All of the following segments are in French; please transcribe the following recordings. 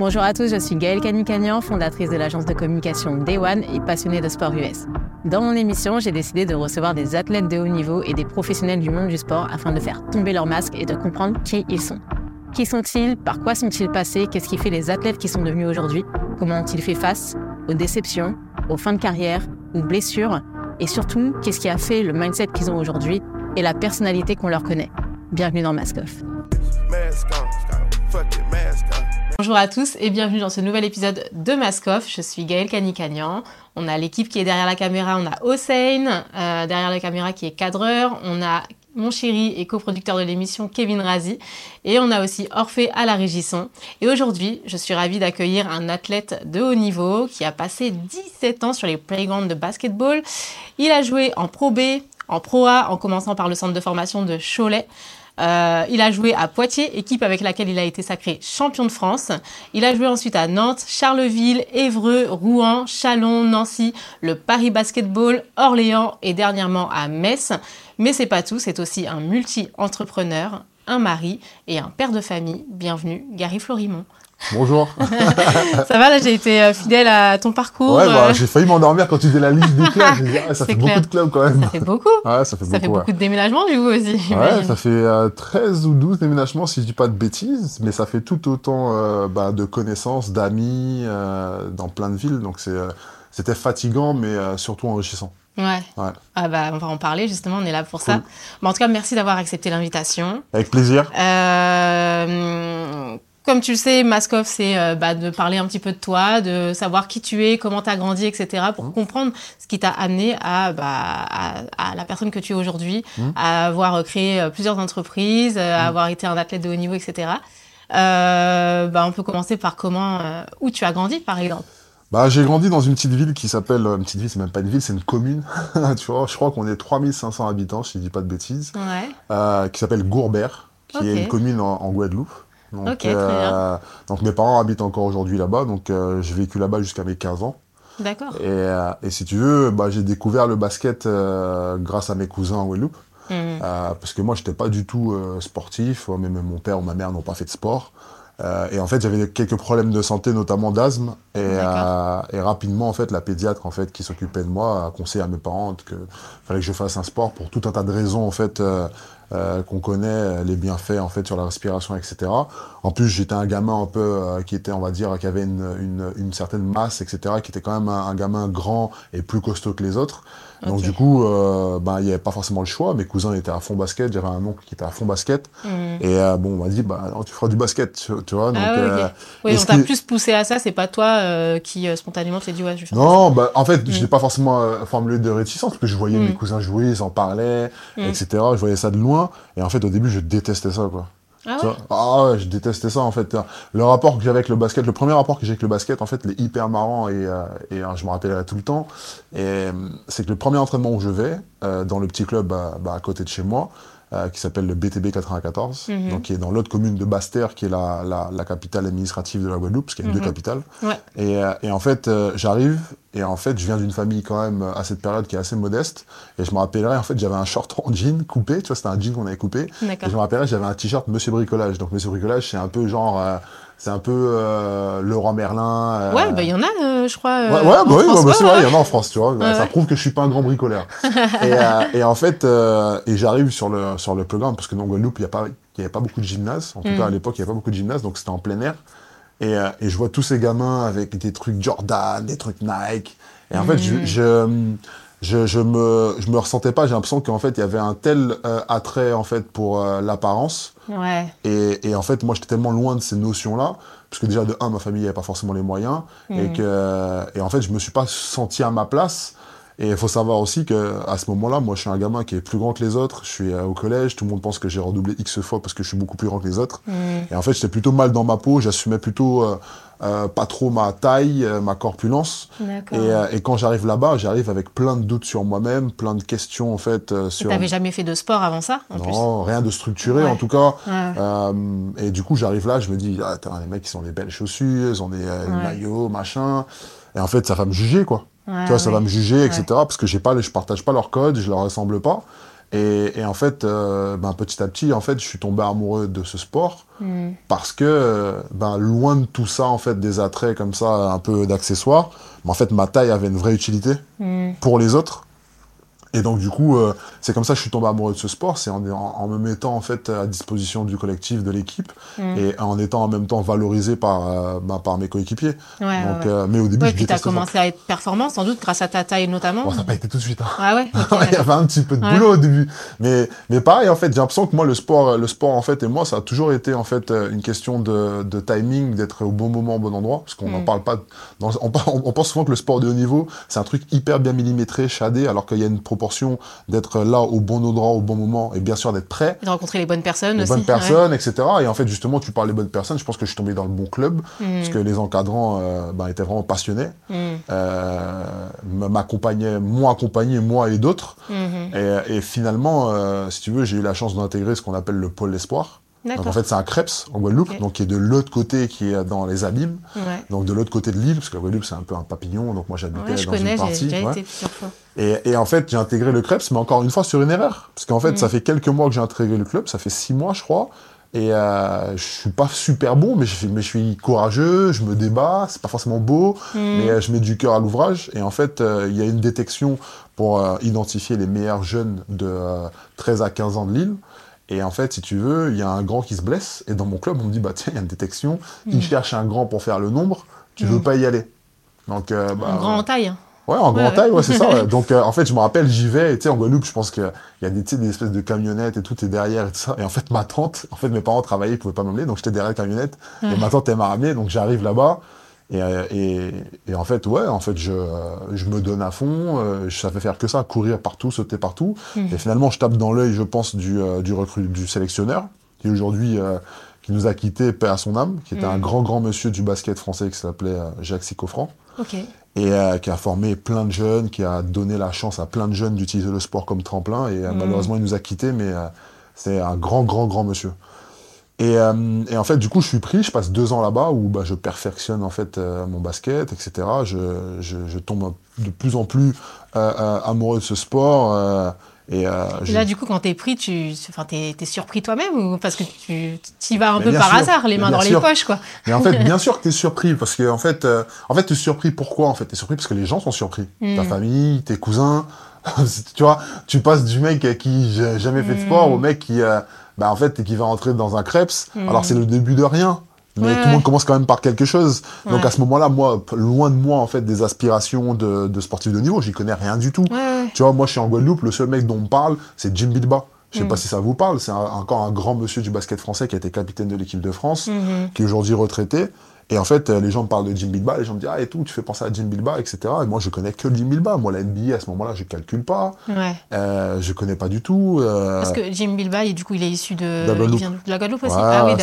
Bonjour à tous, je suis Gaëlle Canicagnan, fondatrice de l'agence de communication Day One et passionnée de sport US. Dans mon émission, j'ai décidé de recevoir des athlètes de haut niveau et des professionnels du monde du sport afin de faire tomber leur masque et de comprendre qui ils sont. Qui sont-ils? Par quoi sont-ils passés? Qu'est-ce qui fait les athlètes qui sont devenus aujourd'hui? Comment ont-ils fait face aux déceptions, aux fins de carrière, aux blessures? Et surtout, qu'est-ce qui a fait le mindset qu'ils ont aujourd'hui et la personnalité qu'on leur connaît? Bienvenue dans Mask Off. Bonjour à tous et bienvenue dans ce nouvel épisode de Mask Off. Je suis Gaëlle Canicagnan. On a l'équipe qui est derrière la caméra. On a Hossein euh, derrière la caméra qui est cadreur. On a mon chéri et coproducteur de l'émission Kevin Razi. Et on a aussi Orphée à la régisson. Et aujourd'hui, je suis ravie d'accueillir un athlète de haut niveau qui a passé 17 ans sur les playgrounds de basketball. Il a joué en Pro B, en Pro A, en commençant par le centre de formation de Cholet. Euh, il a joué à Poitiers, équipe avec laquelle il a été sacré champion de France. Il a joué ensuite à Nantes, Charleville, Évreux, Rouen, Chalon, Nancy, le Paris Basketball, Orléans et dernièrement à Metz. Mais c'est pas tout, c'est aussi un multi-entrepreneur, un mari et un père de famille. Bienvenue, Gary Florimont. Bonjour. ça va, là, j'ai été euh, fidèle à ton parcours. Ouais, bah, euh. j'ai failli m'endormir quand tu faisais la liste des clubs. Dit, ah, ça fait beaucoup de clubs quand même. Ça fait beaucoup. Ouais, ça fait beaucoup. De déménagements, du coup, aussi. Ouais, ça fait 13 euh, ou 12 déménagements, si je dis pas de bêtises, mais ça fait tout autant bah, de connaissances, d'amis dans plein de villes. Donc, c'était fatigant, mais surtout enrichissant. Ouais. ouais. Ah bah, on va en parler justement, on est là pour ça. en tout cas, merci d'avoir accepté l'invitation. Avec plaisir. Euh, comme tu le sais, Maskov, c'est euh, bah, de parler un petit peu de toi, de savoir qui tu es, comment tu as grandi, etc., pour mmh. comprendre ce qui t'a amené à, bah, à, la personne que tu es aujourd'hui, mmh. à avoir créé euh, plusieurs entreprises, à mmh. avoir été un athlète de haut niveau, etc. Euh, bah, on peut commencer par comment, où tu as grandi, par exemple. Bah, j'ai grandi dans une petite ville qui s'appelle, une petite ville, c'est même pas une ville, c'est une commune. tu vois, je crois qu'on est 3500 habitants, si je dis pas de bêtises. Ouais. qui s'appelle Gourbert, qui est une commune en Guadeloupe. Donc, euh, donc mes parents habitent encore aujourd'hui là-bas, donc euh, j'ai vécu là-bas jusqu'à mes 15 ans. D'accord. Et, euh, et, si tu veux, bah, j'ai découvert le basket grâce à mes cousins en Guadeloupe. Mhm. parce que moi, je n'étais pas du tout sportif, même mon père ou ma mère n'ont pas fait de sport. et en fait, j'avais quelques problèmes de santé, notamment d'asthme. Et, et, rapidement, en fait, la pédiatre en fait, qui s'occupait de moi a conseillé à mes parents qu'il fallait que je fasse un sport pour tout un tas de raisons. En fait, euh, qu'on connaît les bienfaits en fait sur la respiration, etc. En plus, j'étais un gamin un peu euh, qui était, on va dire, qui avait une, une certaine masse, etc., qui était quand même un, gamin grand et plus costaud que les autres. Donc du coup, euh, ben, il n'y avait pas forcément le choix. Mes cousins étaient à fond basket, j'avais un oncle qui était à fond basket. Hmm. Et euh, bon, on m'a dit, bah, tu feras du basket, tu, vois. Donc, ah, euh, oui, on t'a plus poussé à ça, c'est pas toi qui spontanément t'es dit, ouais, je vais faire Non, bah, en fait, je n'ai pas forcément formulé de réticence, parce que je voyais mes hmm. cousins jouer, ils en parlaient, etc. Je voyais ça de loin. Et en fait, au début, je détestais ça, quoi. Ah ouais, ah ouais, je détestais ça en fait. Le rapport que j'avais avec le basket, le premier rapport que j'ai avec le basket, en fait, il est hyper marrant et, euh, et euh, je me rappellerai tout le temps. Et euh, c'est que le premier entraînement où je vais, dans le petit club bah, bah, à côté de chez moi, euh, qui s'appelle le BTB 94, mhm. donc qui est dans l'autre commune de Basse-Terre, qui est la, la, la, capitale administrative de la Guadeloupe, parce qu'il y a deux mhm. capitales. Ouais. Et, euh, et, en fait, euh, j'arrive, et en fait, je viens d'une famille quand même à cette période qui est assez modeste, et je me rappellerai, en fait, j'avais un short en jean coupé, tu vois, c'était un jean qu'on avait coupé, et je me rappellerai, j'avais un t-shirt Monsieur Bricolage. Donc Monsieur Bricolage, c'est un peu genre c'est un peu euh, Leroy Merlin. Euh... Ouais, bah il y en a, euh, je crois. Euh, ouais, ouais, bah oui, bah, bah, c'est vrai, il y en a en France, tu vois. ça prouve que je suis pas un grand bricoleur. et, euh, et, en fait, et j'arrive sur le sur le programme parce que dans Guadeloupe, il y a pas il y avait pas beaucoup de gymnases. En tout cas, à mm. l'époque, il y avait pas beaucoup de gymnases, donc c'était en plein air. Et, et je vois tous ces gamins avec des trucs Jordan, des trucs Nike. Et en fait, je, mm. je je, je me je me ressentais pas j'ai l'impression qu'en fait il y avait un tel euh, attrait en fait pour euh, l'apparence ouais. et, et en fait moi j'étais tellement loin de ces notions là parce que déjà de un ma famille avait pas forcément les moyens et mm. que et en fait je me suis pas senti à ma place et il faut savoir aussi que à ce moment-là, moi, je suis un gamin qui est plus grand que les autres. Je suis euh, au collège, tout le monde pense que j'ai redoublé X fois parce que je suis beaucoup plus grand que les autres. Mm. Et en fait, j'étais plutôt mal dans ma peau. J'assumais plutôt euh, euh, pas trop ma taille, ma corpulence. Et, et, quand j'arrive là-bas, j'arrive avec plein de doutes sur moi-même, plein de questions en fait. sur... T'avais jamais fait de sport avant ça en Non, rien de structuré en tout cas. et du coup, j'arrive là, je me dis, ah, les mecs, ils ont des belles chaussures, ils ont des maillots, machin. Et en fait, ça va me juger, quoi tu vois, ça va me juger, etc. Parce que j'ai pas, je partage pas leur code, je leur ressemble pas. Et, en fait, ben, petit à petit, en fait, je suis tombé amoureux de ce sport mm. parce que, ben, loin de tout ça, en fait, des attraits comme ça, un peu d'accessoires, ben, en fait, ma taille avait une vraie utilité mm. pour les autres. Et donc du coup, euh, c'est comme ça que je suis tombé amoureux de ce sport, c'est en, en, me mettant en fait à disposition du collectif, de l'équipe, mm. et en étant en même temps valorisé par, euh, bah, par mes coéquipiers. Ouais, donc, euh, mais au début, ouais, je puis tu as commencé à être performant, sans doute, grâce à ta taille notamment. Bon, ça n'a pas été tout de suite. Hein. Ah ouais, Il y avait un petit peu de boulot au début. Mais, mais pareil, en fait, j'ai l'impression que moi, le sport, le sport, en fait, et moi, ça a toujours été en fait une question de, de timing, d'être au bon moment, au bon endroit, parce qu'on n'en mm. parle pas. Dans, on, on, pense souvent que le sport de haut niveau, c'est un truc hyper bien millimétré, shadé, alors qu'il y a une proportion d'être là au bon endroit, au bon moment, et bien sûr d'être prêt. De rencontrer les bonnes personnes les aussi. bonnes personnes, etc. Et en fait, justement, tu parles des bonnes personnes. Je pense que je suis tombé dans le bon club, mm. parce que les encadrants euh, ben, étaient vraiment passionnés, mm. euh, m'accompagnaient, m'ont accompagné, moi et d'autres. Mm-hmm. Et, finalement, euh, si tu veux, j'ai eu la chance d'intégrer ce qu'on appelle le pôle espoir. Donc en fait, c'est un Creps en Guadeloupe, donc qui est de l'autre côté, qui est dans les abîmes, donc de l'autre côté de l'île, parce que la Guadeloupe c'est un peu un papillon, donc moi j'habitais dans connais, une partie. Été fois. Et, et, en fait, j'ai intégré le Creps, mais encore une fois sur une erreur, parce qu'en fait, ça fait quelques mois que j'ai intégré le club, ça fait six mois, je crois. Et euh, je suis pas super bon, mais je, mais je suis courageux, je me débat, c'est pas forcément beau, mm. mais euh, je mets du cœur à l'ouvrage. Et en fait, euh, il y a une détection pour euh, identifier les meilleurs jeunes de 13 à 15 ans de l'île. Et en fait, si tu veux, il y a un grand qui se blesse. Et dans mon club, on me dit, bah tiens, il y a une détection. Il mm. cherche un grand pour faire le nombre. Tu veux mm. pas y aller. Donc, euh, bah, en grand en taille. Ouais, en grand taille, ouais, c'est ça. Donc, euh, en fait, je me rappelle, j'y vais. Et tu sais, en Guadeloupe, je pense qu'il y a des, des espèces de camionnettes et tout est derrière et tout ça. Et en fait, ma tante, en fait, mes parents travaillaient, ils pouvaient pas m'emmener. Donc, j'étais derrière la camionnette. Et ma tante, elle m'a ramené. Donc, j'arrive là-bas. Et, et, et, en fait, ouais, en fait, je, je me donne à fond. Euh, je savais faire que ça, courir partout, sauter partout. Mhm. Et finalement, je tape dans l'œil, je pense, du, euh, du, recru, du sélectionneur, qui aujourd'hui, euh, qui nous a quitté, paix à son âme, qui était un mhm. grand, grand monsieur du basket français qui s'appelait Jacques Sicofran. Et qui a formé plein de jeunes, qui a donné la chance à plein de jeunes d'utiliser le sport comme tremplin. Et mhm. malheureusement, il nous a quittés, mais c'est un grand, grand, grand monsieur. Et, euh, et, en fait, du coup, je suis pris, je passe deux ans là-bas où bah, je perfectionne en fait euh, mon basket, etc. Je, je, je, tombe de plus en plus euh, euh amoureux de ce sport. Euh, et, et, là, du coup, quand t'es pris, tu enfin, t'es, es surpris toi-même ou parce que tu y vas un peu par hasard, les mains dans les poches, quoi. Mais en fait, bien sûr que t'es surpris parce que en fait, en fait, t'es surpris. Pourquoi En fait, t'es surpris parce que les gens sont surpris. Ta hmm. famille, tes cousins. tu vois, tu passes du mec qui jamais fait de sport hmm. au mec qui bah en fait, qui va entrer dans un Krebs. Hmm. Alors c'est le début de rien. Mais tout le monde commence quand même par quelque chose. Donc à ce moment-là, moi, loin de moi en fait des aspirations de, de sportif de niveau, j'y connais rien du tout. Tu vois, moi je suis en Guadeloupe, le seul mec dont on me parle, c'est Jim Bilba. Je sais hmm. pas si ça vous parle, c'est encore un grand monsieur du basket français qui a été capitaine de l'équipe de France, hmm. qui est aujourd'hui retraité. Et en fait, euh, les gens me parlent de Jim Bilba, les gens me disent, ah, et tout, tu fais penser à Jim Bilba, etc. Et moi, je connais que Jim Bilba. Moi, la NBA, à ce moment-là, je calcule pas. Ouais. Euh, je connais pas du tout. Euh... Parce que Jim Bilba, du coup, il est issu de, la Guadeloupe, il vient de la Guadeloupe aussi. ah oui, d'accord.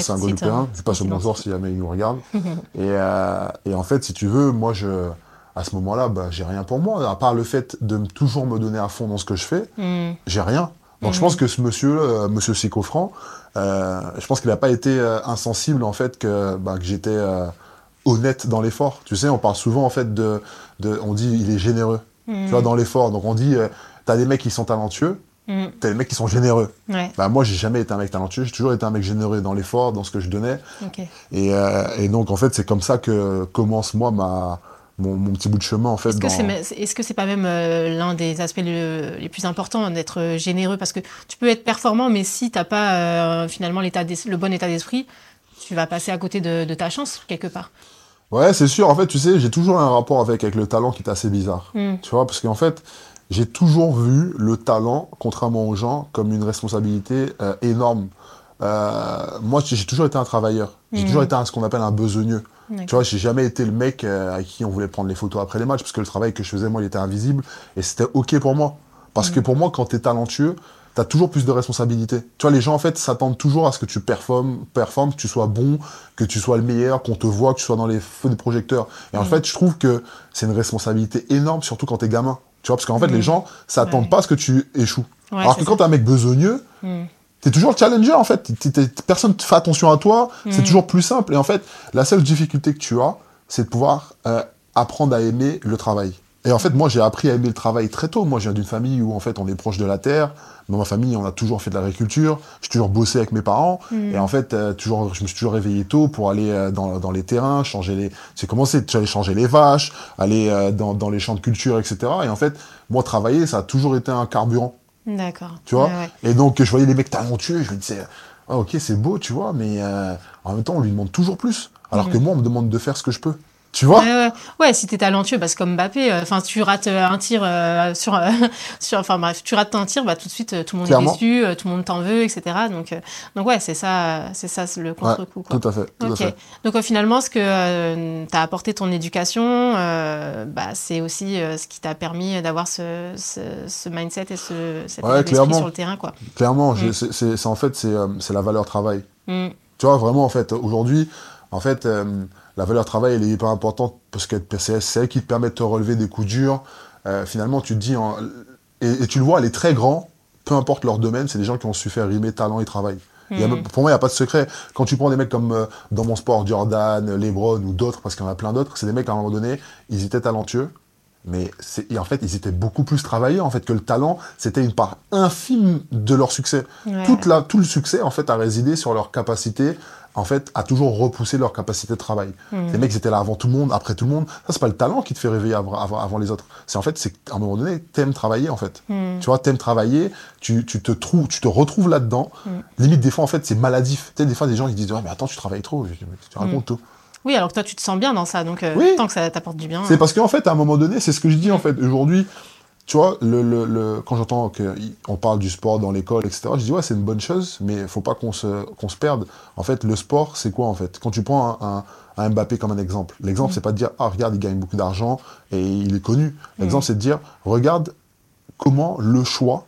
C'est un Guadeloupéen. Je passe au bonjour si jamais il nous regarde. et, euh, et en fait, si tu veux, moi, je, à ce moment-là, bah, j'ai rien pour moi. À part le fait de toujours me donner à fond dans ce que je fais, mm. j'ai rien. Donc je pense que ce monsieur, euh, monsieur Sicofran, euh, je pense qu'il n'a pas été euh, insensible en fait que, bah, que j'étais honnête dans l'effort. Tu sais, on parle souvent en fait de, de on dit il est généreux, tu vois, mm. dans l'effort. Donc on dit, t'as des mecs qui sont talentueux, mm. t'as des mecs qui sont généreux. Ouais. Bah, moi, j'ai jamais été un mec talentueux, j'ai toujours été un mec généreux dans l'effort, dans ce que je donnais. Okay. Et, euh, et, donc en fait, c'est comme ça que commence moi ma mon, mon, petit bout de chemin en fait. Est-ce que c'est est -ce c'est pas même euh, l'un des aspects les plus importants d'être généreux? Parce que tu peux être performant mais si t'as pas euh, finalement le bon état d'esprit, tu vas passer à côté de, de ta chance quelque part. Ouais, c'est sûr. En fait, tu sais, j'ai toujours un rapport avec, avec le talent qui est assez bizarre. Hmm. Tu vois, parce qu'en fait, j'ai toujours vu le talent, contrairement aux gens, comme une responsabilité euh, énorme. Euh, moi, j'ai toujours été un travailleur. J'ai hmm. toujours été un, ce qu'on appelle un besogneux. Tu vois, j'ai jamais été le mec euh, à qui on voulait prendre les photos après les matchs, parce que le travail que je faisais, moi, il était invisible, et c'était OK pour moi. Parce que pour moi, quand tu es talentueux, tu as toujours plus de responsabilités. Tu vois, les gens, en fait, s'attendent toujours à ce que tu performes, performes, que tu sois bon, que tu sois le meilleur, qu'on te voit, que tu sois dans les feux des projecteurs. Et en fait, je trouve que c'est une responsabilité énorme, surtout quand tu es gamin. Tu vois, parce qu'en fait, les gens s'attendent pas à ce que tu échoues. Alors que quand tu un mec besogneux, mm. T'es toujours le challenger en fait. personne ne fait attention à toi. C'est mm. toujours plus simple. Et en fait, la seule difficulté que tu as, c'est de pouvoir euh, apprendre à aimer le travail. Et en fait, moi, j'ai appris à aimer le travail très tôt. Moi, je viens d'une famille où, en fait, on est proche de la terre. Dans ma famille, on a toujours fait de l'agriculture. J'ai toujours bossé avec mes parents. Mm. Et en fait, euh, toujours, je me suis toujours réveillé tôt pour aller euh, dans, dans les terrains, changer les. J'ai commencé, j'allais changer les vaches, aller euh, dans, dans les champs de culture, etc. Et en fait, moi, travailler, ça a toujours été un carburant. D'accord. Tu vois ouais. Et donc, je voyais les mecs talentueux. Je me disais, ah, ok, c'est beau, tu vois, mais euh, en même temps, on lui demande toujours plus. Alors que moi, on me demande de faire ce que je peux. Tu vois Ouais, ouais. Ouais, si t'es talentueux, bah, c'est comme Mbappé. euh, Enfin, tu rates euh, un tir euh, sur, sur, enfin bref, tu rates un tir, bah tout de suite tout le monde Clairement. est déçu, tout le monde t'en veut, etc. Donc, donc ouais, c'est ça, c'est ça le contre-coup. quoi. Tout à fait. Tout Ok. à fait. Donc finalement, ce que t'as apporté ton éducation, bah, c'est aussi ce qui t'a permis d'avoir ce, ce, ce mindset et ce, cet Ouais, sur le terrain, quoi. Clairement, Mm. c'est- en fait, c'est la valeur travail. Mm. Tu vois, vraiment, en fait, aujourd'hui, en fait, la valeur travail, elle est hyper importante parce que c'est c'est elle qui te permet de te relever des coups durs. Euh, finalement, tu te dis, en- et, et tu le vois, les très grands, peu importe leur domaine, c'est des gens qui ont su faire rimer talent et travail. Il y a- Mm. pour moi, il n'y a pas de secret. Quand tu prends des mecs comme euh, dans mon sport, Jordan, Lebron ou d'autres, parce qu'il y en a plein d'autres, c'est des mecs à un moment donné, ils étaient talentueux, mais et en fait, ils étaient beaucoup plus travaillés en fait que le talent. C'était une part infime de leur succès. Ouais. Toute la, tout le succès en fait a résidé sur leur capacité en fait à toujours repousser leur capacité de travail. Mm. Les mecs étaient là avant tout le monde, après tout le monde. Ça c'est pas le talent qui te fait réveiller avant, avant, avant les autres. C'est en fait c'est qu'à un moment donné t'aimes travailler en fait. Mm. Tu vois t'aimes travailler, tu, tu te trouves, tu te retrouves là-dedans. Mm. Limite des fois en fait c'est maladif. Tu sais des fois des gens ils disent ouais mais attends tu travailles trop. Je tu racontes tout. Oui, alors que toi, tu te sens bien dans ça, donc euh, Oui. tant que ça t'apporte du bien. C'est parce qu'en fait, à un moment donné, c'est ce que je dis en fait. Aujourd'hui, tu vois, le, le, le- quand j'entends qu'on parle du sport dans l'école, etc., je dis ouais, c'est une bonne chose, mais il faut pas qu'on se, qu'on se perde. En fait, le sport, c'est quoi en fait? Quand tu prends un, un- un Mbappé comme un exemple, l'exemple, c'est pas de dire ah, regarde, il gagne beaucoup d'argent et il est connu. L'exemple, c'est de dire regarde comment le choix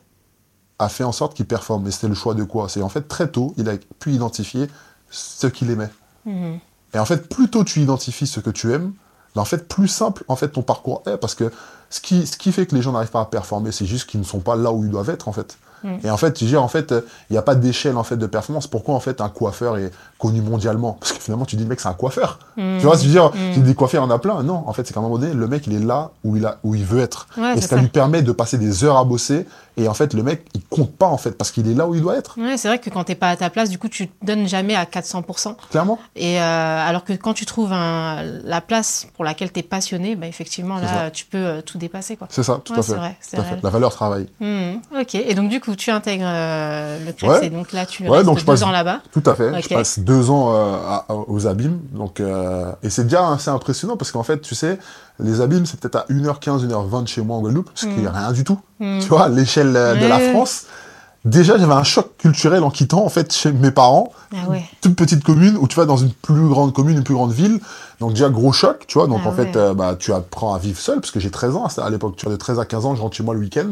a fait en sorte qu'il performe. Et c'était le choix de quoi? C'est en fait très tôt, il a pu identifier ce qu'il aimait. Mhm. Et en fait, plus tôt tu identifies ce que tu aimes, en fait, plus simple en fait ton parcours est, parce que ce qui, ce qui fait que les gens n'arrivent pas à performer, c'est juste qu'ils ne sont pas là où ils doivent être en fait. Mm. Et en fait, tu dis en fait, euh, il n'y a pas d'échelle en fait de performance. Pourquoi en fait un coiffeur est connu mondialement? Parce que finalement, tu dis le mec c'est un coiffeur. Mm. Tu vois, Mm. tu dis des coiffeurs, il y en a plein. Non, en fait, c'est qu'à un moment donné, le mec il est là où il a, où il veut être. Ouais, et ça, ça. lui permet de passer des heures à bosser. Et en fait, le mec, il compte pas en fait parce qu'il est là où il doit être. Ouais, c'est vrai que quand t'es pas à ta place, du coup, tu te donnes jamais à 400%. Clairement. Et euh, alors que quand tu trouves un- la place pour laquelle tu es passionné, bah effectivement, là, tu peux euh, tout dépasser. C'est ça, tout Ouais, à fait. vrai, c'est Tout à fait. réel. La valeur travail. Mhm. Ok, et donc du coup, tu intègres euh, le Ouais. c'est donc là, tu Ouais, restes donc je deux passe- ans là-bas. Tout à fait. Je passe deux ans euh, à- aux abîmes. Donc, euh, et c'est déjà assez impressionnant parce qu'en fait, tu sais, les abîmes, c'est peut-être à 1h15, 1h20 de chez moi en Guadeloupe, ce qui Mm. est rien du tout. Mhm. Tu vois, à l'échelle de la. France. Déjà, j'avais un choc culturel en quittant, en fait, chez mes parents. Ah ouais. Toute petite commune où tu vas dans une plus grande commune, une plus grande ville. Donc, déjà, gros choc, tu vois. Donc, Ah en fait, euh, bah, tu apprends à vivre seul parce que j'ai 13 ans à l'époque. Tu vois, de 13 à 15 ans, je rentre chez moi le week-end.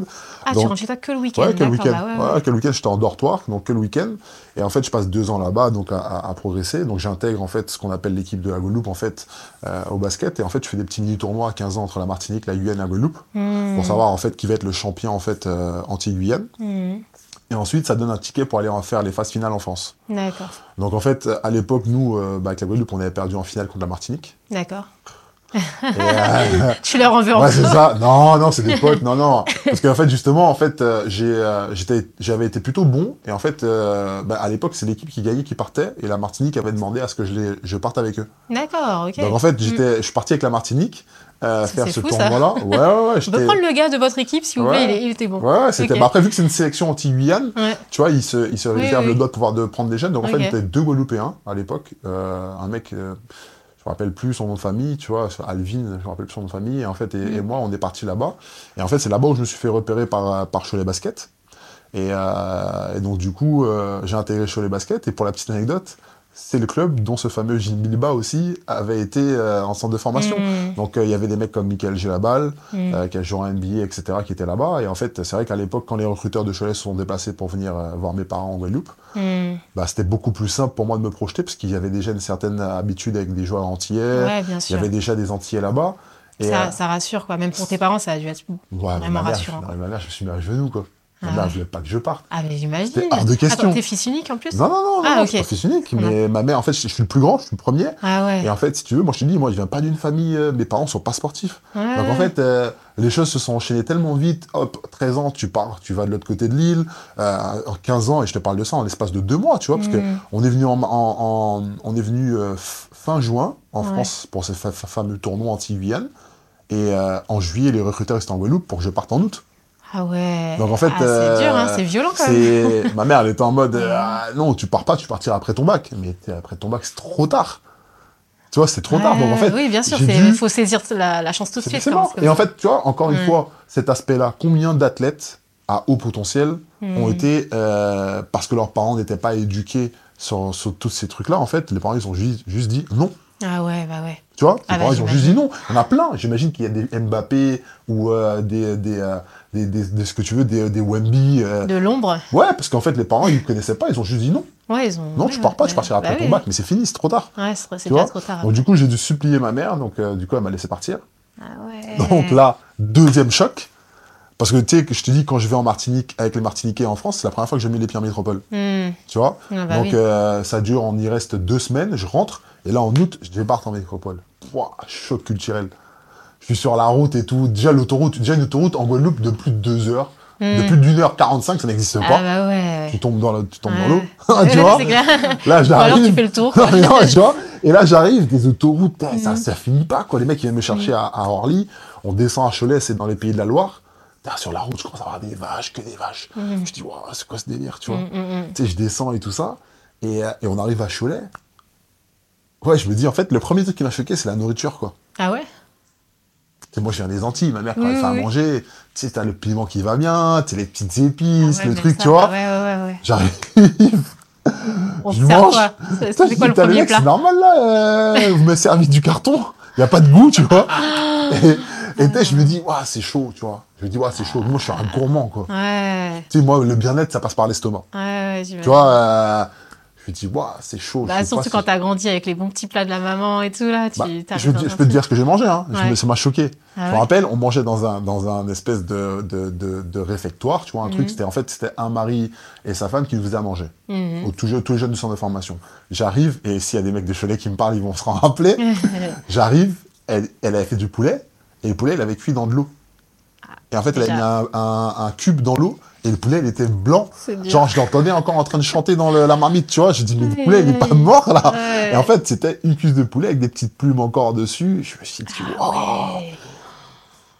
Ah, Donc- tu rentres chez toi que le week-end. Ouais, quel d'accord, week-end. bah ouais, ouais. Ouais, quel week-end, j'étais en dortoir, donc que le week-end. Et en fait, je passe deux ans là-bas, donc à, à- à progresser. Donc j'intègre en fait ce qu'on appelle l'équipe de la Guadeloupe en fait euh, au basket. Et en fait, je fais des petits mini tournois à 15 ans entre la Martinique, la Guyane et la Guadeloupe pour savoir en fait qui va être le champion en fait euh, anti-Guyane. Mhm. Et ensuite, ça donne un ticket pour aller en faire les phases finales en France. D'accord, Donc en fait, à l'époque, nous, euh, bah, avec la Guadeloupe, on avait perdu en finale contre la Martinique. d'accord. Euh, Tu leur en veux Ouais, encore c'est ça. Non, non, c'est des potes. Non, non. Parce qu'en fait, justement, en fait, euh, euh, j'avais été plutôt bon. Et en fait, euh, bah, à l'époque, c'est l'équipe qui gagnait qui partait. Et la Martinique avait demandé à ce que je, les, je parte avec eux. D'accord, ok. Donc en fait, j'étais, je suis parti avec la Martinique euh, faire ce tournoi-là. Ouais, ouais, ouais. On peut prendre le gars de votre équipe, s'il vous plaît, il, est- il était bon. Ouais, c'était. Bah, après, vu que c'est une sélection anti-Guyane, tu vois, ils se, ils se Oui, réservent oui, le droit de pouvoir de prendre des jeunes. Donc en fait, il y avait deux Guadeloupéens à l'époque. Euh, un mec, euh, je me rappelle plus son nom de famille, tu vois, Alvin, je me rappelle plus son nom de famille. Et en fait, et, Mm. et moi, on est parti là-bas. Et en fait, c'est là-bas où je me suis fait repérer par, par Cholet Basket. Et, euh, et donc, du coup, j'ai intégré Cholet Basket. Et pour la petite anecdote, c'est le club dont ce fameux Gilles Bilba aussi avait été euh, en centre de formation. Mhm. Donc euh, il y avait des mecs comme Michael Gélabal, Mhm. euh, qui a joué en NBA, etc., qui étaient là-bas. Et en fait, c'est vrai qu'à l'époque, quand les recruteurs de Cholet se sont déplacés pour venir euh, voir mes parents en Guadeloupe, Mhm. bah, c'était beaucoup plus simple pour moi de me projeter, parce qu'il y avait déjà une certaine habitude avec des joueurs antillais, Ouais, il y avait déjà des antillais là-bas. Et, Ça, ça rassure, quoi. Même pour tes parents, ça a dû être ouais, vraiment ma mère, rassurant, ma mère, je me suis mis à genoux, quoi. Ah mère ouais. voulait pas que je parte. Ah, mais j'imagine. C'était hors de question. Attends, t'es fils unique en plus Non, non, non, non, Ah, non, je suis pas fils unique, mais ma mère, en fait, je, je suis le plus grand, je suis le premier. Ah ouais. Et en fait, si tu veux, moi je te dis, moi je viens pas d'une famille, euh, mes parents sont pas sportifs. Ouais. Donc en fait, euh, les choses se sont enchaînées tellement vite. Hop, 13 ans, tu pars, tu vas de l'autre côté de l'île. Euh, 15 ans, et je te parle de ça en l'espace de deux mois, tu vois, parce que Mm. on est venu en, en- en- on est venu euh, fin juin en Ouais. France pour fa- fameux tournois anti-Guyane. Et en juillet, les recruteurs étaient en Guadeloupe pour que je parte en août. Ah ouais. Donc en fait, Ah, c'est euh, dur, hein, c'est violent quand même. ma mère, elle était en mode euh, Ah, non, tu pars pas, tu partiras après ton bac. Mais après ton bac, c'est trop tard. Tu vois, c'est trop tard. Donc en fait, oui, bien sûr, il dû- faut saisir la, la chance tout de suite. quand c'est Et en fait, tu vois, encore une Mm. fois, cet aspect-là, combien d'athlètes à haut potentiel ça. ont Mm. été, euh, parce que leurs parents n'étaient pas éduqués sur, sur tous ces trucs-là, en fait, les parents, ils ont juste, juste dit non. Ah ouais, bah ouais. Tu vois, les Ah bah, parents, ils ont juste dit non. Il y en a plein. J'imagine qu'il y a des Mbappé ou euh, des, des, euh, des, des- des- ce que tu veux, des, des Wemby. euh. De l'ombre. Ouais, parce qu'en fait, les parents, ils ne connaissaient pas, ils ont juste dit non. Ouais, ils ont. Non, tu pars pas, tu partiras après bah ton oui. bac, mais c'est fini, c'est trop tard. Ouais, c'est trop tard. Donc, du coup, j'ai dû supplier ma mère, donc du coup, elle m'a laissé partir. Ah ouais. Donc là, deuxième choc. Parce que tu sais, que je te dis, quand je vais en Martinique avec les Martiniquais en France, c'est la première fois que j'ai mis les pieds en métropole. Hmm. Tu vois Ah bah Donc oui. euh, ça dure, on y reste deux semaines, je rentre, et là en août, je débarque en métropole. Pouah, choc culturel. Je suis sur la route et tout. Déjà, l'autoroute, déjà une autoroute en Guadeloupe de plus de deux heures, de Hmm. plus d'une heure 45, ça n'existe Ah pas. bah ouais. Tu tombes dans la- tu tombes Ouais. l'eau. tu vois clair. Là, Ou alors tu j'arrive. fais le tour. Non, quoi. mais non, tu vois Et là, j'arrive, des autoroutes, putain, ça, Mhm. ça finit pas, quoi. Les mecs, ils viennent me chercher à, à Orly. On descend à Cholet, c'est dans les pays de la Loire. Sur la route, je commence à voir des vaches, que des vaches. Je dis, waouh, c'est quoi ce délire, tu vois Hmm, hmm, hmm. Tu sais, je descends et tout ça. Et, euh, et on arrive à Cholet. Ouais, je me dis, en fait, le premier truc qui m'a choqué, c'est la nourriture, quoi. Ah ouais? Tu sais, moi, je viens des Antilles, ma mère, quand Oui, elle fait à oui, manger, tu sais, t'as le piment qui va bien, tu sais, les petites épices, Ah ouais, le truc, ça- tu vois. Ouais, ouais, ouais. ouais. J'arrive. On Je mange. C'est quoi le premier plat C'est normal là, euh, vous me servez du carton, il n'y a pas de goût, tu vois. Et, et sais, je me dis, ouais, c'est chaud, tu vois. Je me dis, ouais, c'est chaud. Moi, je suis un gourmand, quoi. Ouais, Tu sais, moi, le bien-être, ça passe par l'estomac. ouais, ouais. Tu vois, euh, je me dis, ouais, c'est chaud. Bah, je surtout quand si- t'as grandi avec les bons petits plats de la maman et tout, là, tu Bah, je, dans peux te dire ce que j'ai mangé, hein. Ouais. ça m'a choqué. Ah je me rappelle, on mangeait dans un, dans un espèce de, de, de, de réfectoire, tu vois, un Mhm. truc, c'était en fait, c'était un mari et sa femme qui nous faisaient à manger. Mhm. Je- tous les jeunes du centre de formation. J'arrive, et s'il y a des mecs de Cholet qui me parlent, ils vont se rappeler. J'arrive, elle, elle avait fait du poulet, et le poulet, il avait cuit dans de l'eau. Et en fait, elle avait mis déjà. un, un- un cube dans l'eau, et le poulet, il était blanc. Genre, je l'entendais encore en train de chanter dans le- la marmite, tu vois. Je dis, mais le poulet, il est pas mort, là. Ouais. Et en fait, c'était une cuisse de poulet avec des petites plumes encore dessus. Je me suis dit, Ah Waouh. ouais.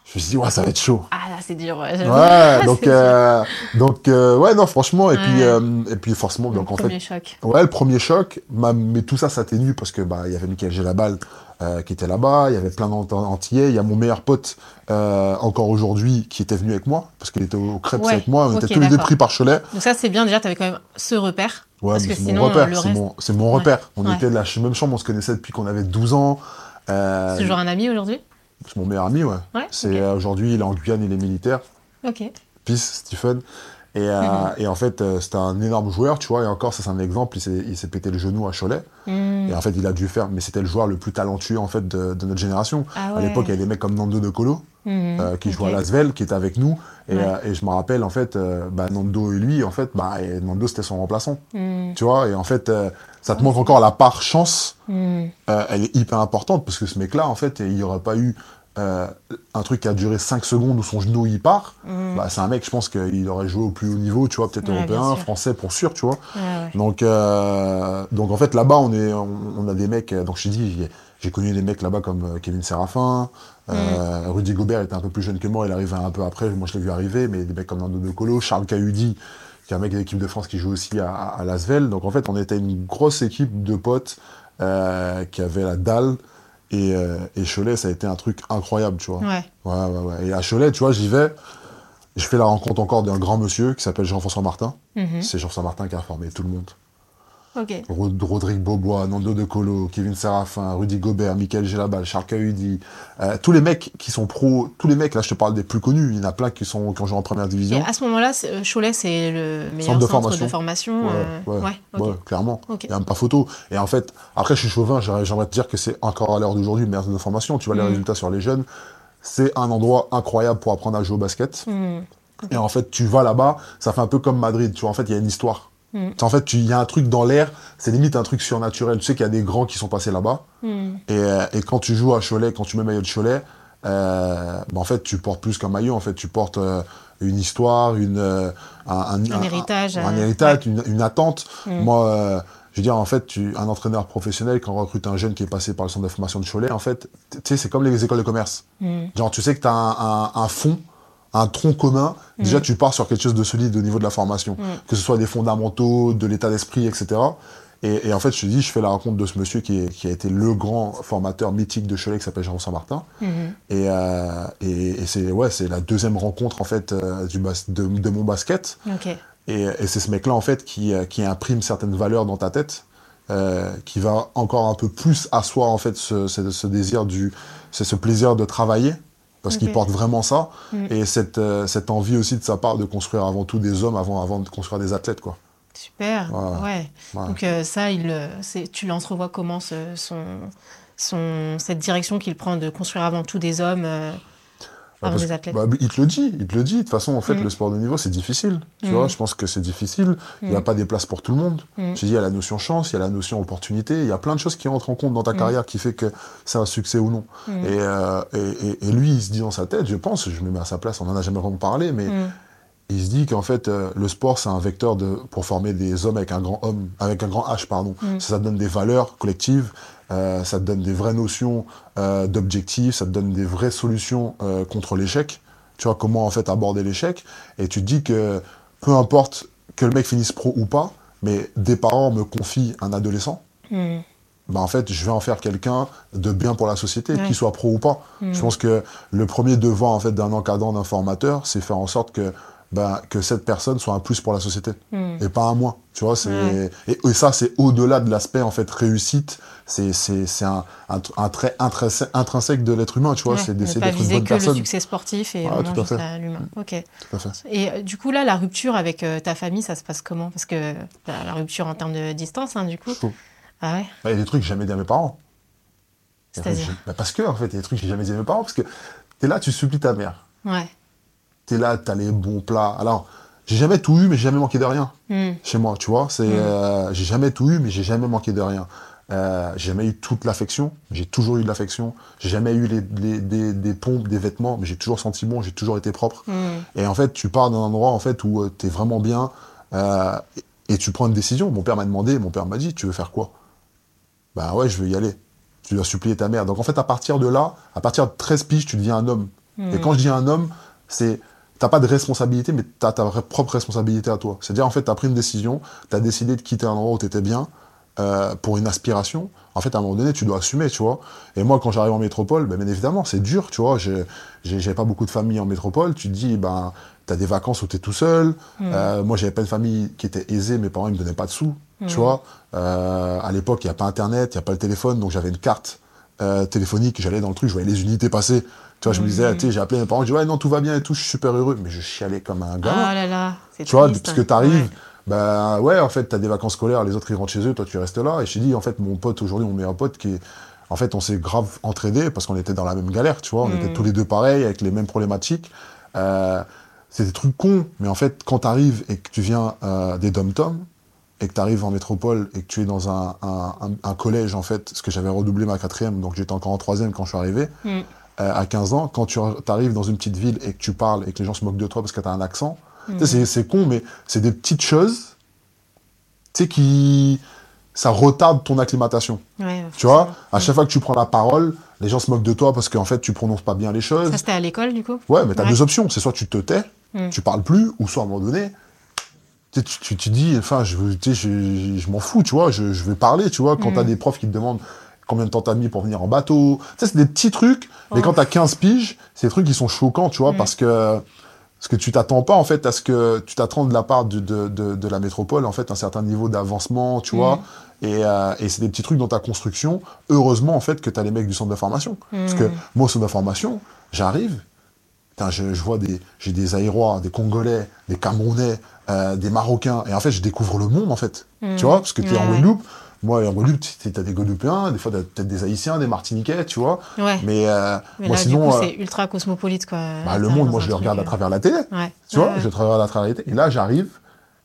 je me suis dit, ouais, ça va être chaud. Ah là, c'est dur. Ouais. Ouais, donc, euh, donc euh, ouais, non, franchement, et puis, euh, et puis forcément, Le donc en fait, premier choc. Ouais, le premier choc, ma- mais tout ça s'atténue parce que bah il y avait Michael Gélabal euh, qui était là-bas, il y avait plein d'antillais, il y a mon meilleur pote euh, encore aujourd'hui qui était venu avec moi parce qu'il était au crêpes Ouais, avec moi, on était tous les deux pris par Cholet. Donc ça, c'est bien, déjà, t'avais quand même ce repère. Ouais, c'est mon repère, c'est reste- mon, c'est mon Ouais. repère. On Ouais. était de la même chambre, on se connaissait depuis qu'on avait 12 ans. Euh, C'est toujours un ami aujourd'hui? C'est mon meilleur ami, ouais. C'est aujourd'hui, il est en Guyane, il est militaire. Ok. Peace, Stephen. Et, euh, Mhm. et en fait, euh, c'était un énorme joueur, tu vois. Et encore, ça c'est un exemple. Il s'est, pété le genou à Cholet. Hmm. Et en fait, il a dû faire, mais c'était le joueur le plus talentueux en fait de, de notre génération. Ah À l'époque, il y avait des mecs comme Nando de Colo Mhm. euh, qui Ok. jouait à Lasvel, qui était avec nous. Et, Ouais. euh, et je me rappelle en fait, bah, Nando et lui, en fait, bah, et Nando c'était son remplaçant. Tu vois. Et en fait, ça te montre encore la part chance. Elle est hyper importante parce que ce mec-là, en fait, il n'y aurait pas eu euh, un truc qui a duré 5 secondes où son genou y part. Hmm. Bah, c'est un mec, je pense qu'il aurait joué au plus haut niveau, tu vois, peut-être Ouais, européen, français pour sûr, tu vois. Ouais, ouais. Donc, euh, donc en fait, là-bas, on, est, on, on a des mecs. euh, Donc, je dis, j'ai- connu des mecs là-bas comme Kevin Séraphin. euh, Rudy Gobert était un peu plus jeune que moi, il arrivait un peu après. Moi, je l'ai vu arriver, mais des mecs comme Nando De Colo, Charles Cahudi, qui est un mec de l'équipe de France qui joue aussi à, à, Lasvel. Donc, en fait, on était une grosse équipe de potes qui avait la dalle. Et, euh, et Cholet, ça a été un truc incroyable, tu vois. Ouais. Ouais, ouais, ouais. Et à Cholet, tu vois, j'y vais. Je fais la rencontre encore d'un grand monsieur qui s'appelle Jean-François Martin. Mhm. C'est Jean-François Martin qui a formé tout le monde. Rodrigue Bobois, Nando De Colo, Kevin Séraphin, Rudy Gobert, Michael Gélabal, Charles Cahudi, euh, tous les mecs qui sont pros, tous les mecs, là je te parle des plus connus, il y en a plein qui, sont, qui ont joué en première Et division. à ce moment-là, euh, Cholet, c'est le meilleur Centre de centre formation. de formation. Ouais, euh, ouais, ouais, ok. ouais, clairement. Il n'y a même pas photo. Et en fait, après je suis chauvin, j'aimerais te dire que c'est encore à l'heure d'aujourd'hui le meilleur centre de formation. Tu vois les Mm. résultats sur les jeunes. C'est un endroit incroyable pour apprendre à jouer au basket. Hmm. Et en fait, tu vas là-bas, ça fait un peu comme Madrid, tu vois, en fait, il y a une histoire. Mm. En fait, il y a un truc dans l'air, c'est limite un truc surnaturel. Tu sais qu'il y a des grands qui sont passés là-bas. Mm. Et, euh, et quand tu joues à Cholet, quand tu mets maillot de Cholet, euh, bah, en fait, tu portes plus qu'un maillot. En fait, tu portes euh, une histoire, une, euh, un, un- Un héritage, un, héritage, une, une attente. Mm. Moi, je veux dire, en fait, tu, un entraîneur professionnel, quand on recrute un jeune qui est passé par le centre de formation de Cholet, en fait, tu sais, c'est comme les écoles de commerce. Mm. Genre, tu sais que tu as un fond, un tronc commun. Déjà, tu pars sur quelque chose de solide au niveau de la formation. Mm. Que ce soit des fondamentaux, de l'état d'esprit, etc. Et, et en fait, je te dis, je fais la rencontre de ce monsieur qui, est- qui a été le grand formateur mythique de Cholet, qui s'appelle Jean Saint-Martin. Mhm. Et, euh, et, et c'est ouais, la deuxième rencontre, en fait, euh, du bas- de, de mon basket. Et, c'est ce mec-là, en fait, qui, euh, qui imprime certaines valeurs dans ta tête, euh, qui va encore un peu plus asseoir, en fait, ce, ce, ce désir du... Ce plaisir de travailler, parce qu'il Ok. porte vraiment ça, Mm. et cette, euh, cette envie aussi de sa part de construire avant tout des hommes avant, avant de construire des athlètes, quoi. Super. Voilà. Ouais. Donc euh, ça, il, euh, tu l'entrevois comment ce- son, son, cette direction qu'il prend de construire avant tout des hommes euh, Bah, athlètes. bah, il te le dit, il te le dit. De toute façon, en fait, Mm. le sport de niveau, c'est difficile. Tu Mm. vois, je pense que c'est difficile. Il n'y a Mm. pas des places pour tout le monde. Te dis, il y a la notion chance, il y a la notion opportunité, il y a plein de choses qui rentrent en compte dans ta carrière qui fait que c'est un succès ou non. Et, euh, et, et- et lui, il se dit dans sa tête, je pense, je me mets à sa place, on n'en a jamais vraiment parlé, mais il se dit qu'en fait, euh, le sport, c'est un vecteur de, pour former des hommes avec un grand homme, avec un grand H, pardon. Mm. Ça, donne des valeurs collectives, euh, ça te donne des vraies notions euh, d'objectifs, ça te donne des vraies solutions euh, contre l'échec. Tu vois comment en fait aborder l'échec. Et tu te dis que peu importe que le mec finisse pro ou pas, mais des parents me confient un adolescent. Mm. Bah en fait, je vais en faire quelqu'un de bien pour la société, Ouais. qu'il soit pro ou pas. Mm. Je pense que le premier devoir en fait d'un encadrant, d'un formateur, c'est faire en sorte que bah, que cette personne soit un plus pour la société Mm. et pas un moins. Tu vois, c'est et, et ça c'est au-delà de l'aspect en fait réussite. C'est c'est c'est un, un, un trait intrinsèque, de l'être humain. Tu vois, Ouais, c'est d'essayer d'être une bonne que le personne. succès sportif et vraiment tout à l'humain. Ok. Tout à fait. Et euh, du coup, là, la rupture avec euh, ta famille, ça se passe comment? Parce que la, la rupture en termes de distance, hein, du coup. Chaud. Ah ouais Bah, Il y a des trucs que j'ai jamais dit à mes parents. C'est-à-dire? bah, Parce que en fait, il y a des trucs que j'ai jamais dit à mes parents parce que t'es là, tu supplies ta mère. Ouais. T'es là, t'as les bons plats. Alors, j'ai jamais tout eu, mais j'ai jamais manqué de rien. Mm. chez moi, tu vois. C'est, Mm. euh, j'ai jamais tout eu, mais j'ai jamais manqué de rien. Euh, j'ai jamais eu toute l'affection, j'ai toujours eu de l'affection. J'ai jamais eu les, les- des, des pompes, des vêtements, mais j'ai toujours senti bon, j'ai toujours été propre. Mm. Et en fait, tu pars d'un endroit en fait où tu es vraiment bien euh, et, tu prends une décision. Mon père m'a demandé, mon père m'a dit, tu veux faire quoi? Bah ouais, je veux y aller. Tu dois supplier ta mère. Donc en fait, à partir de là, à partir de 13 piges, tu deviens un homme. Mm. Et quand je dis un homme, c'est t'as pas de responsabilité, mais t'as ta vraie- propre responsabilité à toi. C'est-à-dire, en fait, t'as pris une décision, t'as décidé de quitter un endroit où t'étais bien euh, pour une aspiration. En fait, à un moment donné, tu dois assumer, tu vois. Et moi, quand j'arrive en métropole, ben, bien évidemment, c'est dur, tu vois. J'ai- pas beaucoup de famille en métropole. Tu te dis, ben, t'as des vacances où t'es tout seul. Mm. Euh, moi, j'avais pas une famille qui était aisée. Mes parents, ils me donnaient pas de sous, tu vois. Euh, à l'époque, il n'y a pas Internet, il n'y a pas le téléphone, donc j'avais une carte téléphonique. J'allais dans le truc, je voyais les unités passer. Tu vois, je me disais, Mm. tu sais, j'ai appelé mes parents, je dis, ouais, non, tout va bien et tout, je suis super heureux. Mais je chialais comme un gamin. Ah là là, c'est Tu vois, parce que hein. t'arrives, Ouais. Bah ouais, en fait, t'as des vacances scolaires, les autres ils rentrent chez eux, toi tu restes là. Et je t'ai dit, en fait, mon pote aujourd'hui, mon meilleur pote, qui est, en fait, on s'est grave entraînés parce qu'on était dans la même galère, tu vois, on Mm. était tous les deux pareils, avec les mêmes problématiques. Euh, c'est des trucs cons, mais en fait, quand t'arrives et que tu viens euh, des dom-toms, et que tu arrives en métropole et que tu es dans un, un- un- un collège, en fait, parce que j'avais redoublé ma quatrième, donc j'étais encore en troisième quand je suis arrivé, Mm. euh, à 15 ans, quand tu arrives dans une petite ville et que tu parles et que les gens se moquent de toi parce que tu as un accent, Mm. sais, c'est- con, mais c'est des petites choses, tu sais, qui. Ça retarde ton acclimatation. Ouais, Tu vois, à chaque fois que tu prends la parole, les gens se moquent de toi parce qu'en fait, tu prononces pas bien les choses. Ça, c'était à l'école, du coup? Ouais, mais tu as Ouais. deux options. C'est soit tu te tais, Mm. tu parles plus, ou soit à un moment donné, tu, tu, dis, enfin, je, je, je m'en fous, tu vois, je, vais parler, tu vois, quand Mm. tu as des profs qui te demandent combien de temps t'as mis pour venir en bateau. Tu sais, c'est des petits trucs, mais Oh. quand t'as 15 piges, c'est des trucs qui sont choquants, tu vois, Mm. parce que parce que tu t'attends pas en fait à ce que tu t'attends de la part de, de, de, de la métropole en fait un certain niveau d'avancement tu Mm. vois et, euh, et c'est des petits trucs dans ta construction heureusement en fait que tu as les mecs du centre de formation parce que Mm. moi au centre de formation j'arrive je, je vois des j'ai des aérois des congolais des camerounais euh, des marocains et en fait je découvre le monde en fait Mm. tu vois parce que tu es en. Guadeloupe moi, en Guadeloupe, t'as des Guadeloupéens, des fois, t'as peut-être des Haïtiens, des Martiniquais, tu vois. Ouais. Mais, euh, Mais moi, là, sinon. euh, c'est ultra cosmopolite, quoi. bah, le monde, moi, je le regarde à euh, travers la télé. Ouais. Tu vois, je travaille à travers la télé. Et là, j'arrive,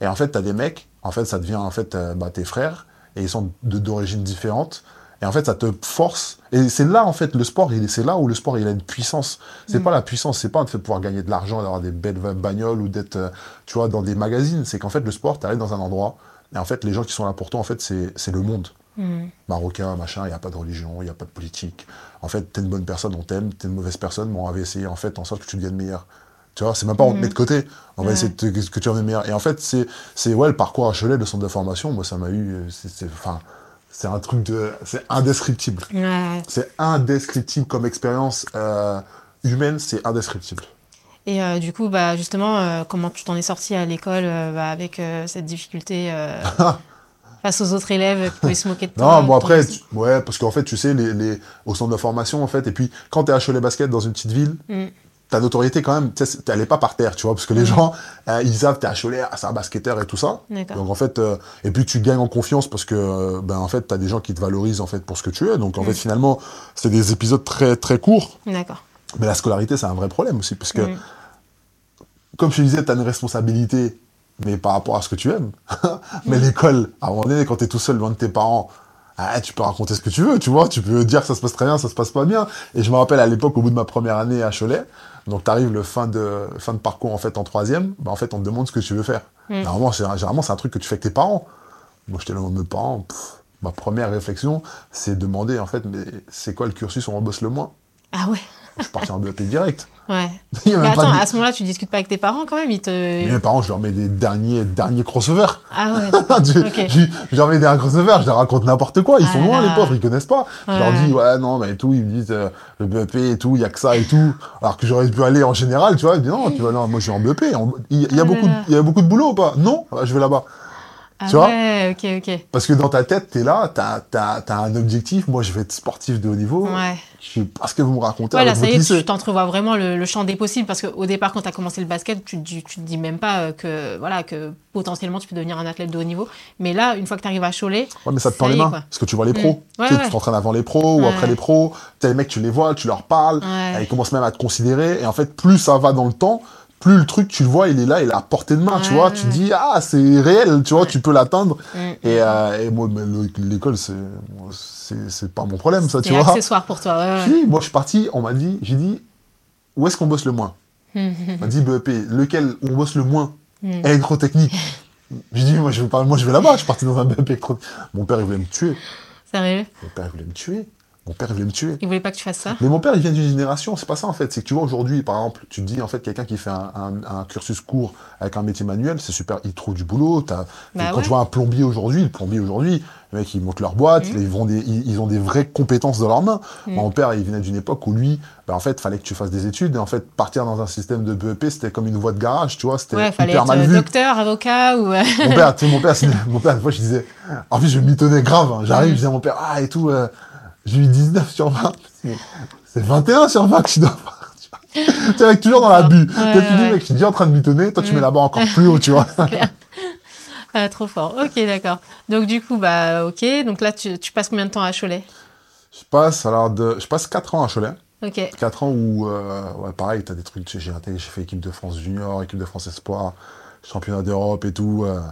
et en fait, t'as des mecs, en fait, ça devient, en fait, euh, bah, tes frères, et ils sont d'origines différentes. Et en fait, ça te force. Et c'est là, en fait, le sport, c'est là où le sport, il a une puissance. C'est Mm. pas la puissance, c'est pas le fait de pouvoir gagner de l'argent, d'avoir des belles bagnoles ou d'être, euh, tu vois, dans des magazines. C'est qu'en fait, le sport, t'arrives dans un endroit, et en fait, les gens qui sont là pour toi, en fait, c'est le monde. Mhm. Marocain, machin, il n'y a pas de religion, il n'y a pas de politique. En fait, t'es une bonne personne, on t'aime, t'es une mauvaise personne, mais on va essayer en fait en sorte que tu deviennes meilleur. Tu vois, c'est même pas on te met de côté, on va Ouais. essayer de te- que tu deviennes meilleur. Et en fait, c'est, c'est ouais, le parcours HLA, le centre de formation, moi ça m'a eu, euh, c'est, c'est- enfin, c'est un truc de, c'est indescriptible. Ouais. C'est indescriptible comme expérience euh, humaine, c'est indescriptible. Et euh, du coup, bah, justement, euh, comment tu t'en es sorti à l'école euh, bah, avec cette difficulté face aux autres élèves qui pouvaient se moquer de toi Non, bon après, tu- ouais, parce qu'en fait, tu sais, les, les, au centre de formation, en fait, et puis quand t'es HLA basket dans une petite ville, Mm. ta notoriété quand même, tu pas par terre, tu vois, parce que les gens, euh, ils savent, t'es HLA, ah, c'est un basketteur et tout ça. Donc en fait, et puis tu gagnes en confiance parce que, ben en fait, t'as des gens qui te valorisent en fait pour ce que tu es. Donc en Mm. fait, finalement, c'est des épisodes très très courts. D'accord. Mais la scolarité, c'est un vrai problème aussi, parce que, Mm. Comme je te disais, t'as une responsabilité, mais par rapport à ce que tu aimes. mais Mm. l'école, à un moment donné, quand t'es tout seul loin de tes parents, ah, tu peux raconter ce que tu veux, tu vois, tu peux dire que ça se passe très bien, ça se passe pas bien. Et je me rappelle à l'époque, au bout de ma première année à Cholet, donc t'arrives le fin de, fin de parcours en fait en troisième, bah, en fait on te demande ce que tu veux faire. Mm. Normalement, c'est, généralement c'est un truc que tu fais avec tes parents. Moi j'étais là mes parents, pff, ma première réflexion, c'est demander en fait, mais c'est quoi le cursus où on bosse le moins? Ah ouais. Je suis parti en BEP direct. Ouais. Mais attends, de- à ce moment-là, tu discutes pas avec tes parents quand même Ils te. Mais mes parents, je leur mets des derniers, derniers crossovers. Ah ouais. je, Ok. je- je leur mets des crossovers, je leur raconte n'importe quoi. Ils Ah sont là loin, là. les pauvres, ils connaissent pas. Je leur dis, ouais, non, mais et tout, ils me disent, euh, le BEP et tout, il y a que ça et tout. Alors que j'aurais pu aller en général, tu vois. Ils me disent, non, tu vois, non, moi, je suis en BEP. Il y, a Ah beaucoup, il y a beaucoup de boulot ou pas? Non, Ah je vais là-bas. Ah Tu vois ouais, ok, ok. Parce que dans ta tête, t'es là, t'as, t'as, t'as un objectif. Moi, je vais être sportif de haut niveau. Ouais. Je sais pas ce que vous me racontez Voilà, avec ça y est, lycée. tu t'entrevois vraiment le, le champ des possibles parce qu'au départ, quand tu as commencé le basket, tu, te dis- tu te dis même pas euh, que, voilà, que potentiellement tu peux devenir un athlète de haut niveau. Mais là, une fois que tu arrives à Cholet, Ouais, mais ça te y les mains. quoi. Parce que tu vois les Mm. pros. Ouais, tu sais, t'entraînes avant les pros ou après les pros. T'as les mecs, tu les vois, tu leur parles. Ils commencent même à te considérer. Et en fait, plus ça va dans le temps, plus le truc, tu le vois, il est là, il est à portée de main. tu vois, tu dis, ah, c'est réel, tu vois, tu peux l'atteindre. Et, euh, et moi, l'école, c'est, c'est, c'est pas mon problème, ça, tu c'est vois. accessoire pour toi. Ouais, ouais. Si, moi, je suis parti, on m'a dit, j'ai dit, où est-ce qu'on bosse le moins? On m'a dit BEP, lequel on bosse le moins? Électrotechnique. J'ai dit, moi, je vais pas, moi, je vais là-bas. Je suis parti dans un BEP électro. Mon père, il voulait me tuer. Sérieux? Mon père, il voulait me tuer. Mon père, il voulait me tuer. Ils voulaient pas que tu fasses ça Mais mon père, il vient d'une génération, c'est pas ça en fait. C'est que tu vois, aujourd'hui, par exemple, tu te dis, en fait, quelqu'un qui fait un, un- un cursus court avec un métier manuel, c'est super, il trouve du boulot. t'as- Bah quand ouais. tu vois un plombier aujourd'hui, le plombier aujourd'hui, les mecs, ils montent leur boîte, Mhm. ils, vont des, ils, ils ont des vraies compétences dans leurs mains. Mhm. Mon père, il venait d'une époque où lui, bah, en fait, fallait que tu fasses des études. Et en fait, partir dans un système de BEP, c'était comme une voie de garage, tu vois, c'était Ouais, fallait hyper être mal euh, vu. docteur, avocat ou. euh, Mon père, tu sais, mon père, mon père, une fois, je disais, en plus, je mitonnais grave. hein. J'arrive, je disais à mon père, ah, et tout, euh, j'ai eu 19 sur 20. C'est 21 sur 20 que je dois avoir. tu vois. Tu sais, avec toujours dans la bu. Ouais, tu dis, ouais. mec, je suis déjà en train de mitonner, toi, tu mets la barre encore plus haut, tu vois. Ah, trop fort. Ok, d'accord. Donc, du coup, bah, ok. Donc là, tu, tu passes combien de temps à Cholet? Je passe, alors, de, je passe 4 ans à Cholet. Ok. 4 ans où, euh, ouais, pareil, t'as des trucs, tu j'ai fait équipe de France junior, équipe de France espoir, championnat d'Europe et tout. euh, tu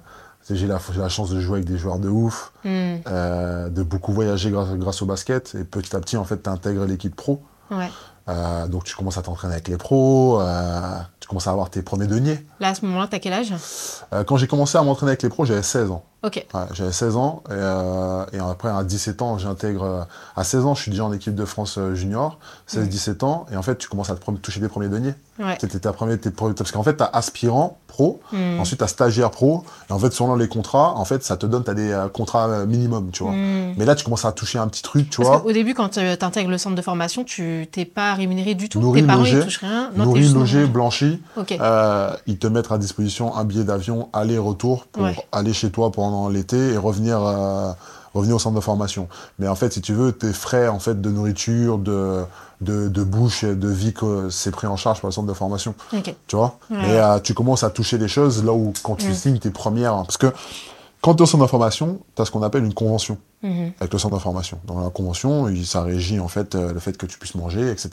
j'ai la, chance de jouer avec des joueurs de ouf. Hmm. euh, de beaucoup voyager grâce, grâce au basket. Et petit à petit, en fait, tu intègres l'équipe pro. Ouais. Euh, donc, tu commences à t'entraîner avec les pros. euh, tu commences à avoir tes premiers deniers. Là, à ce moment-là, t'as quel âge? Quand j'ai commencé à m'entraîner avec les pros, j'avais 16 ans. Ok. Ouais, j'avais 16 ans. Et, euh, et après, à 17 ans, j'intègre. euh, à 16 ans, je suis déjà en équipe de France euh, junior. 16-17 ans. Et en fait, tu commences à te toucher des premiers deniers. Ouais. C'était ta première, tes premiers- parce qu'en fait, tu as aspirant pro. Hmm. Ensuite, tu as stagiaire pro. Et en fait, selon les contrats, en fait, ça te donne, tu as des euh, contrats minimum, tu vois. Hmm. Mais là, tu commences à toucher un petit truc, tu Parce vois. qu'au début, quand tu intègres le centre de formation, tu t'es pas rémunéré du tout. Nourri, Tes parents, logé. ils touchent rien. Non, t'es Nourri, logé, blanchi. Ok. Euh, ils te mettent à disposition un billet d'avion aller-retour pour Ouais. aller chez toi pendant l'été et revenir, euh, revenir au centre de formation. Mais en fait, si tu veux, tes frais en fait, de nourriture, de, de, de bouche de vie, que c'est pris en charge par le centre de formation. Tu vois? Ouais. Et euh, tu commences à toucher des choses là où, quand tu signes tes premières. Parce que quand tu es au centre d'information, tu as ce qu'on appelle une convention Mhm. avec le centre d'information. Dans la convention, ça régit en fait euh, le fait que tu puisses manger, etc.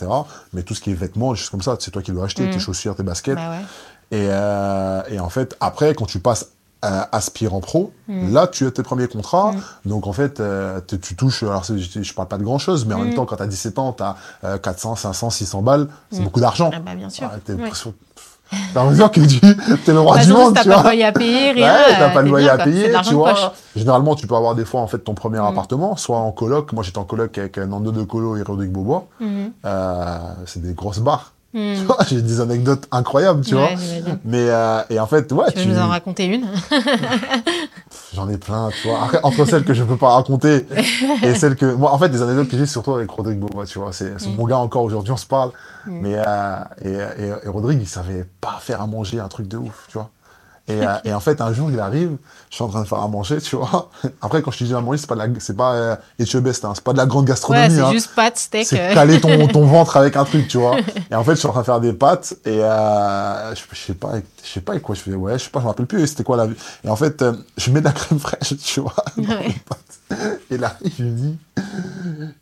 Mais tout ce qui est vêtements, des choses comme ça, c'est toi qui dois acheter Mhm. tes chaussures, tes baskets. Bah ouais. Et, euh, et en fait, après, quand tu passes à aspirant pro, Mhm. là, tu as tes premiers contrats. Mhm. Donc, en fait, euh, tu, tu touches, alors je, je parle pas de grand chose, mais en même temps, quand tu as 17 ans, tu as 400, 500, 600 balles, c'est beaucoup d'argent. Ah bah bien sûr. Ah, t'es Ouais. l'impression- T'as l'impression que tu es le roi Bah, du surtout si monde, t'as tu pas de vois. loyer à payer, rien. Ouais, t'as euh, pas de t'es loyer à payer, tu vois. poche. Généralement, tu peux avoir des fois en fait ton premier appartement, soit en coloc. Moi, j'étais en coloc avec euh, Nando de Colo et Rodrigue Beaubois. Euh, c'est des grosses barres. Tu vois, J'ai des anecdotes incroyables, tu vois. Ouais. Mais euh, et en fait, ouais, Tu veux nous en raconter une j'en ai plein, tu vois. Après, entre celles que je peux pas raconter et celles que moi, en fait, des anecdotes que j'ai surtout avec Rodrigue Beaubois, tu vois. C'est c'est Mm. mon gars encore aujourd'hui, on se parle. Mm. Mais euh, et, et, et Rodrigue, il savait pas faire à manger un truc de ouf, tu vois. Et, euh, et en fait, un jour, il arrive, je suis en train de faire à manger, tu vois. Après, quand je te dis à manger, c'est pas de la, c'est pas euh, Etchebest, hein, c'est pas de la grande Ouais, gastronomie. c'est hein. juste pâtes, steak. C'est euh. caler ton, ton ventre avec un truc, tu vois. Et en fait, je suis en train de faire des pâtes et euh, je, je sais pas, je sais pas avec quoi je faisais. Ouais, je sais pas, je me rappelle plus. C'était quoi la vie. Et en fait, euh, je mets de la crème fraîche, tu vois. Ouais. Et là, il me dit,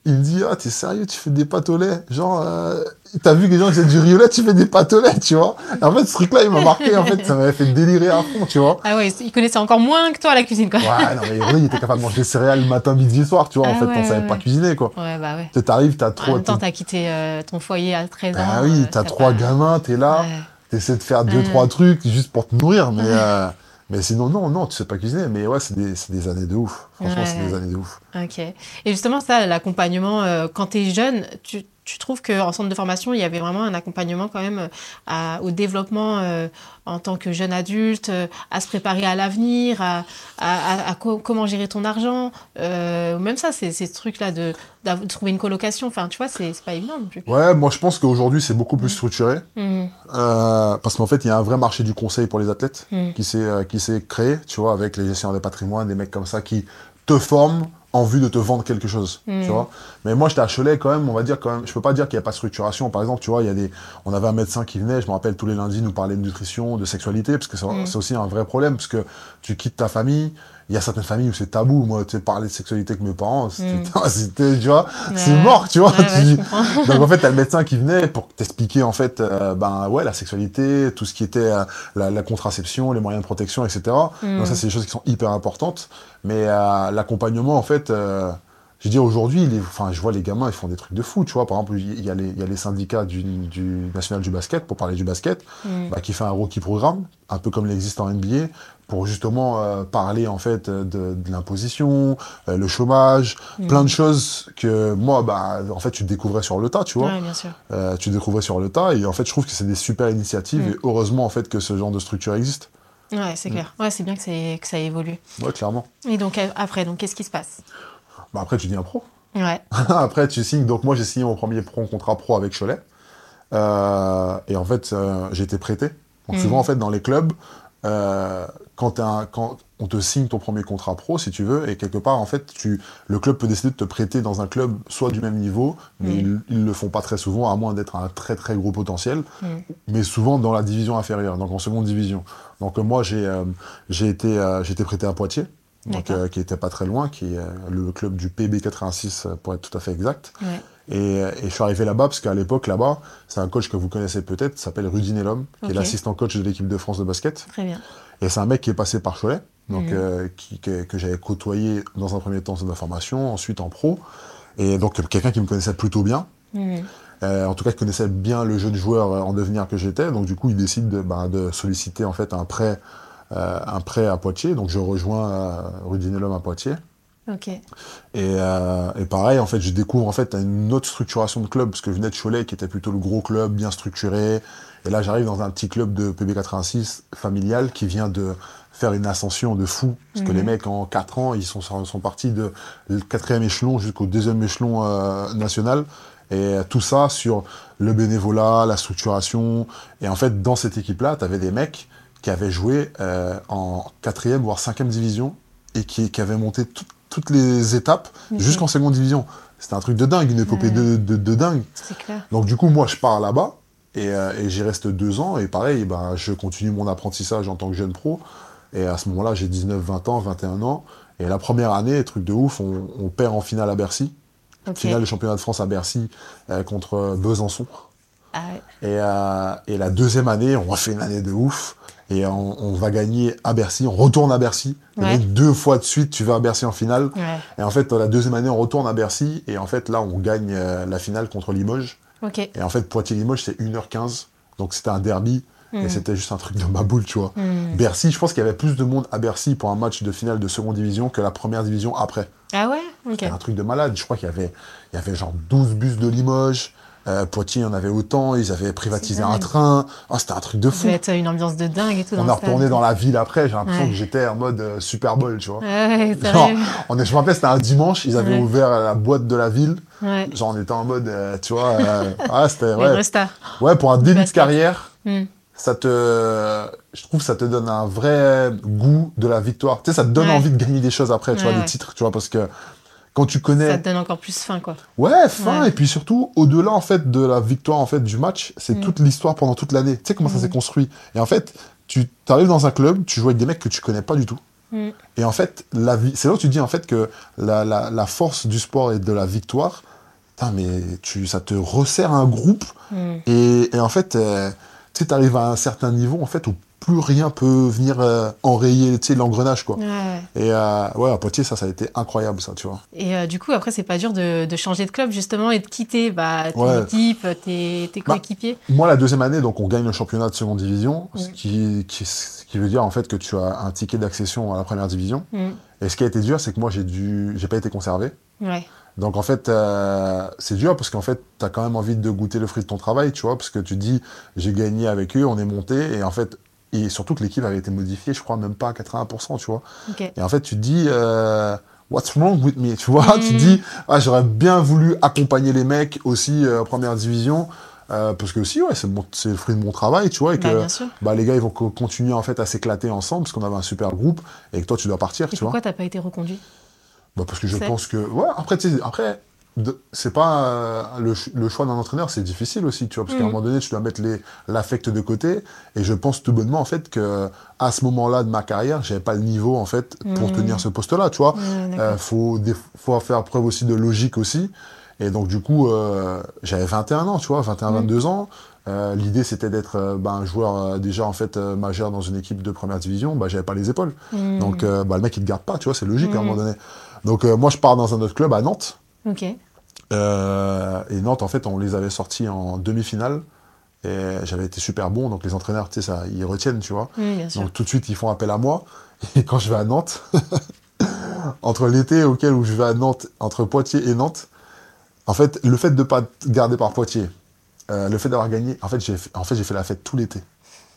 il me dit, ah, t'es sérieux, tu fais des pâtes au lait. Genre, euh, t'as vu que les gens qui faisaient du riz au lait, tu fais des pâtes au lait, tu vois. Et en fait, ce truc-là, il m'a marqué. En fait, ça m'avait fait délirer à fond, tu vois. Ah ouais, il connaissait encore moins que toi la cuisine, quoi. Ouais, non, mais il était capable de manger des céréales matin, midi et soir, tu vois. en Ah fait, ouais, on savait ouais, pas cuisiner, quoi. Ouais, bah ouais. Tu t'arrives, t'as En trop. même temps, t'as quitté euh, ton foyer à 13 ans. Ah oui, euh, t'as trois pas- gamins, t'es là, t'essaies de faire deux, Ouais. trois trucs juste pour te nourrir, mais, euh, mais sinon, non, non, tu sais pas cuisiner. Mais ouais, c'est des, des années de ouf. Franchement, Ouais. c'est des années de ouf. Ok. Et justement, ça, l'accompagnement, euh, quand tu es jeune, tu, tu trouves qu'en centre de formation, il y avait vraiment un accompagnement quand même euh, à- au développement euh, en tant que jeune adulte, euh, à se préparer à l'avenir, à, à- à- à co- comment gérer ton argent. euh, même ça, ces trucs-là de, trouver une colocation. Enfin, tu vois, c'est pas évident non plus. Ouais, moi, je pense qu'aujourd'hui, c'est beaucoup plus structuré. Mhm. euh, parce qu'en fait, il y a un vrai marché du conseil pour les athlètes Mhm. qui s'est créé, tu vois, avec les gestionnaires de patrimoine, des mecs comme ça qui te forment en vue de te vendre quelque chose, tu vois. Mais moi, j'étais à Cholet quand même, on va dire quand même, je peux pas dire qu'il n'y a pas de structuration. Par exemple, tu vois, il y a des, on avait un médecin qui venait, je me rappelle tous les lundis nous parler de nutrition, de sexualité, parce que c'est Mhm. c'est aussi un vrai problème, parce que tu quittes ta famille. Il y a certaines familles où c'est tabou. Moi, tu sais, parler de sexualité avec mes parents, c'était, c'était, tu vois, c'est mort, tu vois. Ouais, tu donc en fait, t'as le médecin qui venait pour t'expliquer en fait, euh, ben ouais, la sexualité, tout ce qui était euh, la, la contraception, les moyens de protection, etc. Mm. Donc ça, c'est des choses qui sont hyper importantes. Mais euh, l'accompagnement, en fait, euh, je veux dire aujourd'hui, enfin, je vois les gamins, ils font des trucs de fou, tu vois. Par exemple, il y a les, il y a les syndicats du, du national du basket pour parler du basket, Mhm. bah, qui fait un rookie programme, un peu comme il existe en NBA, pour justement euh, parler en fait de, de l'imposition, euh, le chômage, Mhm. plein de choses que moi, bah, en fait, tu découvrais sur le tas, tu vois. Ouais, bien sûr. Euh, tu découvrais sur le tas et en fait je trouve que c'est des super initiatives Mm. et heureusement en fait que ce genre de structure existe. Ouais, c'est clair. Ouais, c'est bien que, que ça évolue. Ouais clairement. Et donc, après, donc qu'est-ce qui se passe? Bah, après tu dis un pro. Ouais. après tu signes donc moi j'ai signé mon premier pro contrat pro avec Cholet Euh, et en fait euh, j'ai été prêté. Donc Mm. souvent en fait dans les clubs euh, quand, t'as un- quand on te signe ton premier contrat pro si tu veux et quelque part en fait tu le club peut décider de te prêter dans un club soit du même niveau mais Mm. ils, ils le font pas très souvent à moins d'être un très très gros potentiel Mm. mais souvent dans la division inférieure, donc en seconde division. Donc moi j'ai euh, j'ai été euh, j'ai été prêté à Poitiers, donc euh, qui était pas très loin, qui est euh, le club du PB 86 euh, pour être tout à fait exact. Ouais. Et, et je suis arrivé là-bas parce qu'à l'époque là-bas, c'est un coach que vous connaissez peut-être, s'appelle Rudy Nelom, qui est l'assistant coach de l'équipe de France de basket. Très bien. Et c'est un mec qui est passé par Cholet, donc Mhm. euh, qui, que, que j'avais côtoyé dans un premier temps dans ma formation, ensuite en pro, et donc quelqu'un qui me connaissait plutôt bien. Mhm. Euh, en tout cas, il connaissait bien le jeune joueur en devenir que j'étais. Donc, du coup, il décide de, bah, de solliciter en fait un prêt, un prêt à Poitiers. Donc, je rejoins euh, Rudy Nelom à Poitiers. Ok. Et, euh, et pareil, en fait, je découvre en fait une autre structuration de club parce que je venais de Cholet, qui était plutôt le gros club, bien structuré. Et là, j'arrive dans un petit club de PB86 familial qui vient de faire une ascension de fou. Parce que Mhm. les mecs, en 4 ans, ils sont, sont partis de le quatrième échelon jusqu'au deuxième échelon euh, national. Et euh, tout ça sur le bénévolat, la structuration. Et en fait, dans cette équipe-là, tu avais des mecs qui avaient joué euh, en quatrième, voire cinquième division, et qui, qui avaient monté tout- toutes les étapes Mhm. jusqu'en seconde division. C'était un truc de dingue, une épopée Ouais. de, de, de dingue. C'est clair. Donc du coup, moi, je pars là-bas, et, euh, et j'y reste deux ans, et pareil, ben, je continue mon apprentissage en tant que jeune pro. Et à ce moment-là, j'ai 19, 20 ans, 21 ans. Et la première année, truc de ouf, on, on perd en finale à Bercy. Finale du championnat de France à Bercy euh, contre Besançon. Ah ouais. Et, euh, et la deuxième année, on refait une année de ouf. Et on, on va gagner à Bercy. On retourne à Bercy. Ouais. mec, deux fois de suite, tu vas à Bercy en finale. Ouais. Et en fait, la deuxième année, on retourne à Bercy. Et en fait, là, on gagne euh, la finale contre Limoges. Et en fait, Poitiers-Limoges, c'est 1h15. Donc c'était un derby. Et c'était juste un truc de ma boule, tu vois. Hmm. Bercy, je pense qu'il y avait plus de monde à Bercy pour un match de finale de seconde division que la première division après. Ah ouais? C'était un truc de malade. Je crois qu'il y avait, il y avait genre 12 bus de Limoges. Euh, Poitiers, en avait autant. Ils avaient privatisé un train. Ah, c'était un truc de fou. être une ambiance de dingue et tout. On stade. retourné dans la ville après. J'ai l'impression Ouais. que j'étais en mode euh, Super Bowl, tu vois. Ouais, Genre, sérieux. on est, je me rappelle, c'était un dimanche. Ils avaient Ouais. ouvert la boîte de la ville. Genre, on était en mode, euh, tu vois. euh, ah, c'était, ouais. pour un début de carrière, Hmm. ça te, je trouve, que ça te donne un vrai goût de la victoire. Tu sais, ça te donne envie de gagner des choses après, tu vois, des titres, tu vois, parce que quand tu connais, Ça te donne encore plus faim, quoi. ouais, Ouais. et puis surtout, au-delà, en fait, de la victoire, en fait, du match, c'est Mm. toute l'histoire pendant toute l'année. Tu sais comment ça Mm. s'est construit. Et en fait, tu arrives dans un club, tu joues avec des mecs que tu connais pas du tout. Mm. Et en fait, la vie, c'est là où tu dis, en fait, que la, la, la force du sport et de la victoire, putain, mais tu, ça te resserre un groupe et, et en fait, euh, tu sais, arrives à un certain niveau en fait où plus rien peut venir euh, enrayer l'engrenage quoi. Ouais. Et euh, ouais, à Poitiers, ça, ça a été incroyable ça, tu vois. Et euh, du coup, après, c'est pas dur de, de changer de club, justement, et de quitter bah, ton Ouais. équipe, tes, tes Bah, coéquipiers. Moi, la deuxième année, donc on gagne le championnat de seconde division, ce, qui, qui, ce qui veut dire en fait que tu as un ticket d'accession à la première division. Mm. Et ce qui a été dur, c'est que moi, j'ai dû, j'ai pas été conservé. Ouais. Donc en fait, euh, c'est dur parce qu'en fait, tu as quand même envie de goûter le fruit de ton travail, tu vois, parce que tu dis, j'ai gagné avec eux, on est monté, et en fait, et surtout que l'équipe avait été modifiée, je crois même pas à 80%, tu vois. Et en fait, tu te dis, euh, what's wrong with me, tu vois, Mm. tu te dis, ah, j'aurais bien voulu accompagner les mecs aussi euh, en première division, euh, parce que aussi, ouais, c'est mon- c'est le fruit de mon travail, tu vois, et Bah, que bah, les gars, ils vont co- continuer en fait à s'éclater ensemble, parce qu'on avait un super groupe, et que toi, tu dois partir, Et tu vois. pourquoi t'as pas été reconduit? Bah parce que je C'est- pense que ouais après tu sais après c'est pas euh, le, ch- le choix d'un entraîneur c'est difficile aussi tu vois parce qu'à un Mhm. moment donné tu dois mettre l'affect de côté et je pense tout bonnement en fait que à ce moment-là de ma carrière j'avais pas le niveau en fait pour Mhm. tenir ce poste-là tu vois euh, d'accord. faut des- faire preuve aussi de logique aussi et donc du coup euh, j'avais 21 ans tu vois 21 Mhm. 22 ans Euh, l'idée c'était d'être euh, bah, un joueur euh, déjà en fait majeur dans une équipe de première division bah j'avais pas les épaules Mm. donc bah, le mec il te garde pas tu vois c'est logique à un moment donné donc moi je pars dans un autre club à Nantes. Euh, et Nantes, en fait, on les avait sortis en demi-finale. Et j'avais été super bon, donc les entraîneurs, tu sais, ça, ils retiennent, tu vois. Oui, bien sûr. Donc tout de suite, ils font appel à moi. Et quand je vais à Nantes, entre l'été auquel où je vais à Nantes, entre Poitiers et Nantes, en fait, le fait de ne pas te garder par Poitiers, euh, le fait d'avoir gagné, en fait, j'ai en fait, j'ai fait la fête tout l'été.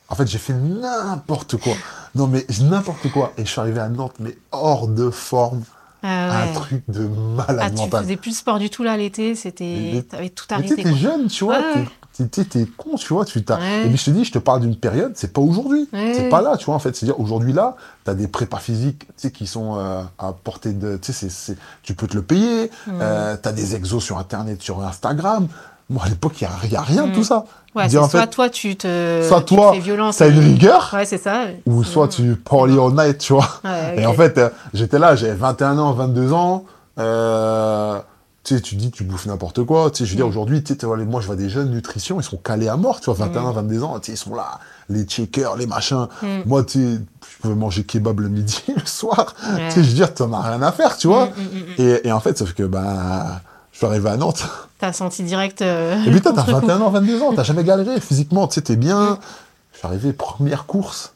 En fait, j'ai fait n'importe quoi. Non, mais n'importe quoi. Et je suis arrivé à Nantes, mais hors de forme. Ah Un truc de Ah, malade tu mental. faisais plus de sport du tout là l'été, c'était. T'avais tout tu arrêté. t'es quoi. jeune, tu vois, Ouais. t'es- con, tu vois, tu t'as... Ouais. Et puis je te dis, je te parle d'une période, c'est pas aujourd'hui, c'est pas là, tu vois, en fait. C'est-à-dire, aujourd'hui, là, t'as des prépas physiques, tu sais, qui sont euh, à portée de... Tu sais, tu peux te le payer, euh, t'as des exos sur Internet, sur Instagram. Moi, à l'époque, il n'y a, rien de tout ça. Ouais, Dire, c'est en soit fait, toi tu te. soit tu toi, fais violence. t'as une et- rigueur, Ouais, c'est ça. ou soit tu party all night, tu vois. Ouais, Et en fait, euh, j'étais là, j'avais 21 ans, 22 ans. Euh, tu sais, tu dis, tu bouffes n'importe quoi. Tu sais, je veux dire, Mm. aujourd'hui, tu sais, tu moi, je vois des jeunes nutrition, ils sont calés à mort, tu vois, 21 ans, 22 ans, tu sais, ils sont là, les checkers, les machins. Mm. Moi, tu sais, je pouvais manger kebab le midi, le soir. Ouais. Tu sais, je veux dire, t'en as rien à faire, tu vois. Mm, mm, mm, mm. Et, et en fait, sauf que, bah, suis arrivé à Nantes. T'as senti direct. euh, Et putain, t'as contre-coup. 21 ans, 22 ans, t'as jamais galéré physiquement, tu sais, t'es bien. Je suis arrivé, première course.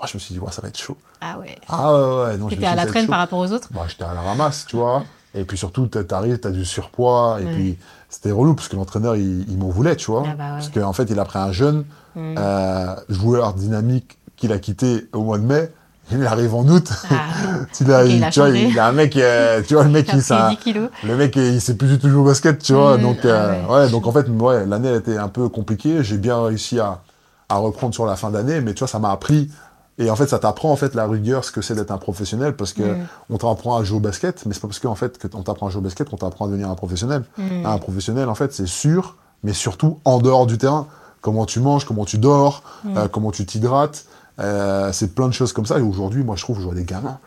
Ouais, je me suis dit, ouais, ça va être chaud. Ah ouais. Ah ouais, ouais, T'étais à la traîne par rapport aux autres Bah, j'étais à la ramasse, tu vois. Et puis surtout, t'a- t'arrives, t'as du surpoids. Et Ouais. puis, c'était relou parce que l'entraîneur, il, il m'en voulait, tu vois. Ah bah ouais. Parce qu'en fait, il a pris un jeune Mm. euh, joueur dynamique qu'il a quitté au mois de mai. Il arrive en août. Ah, il, a, il a tu vois, il a un mec, euh, tu vois, le mec, il, pris ça, 10 kilos. le mec, il sait plus du tout jouer au basket, tu vois. Mm, donc, ah euh, ouais. ouais. donc en fait, ouais, l'année, elle était un peu compliquée. J'ai bien réussi à, à reprendre sur la fin d'année, mais tu vois, ça m'a appris. Et en fait, ça t'apprend en fait la rigueur, ce que c'est d'être un professionnel, parce que Mm. on t'apprend à jouer au basket, mais c'est pas parce qu'en fait que on t'apprend à jouer au basket qu'on t'apprend à devenir un professionnel. Mm. Un professionnel, en fait, c'est sûr, mais surtout en dehors du terrain. Comment tu manges, comment tu dors, euh, comment tu t'hydrates. Euh, c'est plein de choses comme ça. Et aujourd'hui, moi, je trouve, je vois des gamins.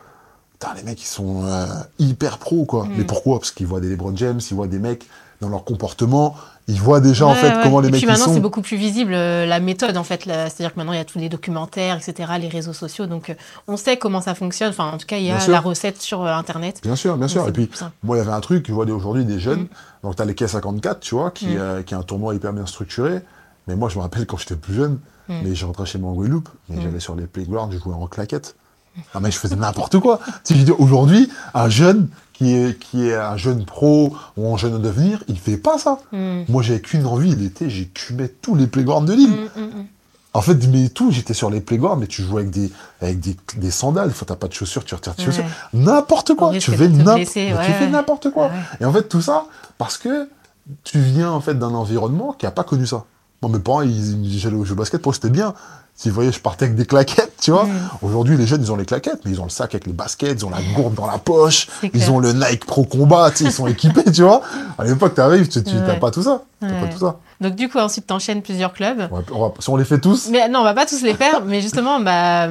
Putain, les mecs, ils sont euh, hyper pros, quoi. Mm. Mais pourquoi? Parce qu'ils voient des LeBron James, ils voient des mecs dans leur comportement, ils voient déjà, en Ouais, fait, ouais. comment les Et mecs puis ils maintenant, sont. c'est beaucoup plus visible euh, la méthode en fait. C'est-à-dire que maintenant, il y a tous les documentaires, etc., les réseaux sociaux. Donc, on sait comment ça fonctionne. Enfin, en tout cas, il y a Bien sûr. la recette sur Internet. Bien sûr, bien Donc, sûr. Et puis, moi, il y avait un truc, je vois aujourd'hui des jeunes. Mm. Donc, tu as les K54, tu vois, qui, Mm. qui est un tournoi hyper bien structuré. Mais moi, je me rappelle quand j'étais plus jeune, Mm. mais je rentrais chez moi en Guadeloupe, mais Mm. j'allais sur les playgrounds, je jouais en claquettes. Ah, mais je faisais n'importe quoi. Tu sais, aujourd'hui, un jeune qui est, qui est un jeune pro ou un jeune en devenir, il fait pas ça. Mm. Moi, j'avais qu'une envie, l'été, j'ai cumé tous les playgrounds de l'île. Mm, mm, mm. En fait, mais tout, j'étais sur les playgrounds, mais tu jouais avec des, avec des, des sandales. T'as pas de chaussures, tu retires tes Ouais. chaussures. N'importe quoi. Tu fais, blesser, ouais, tu fais n'importe quoi. Et en fait, tout ça, parce que tu viens en fait d'un environnement qui a pas connu ça. Moi, mes parents, ils, ils me disaient, j'allais au jeu basket, pour c'était bien. S'ils voyaient, je partais avec des claquettes, tu vois. Mm. Aujourd'hui, les jeunes, ils ont les claquettes, mais ils ont le sac avec les baskets, ils ont la gourde dans la poche, ils ont le Nike Pro Combat, tu sais, ils sont équipés, tu vois. À l'époque, t'arrives, tu Ouais. pas tout ça. T'as Ouais. pas tout ça. Donc, du coup, ensuite, t'enchaînes plusieurs clubs. On va- on va- si on les fait tous, Mais non, on va pas tous les faire, mais justement, bah,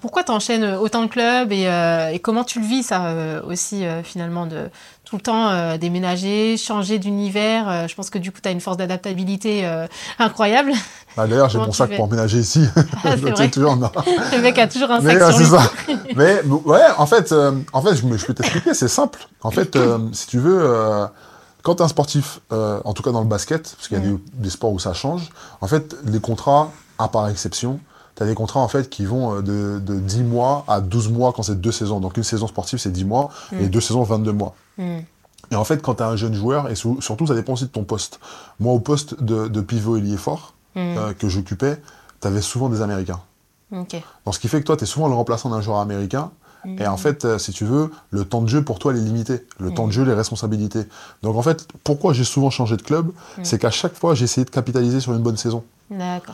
pourquoi t'enchaînes autant de clubs et, euh, et comment tu le vis ça euh, aussi euh, finalement de tout le temps déménager, changer d'univers. je pense que du coup, tu as une force d'adaptabilité incroyable. bah, d'ailleurs, j'ai mon sac fais pour emménager ici. Ah, vrai. toujours, non. Le mec a toujours un Mais sac sur ça. Mais ouais, en fait, en fait, je, je peux t'expliquer, c'est simple. En fait, si tu veux, quand tu es un sportif, euh, en tout cas dans le basket, parce qu'il y a Mm. des, des sports où ça change, en fait, les contrats, à part exception, tu as des contrats en fait qui vont euh, de, de 10 mois à 12 mois quand c'est deux saisons. Donc une saison sportive, c'est 10 mois, Mm. et deux saisons, 22 mois. Hmm. Et en fait, quand tu es un jeune joueur, et sou- surtout, ça dépend aussi de ton poste. Moi, au poste de, de pivot ailier fort Hmm. euh, que j'occupais, tu avais souvent des Américains. Donc, ce qui fait que toi, tu es souvent le remplaçant d'un joueur américain. Hmm. Et en fait, euh, si tu veux, le temps de jeu pour toi, il est limité. Le temps de jeu, les responsabilités. Donc, en fait, pourquoi j'ai souvent changé de club C'est qu'à chaque fois, j'ai essayé de capitaliser sur une bonne saison.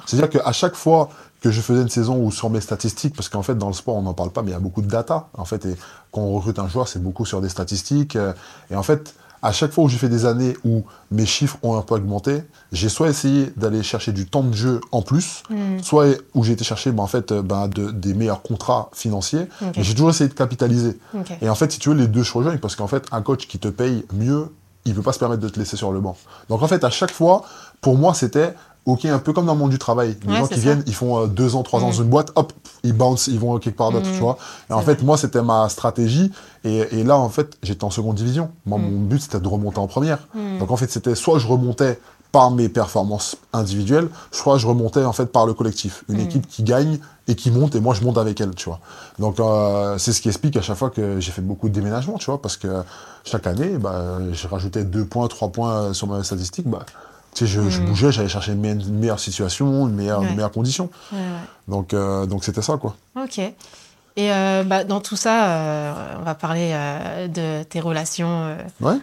C'est-à-dire qu'à chaque fois que je faisais une saison où sur mes statistiques, parce qu'en fait, dans le sport, on n'en parle pas, mais il y a beaucoup de data. En fait, et quand on recrute un joueur, c'est beaucoup sur des statistiques. euh, Et en fait, à chaque fois où j'ai fait des années où mes chiffres ont un peu augmenté, j'ai soit essayé d'aller chercher du temps de jeu en plus, Hmm. soit où j'ai été chercher ben, en fait, euh, ben, de- des meilleurs contrats financiers, Ok. mais j'ai toujours essayé de capitaliser. Et en fait, si tu veux, les deux se rejoignent parce qu'en fait, un coach qui te paye mieux, il peut pas se permettre de te laisser sur le banc. Donc en fait, à chaque fois, pour moi, c'était ok, un peu comme dans le monde du travail. Les Ouais, gens qui ça. viennent, ils font euh, deux ans, trois ans Mm. dans une boîte, hop, ils bounce, ils vont quelque part d'autre, Mm. tu vois. Et en fait, vrai. moi, c'était ma stratégie. Et, et là, en fait, j'étais en seconde division. Moi, Mm. mon but, c'était de remonter en première. Donc en fait, c'était soit je remontais par mes performances individuelles, soit je remontais en fait par le collectif. Une équipe qui gagne et qui monte, et moi je monte avec elle, tu vois. Donc euh, c'est ce qui explique à chaque fois que j'ai fait beaucoup de déménagements, tu vois, parce que chaque année, bah, je rajoutais 2 points, 3 points sur ma statistique, bah, tu sais, je, je Mm. bougeais, j'allais chercher une, meilleure- une meilleure situation, une meilleure, Ouais. une meilleure condition. Ouais, ouais. Donc euh, donc c'était ça, quoi. Ok. Et euh, bah, dans tout ça, euh, on va parler de tes relations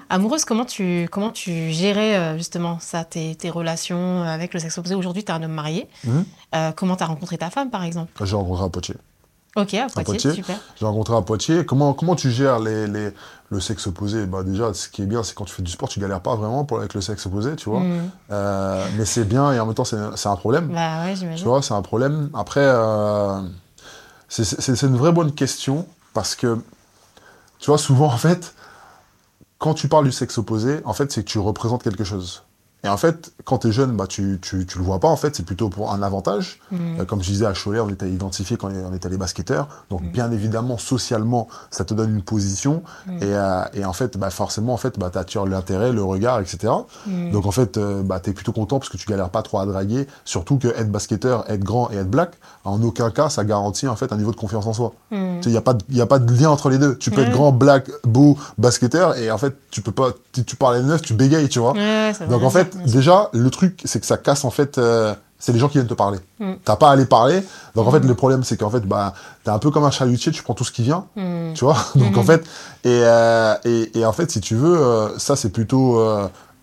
amoureuses. Comment tu, comment tu gérais justement ça, tes, tes relations avec le sexe opposé? Aujourd'hui, tu es un homme marié. Mhm. Comment tu as rencontré ta femme, par exemple? J'ai rencontré à Poitiers. Ok, à Poitiers, Poitiers. super. J'ai rencontré à Poitiers. Comment, comment tu gères les, les- le sexe opposé? Bah Déjà, ce qui est bien, c'est quand tu fais du sport, tu galères pas vraiment pour, avec le sexe opposé, tu vois. Mhm. Euh, mais c'est bien et en même temps, c'est un problème. Bah ouais, Tu j'imagine. vois, c'est un problème. Après, euh, c'est une vraie bonne question parce que, tu vois, souvent, en fait, quand tu parles du sexe opposé, en fait, c'est que tu représentes quelque chose. Et en fait, quand tu es jeune, bah, tu, tu, tu le vois pas, en fait, c'est plutôt pour un avantage. Mhm. Euh, comme je disais, à Cholet, on était identifiés quand on était les basketteurs. Donc, bien évidemment, socialement, ça te donne une position. Mm. Et, euh, et en fait, bah, forcément, en fait, bah, tu attires l'intérêt, le regard, etc. Donc, en fait, euh, bah, tu es plutôt content parce que tu galères pas trop à draguer. Surtout que être basketteur, être grand et être black, en aucun cas, ça garantit en fait un niveau de confiance en soi. Il n'y a, pas de- y a pas de lien entre les deux. Tu peux être grand, black, beau, basketteur, et en fait, tu peux pas. Tu, tu parles à neuf, tu bégayes, tu vois. Ouais, Donc en fait, déjà, le truc, c'est que ça casse en fait. euh, c'est les gens qui viennent te parler. Mm. T'as pas à aller parler. Donc en fait, le problème, c'est qu'en fait, bah, t'es un peu comme un chalutier, tu prends tout ce qui vient, Mhm. tu vois. Donc en fait, et, euh, et, et en fait, si tu veux, euh, ça c'est plutôt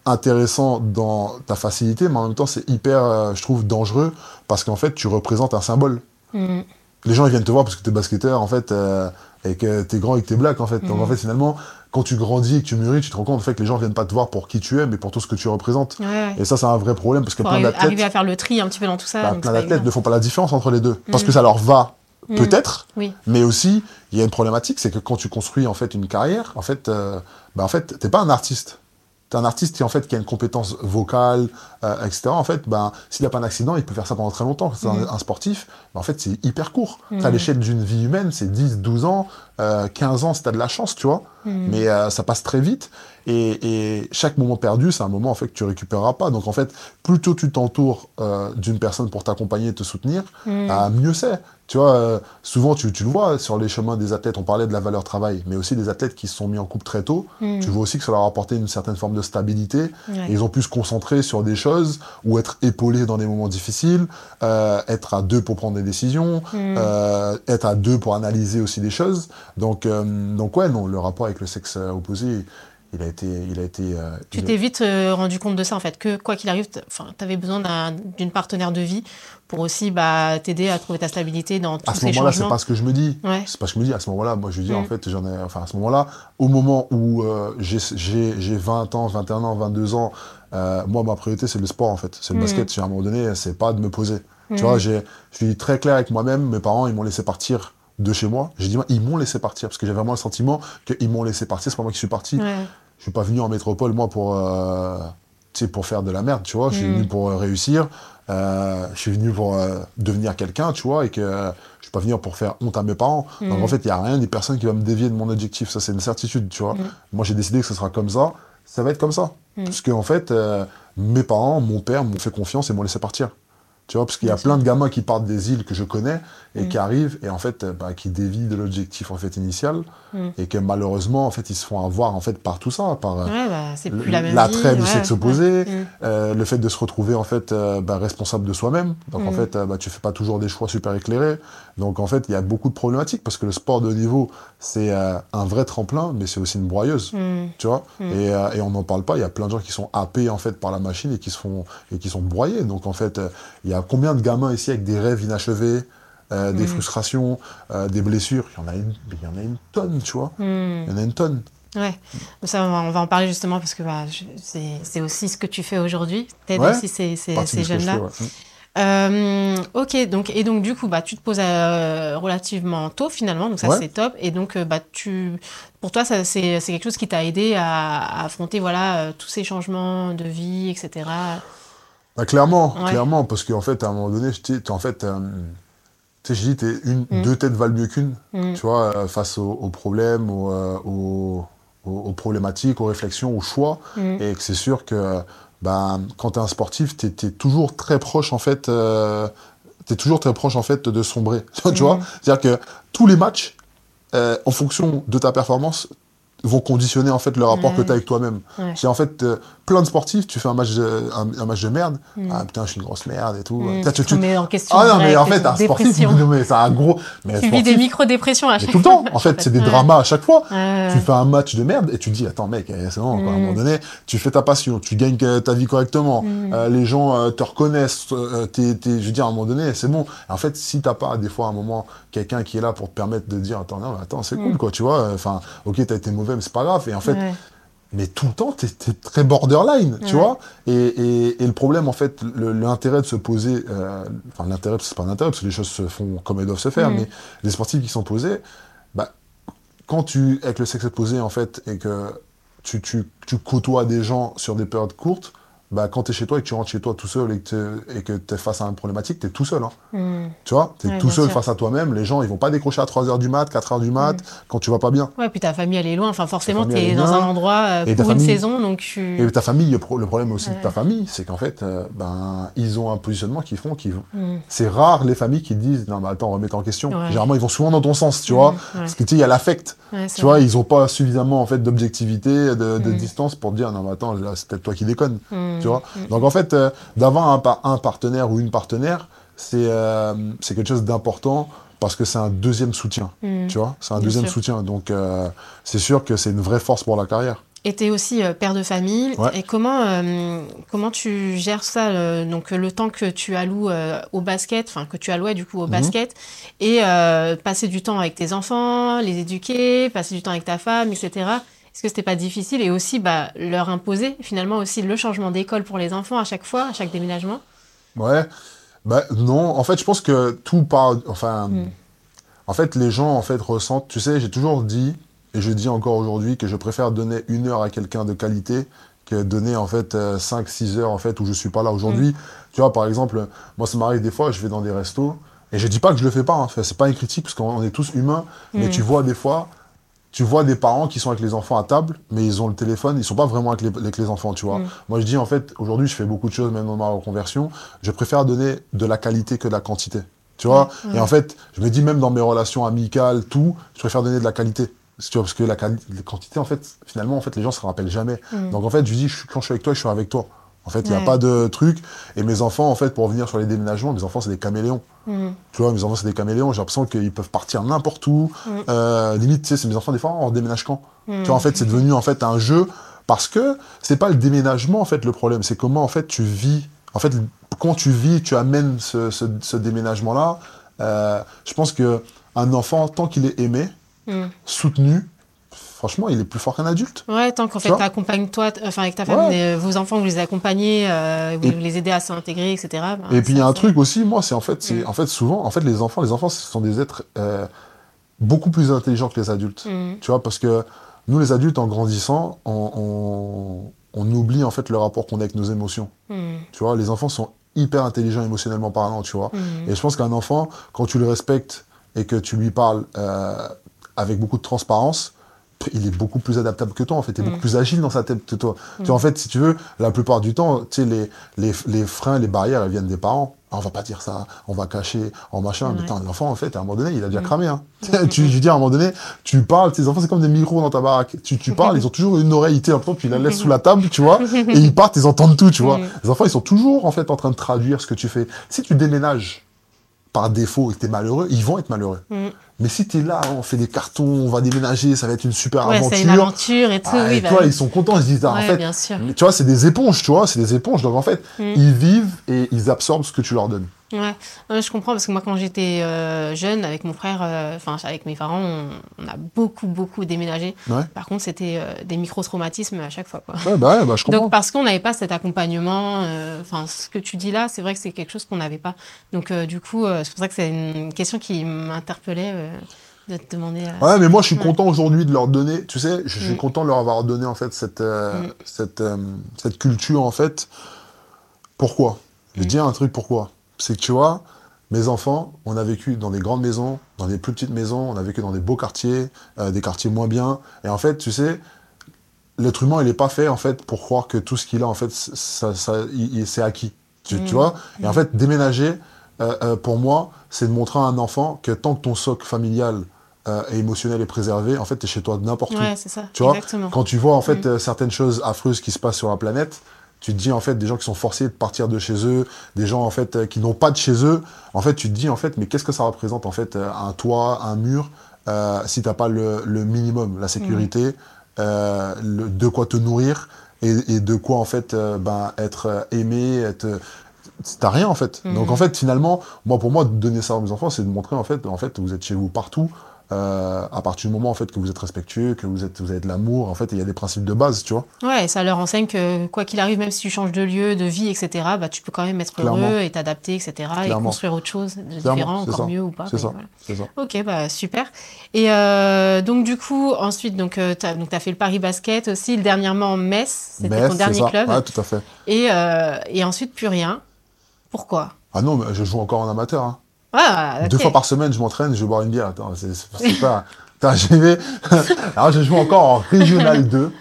intéressant dans ta facilité, mais en même temps, c'est hyper, je trouve, dangereux parce qu'en fait, tu représentes un symbole. Les gens ils viennent te voir parce que t'es basketteur en fait et que t'es grand et que t'es black en fait. Donc en fait finalement quand tu grandis et que tu mûris, tu te rends compte en fait que les gens viennent pas te voir pour qui tu es mais pour tout ce que tu représentes. Ouais, ouais. Et ça c'est un vrai problème parce que Faut plein d'athlètes arriver à faire le tri un petit peu dans tout ça. bah, plein d'athlètes ne font pas la différence entre les deux parce Mhm. que ça leur va Mm. peut-être, Oui. mais aussi il y a une problématique, c'est que quand tu construis en fait une carrière, en fait, euh, bah, en fait, t'es pas un artiste. T'es un artiste qui en fait qui a une compétence vocale, euh, etc. En fait, ben s'il a pas un accident, il peut faire ça pendant très longtemps. C'est un, un sportif, ben, en fait c'est hyper court. À l'échelle d'une vie humaine, c'est 10, 12 ans, euh, 15 ans si t'as de la chance, tu vois. Mm. Mais euh, ça passe très vite. Et, et chaque moment perdu, c'est un moment en fait que tu récupéreras pas. Donc en fait, plus tôt tu t'entoures euh, d'une personne pour t'accompagner et te soutenir, Mm. mieux c'est. Tu vois, euh, souvent tu, tu le vois sur les chemins des athlètes, on parlait de la valeur travail, mais aussi des athlètes qui se sont mis en couple très tôt. Mm. Tu vois aussi que ça leur a apporté une certaine forme de stabilité. Ouais. Et ils ont pu se concentrer sur des choses ou être épaulés dans des moments difficiles, euh, être à deux pour prendre des décisions, Mm. euh, être à deux pour analyser aussi des choses. Donc, donc ouais, non, le rapport avec le sexe opposé, il a été, il a été. euh, Tu t'es vite euh, rendu compte de ça, en fait, que quoi qu'il arrive, tu avais besoin d'un- d'une partenaire de vie pour aussi bah, t'aider à trouver ta stabilité dans tous À ce ces moment-là, c'est pas ce que je me dis. Ouais. C'est pas ce que je me dis. À ce moment-là, moi, je veux dire, Mm. en fait, j'en ai. Enfin, à ce moment-là, au moment où euh, j'ai j'ai- j'ai 20 ans, 21 ans, 22 ans, euh, moi, ma priorité, c'est le sport, en fait. C'est le Mm. basket. À un moment donné, c'est pas de me poser. Mm. Tu vois, j'ai- je suis très clair avec moi-même. Mes parents, ils m'ont laissé partir de chez moi. J'ai dit, ils m'ont laissé partir parce que j'avais vraiment le sentiment qu'ils m'ont laissé partir. C'est pas moi qui suis parti. Ouais. Je suis pas venu en métropole, moi, pour, euh, pour faire de la merde, tu vois. Je suis Mm. venu pour euh, réussir. Euh, je suis venu pour euh, devenir quelqu'un, tu vois, et que euh, je suis pas venu pour faire honte à mes parents. Donc, Mm. en fait, il y a rien, ni personne qui va me dévier de mon objectif. Ça, c'est une certitude, tu vois. Mm. Moi, j'ai décidé que ce sera comme ça. Ça va être comme ça. Mm. Parce qu'en fait, euh, mes parents, mon père m'ont fait confiance et m'ont laissé partir. Tu vois, parce qu'il y a plein de gamins qui partent des îles que je connais et Mm. qui arrivent et en fait, euh, bah, qui dévient de l'objectif en fait initial Mm. et que malheureusement, en fait, ils se font avoir en fait par tout ça, par euh, Ouais, bah, la du ouais, sexe opposé, Mm. euh, le fait de se retrouver en fait euh, bah, responsable de soi-même. Donc en fait, bah, tu fais pas toujours des choix super éclairés. Donc en fait, il y a beaucoup de problématiques parce que le sport de haut niveau, c'est euh, un vrai tremplin, mais c'est aussi une broyeuse. Mm. Tu vois Mm. et, euh, et on n'en parle pas. Il y a plein de gens qui sont happés en fait par la machine et qui se font et qui sont broyés. Donc en fait, euh, il y a combien de gamins ici avec des rêves inachevés, euh, des Mm. frustrations, des blessures? Il y en a une, il y en a une tonne, tu vois. Il y en a une tonne. Ouais, ça on va, en parler justement parce que bah, c'est aussi ce que tu fais aujourd'hui, t'aides Ouais, aussi ces, jeunes-là. Euh, ok, donc et donc du coup bah tu te poses euh, relativement tôt finalement, donc ça Ouais. c'est top. Et donc euh, bah tu, pour toi ça c'est c'est quelque chose qui t'a aidé à, à affronter voilà tous ces changements de vie, etc. Bah, clairement, Ouais. clairement, parce qu'en fait, à un moment donné, t'es- en fait, tu sais, je dis, t'es une, Mm. deux têtes valent mieux qu'une, Mm. tu vois, face aux, aux problèmes, aux, aux, aux- aux problématiques, aux réflexions, aux choix, Mm. et que c'est sûr que, bah, quand t'es un sportif, t'es es toujours très proche, en fait, euh, t'es toujours très proche, en fait, de sombrer, tu vois, Mm. c'est-à-dire que tous les matchs, euh, en fonction de ta performance, vont conditionner, en fait, le rapport que t'as avec toi-même. Ouais. C'est en fait euh, plein de sportifs, tu fais un match de, un, un match de merde, Mm. ah putain, je suis une grosse merde et tout. Mm. Putain, Tu tu- remets en question. Ah non, mais en fait, un sportif, mais c'est un gros. Mais Tu vis des micro-dépressions à chaque tout le temps, en fait, c'est des Ouais. dramas à chaque fois. Ouais. Tu fais un match de merde et tu te dis, attends, mec, eh, c'est bon, à un Mm. moment donné, tu fais ta passion, tu gagnes que- ta vie correctement, Mm. euh, les gens euh, te reconnaissent, euh, t'es- t'es- je veux dire, à un moment donné, c'est bon. En fait, si t'as pas, des fois, à un moment, quelqu'un qui est là pour te permettre de dire, attends, non, mais attends, c'est cool, quoi, tu vois, enfin, ok, t'as été mauvais, mais c'est pas grave. Et en fait. Mais tout le temps, t'es es très borderline, tu Ouais. vois. Et, et, et le problème, en fait, l'intérêt de se poser, euh, enfin l'intérêt, c'est pas un intérêt parce que les choses se font comme elles doivent se faire, mais les sportifs qui sont posés, bah, quand tu, avec le sexe opposé, en fait, et que tu, tu, tu côtoies des gens sur des périodes courtes, bah, quand tu es chez toi et que tu rentres chez toi tout seul et que tu es face à une problématique, tu es tout seul. Hein. Mm. Tu vois, tu es Ouais, tout seul sûr. face à toi-même. Les gens, ils vont pas décrocher à 3h du mat, 4h du mat, quand tu vas pas bien. Ouais, puis ta famille elle est loin, enfin forcément tu es dans loin. un endroit euh, pour une saison, donc tu... Et ta famille, le, pro- le problème aussi Ouais. de ta famille, c'est qu'en fait, euh, ben, ils ont un positionnement qui font qu'ils vont. Mm. C'est rare les familles qui disent non mais attends remets en question. Ouais. Généralement ils vont souvent dans ton sens, tu vois. Parce que tu sais il y a l'affect, tu vois. vrai. Ils ont pas suffisamment en fait d'objectivité, de, de distance pour te dire non mais attends là c'est peut-être toi qui déconnes, Mm. tu vois. Mm. Donc en fait euh, d'avoir un, par- un partenaire ou une partenaire, c'est euh, c'est quelque chose d'important parce que c'est un deuxième soutien, Mm. tu vois. C'est un Bien deuxième sûr. soutien. Donc euh, c'est sûr que c'est une vraie force pour la carrière. Et tu es aussi euh, père de famille. Ouais. Et comment, euh, comment tu gères ça, euh, donc le temps que tu alloues euh, au basket, enfin que tu allouais du coup au Mhm. basket, et passer du temps avec tes enfants, les éduquer, passer du temps avec ta femme, etc. Est-ce que c'était pas difficile Et aussi bah, leur imposer finalement aussi le changement d'école pour les enfants à chaque fois, à chaque déménagement Ouais. Bah non, en fait, je pense que tout part. Enfin, Mm. en fait, les gens, en fait, ressentent, tu sais, j'ai toujours dit, et je dis encore aujourd'hui, que je préfère donner une heure à quelqu'un de qualité que donner, en fait, 5-6 heures, en fait, où je suis pas là aujourd'hui. Mm. Tu vois, par exemple, moi, ça m'arrive des fois, je vais dans des restos, et je dis pas que je le fais pas, hein, c'est pas une critique, parce qu'on est tous humains, mais mm. tu vois des fois, tu vois des parents qui sont avec les enfants à table, mais ils ont le téléphone, ils sont pas vraiment avec les, avec les enfants, tu vois. Mm. Moi, je dis, en fait, aujourd'hui, je fais beaucoup de choses, même dans ma reconversion, je préfère donner de la qualité que de la quantité. Tu vois Et en fait, je me dis même dans mes relations amicales, tout, je préfère donner de la qualité. Tu vois, parce que la, quantité, en fait, finalement, en fait, les gens se rappellent jamais. Mm. Donc, en fait, je dis, quand je suis avec toi, je suis avec toi. En fait, il n'y a pas de truc. Et mes enfants, en fait, pour revenir sur les déménagements, mes enfants, c'est des caméléons. Mm. Tu vois, mes enfants, c'est des caméléons. J'ai l'impression qu'ils peuvent partir n'importe où. Mm. Euh, limite, tu sais, c'est mes enfants, des fois, on déménage quand? Tu vois, en fait, c'est devenu, en fait, un jeu. Parce que c'est pas le déménagement, en fait, le problème. C'est comment, en fait, tu vis. En fait, quand tu vis, tu amènes ce, déménagement-là. Euh, je pense que un enfant, tant qu'il est aimé, mm. soutenu, franchement, il est plus fort qu'un adulte. Ouais, tant qu'en fait, tu accompagnes toi, enfin avec ta femme, euh, vos enfants, vous les accompagnez, euh, vous les aidez à s'intégrer, etc. Ben, et puis il y a un truc aussi, moi, c'est en fait, c'est mm. en fait souvent, en fait, les enfants, les enfants, ce sont des êtres beaucoup plus intelligents que les adultes. Mm. Tu vois, parce que nous, les adultes, en grandissant, on, on, oublie en fait le rapport qu'on a avec nos émotions. Tu vois, les enfants sont hyper intelligent émotionnellement parlant, tu vois. Et je pense qu'un enfant, quand tu le respectes et que tu lui parles euh, avec beaucoup de transparence, il est beaucoup plus adaptable que toi, en fait, il est beaucoup mm. plus agile dans sa tête que toi. Tu vois, en fait, si tu veux, la plupart du temps, tu sais, les, les, les, freins, les barrières, elles viennent des parents. Ah, on va pas dire ça, on va cacher en machin. Mais l'enfant, en fait, à un moment donné, il a déjà mm. cramé. Hein. tu, je dire, à un moment donné, tu parles, tes enfants, c'est comme des micros dans ta baraque. Tu, tu parles, ils ont toujours une oreille, tu puis ils la laissent sous la table, tu vois, et ils partent, ils entendent tout, tu vois. Mm. Les enfants, ils sont toujours, en fait, en train de traduire ce que tu fais. Si tu déménages par défaut et que tu es malheureux, ils vont être malheureux. Mais si tu es là, on fait des cartons, on va déménager, ça va être une super ouais, aventure. c'est une aventure et tout. Ah, et bah toi, ils sont contents, ils se disent, ah, en fait, bien sûr. tu vois, c'est des éponges, tu vois, c'est des éponges. Donc en fait, mm. ils vivent et ils absorbent ce que tu leur donnes. Ouais, je comprends parce que moi, quand j'étais euh, jeune, avec mon frère, euh, enfin, avec mes parents, on, a beaucoup, beaucoup déménagé. Par contre, c'était euh, des micro-traumatismes à chaque fois. Quoi. Ouais, bah, bah je comprends. Donc, parce qu'on n'avait pas cet accompagnement, enfin, ce que tu dis là, c'est vrai que c'est quelque chose qu'on n'avait pas. Donc, du coup, c'est pour ça que c'est une question qui m'interpellait de te demander. Ouais, mais moi, je suis content aujourd'hui de leur donner, tu sais, je suis mm. content de leur avoir donné, en fait, cette, mm. cette, cette culture, en fait. Pourquoi? Je mm. dire un truc, pourquoi? C'est que tu vois, mes enfants, on a vécu dans des grandes maisons, dans des plus petites maisons, on a vécu dans des beaux quartiers, euh, des quartiers moins bien. Et en fait, tu sais, l'être humain, il n'est pas fait en fait pour croire que tout ce qu'il a, en fait, ça, ça c'est acquis. Tu, mmh. vois? Et en mmh. fait, déménager, euh, euh, pour moi, c'est de montrer à un enfant que tant que ton socle familial et émotionnel est préservé, en fait, tu es chez toi n'importe où. Ouais, c'est ça. Tu vois? Quand tu vois en fait mmh. certaines choses affreuses qui se passent sur la planète, tu te dis en fait des gens qui sont forcés de partir de chez eux, des gens en fait euh, qui n'ont pas de chez eux. En fait, tu te dis en fait, mais qu'est-ce que ça représente en fait euh, un toit, un mur, euh, si t'as pas le, minimum, la sécurité, euh, de quoi te nourrir et, de quoi en fait ben, être aimé, être t'as rien en fait. Donc en fait finalement, moi pour moi donner ça à mes enfants, c'est de montrer en fait, en fait vous êtes chez vous partout. Euh, à partir du moment en fait que vous êtes respectueux, que vous êtes vous avez de l'amour, en fait, il y a des principes de base, tu vois. Ouais, ça leur enseigne que quoi qu'il arrive, même si tu changes de lieu, de vie, etc., bah tu peux quand même être heureux et t'adapter, etc., et construire autre chose de différent, encore mieux ou pas. C'est ça. Ok, bah super. Et euh, donc du coup, ensuite, donc euh, tu as, fait le Paris Basket aussi, dernièrement Metz, c'était ton dernier club. Ouais, tout à fait. Et, et ensuite plus rien. Pourquoi? Ah non, je joue encore en amateur. Hein. Deux fois par semaine, je m'entraîne, je vais boire une bière. Attends, c'est pas. Alors, je joue encore en Régional 2,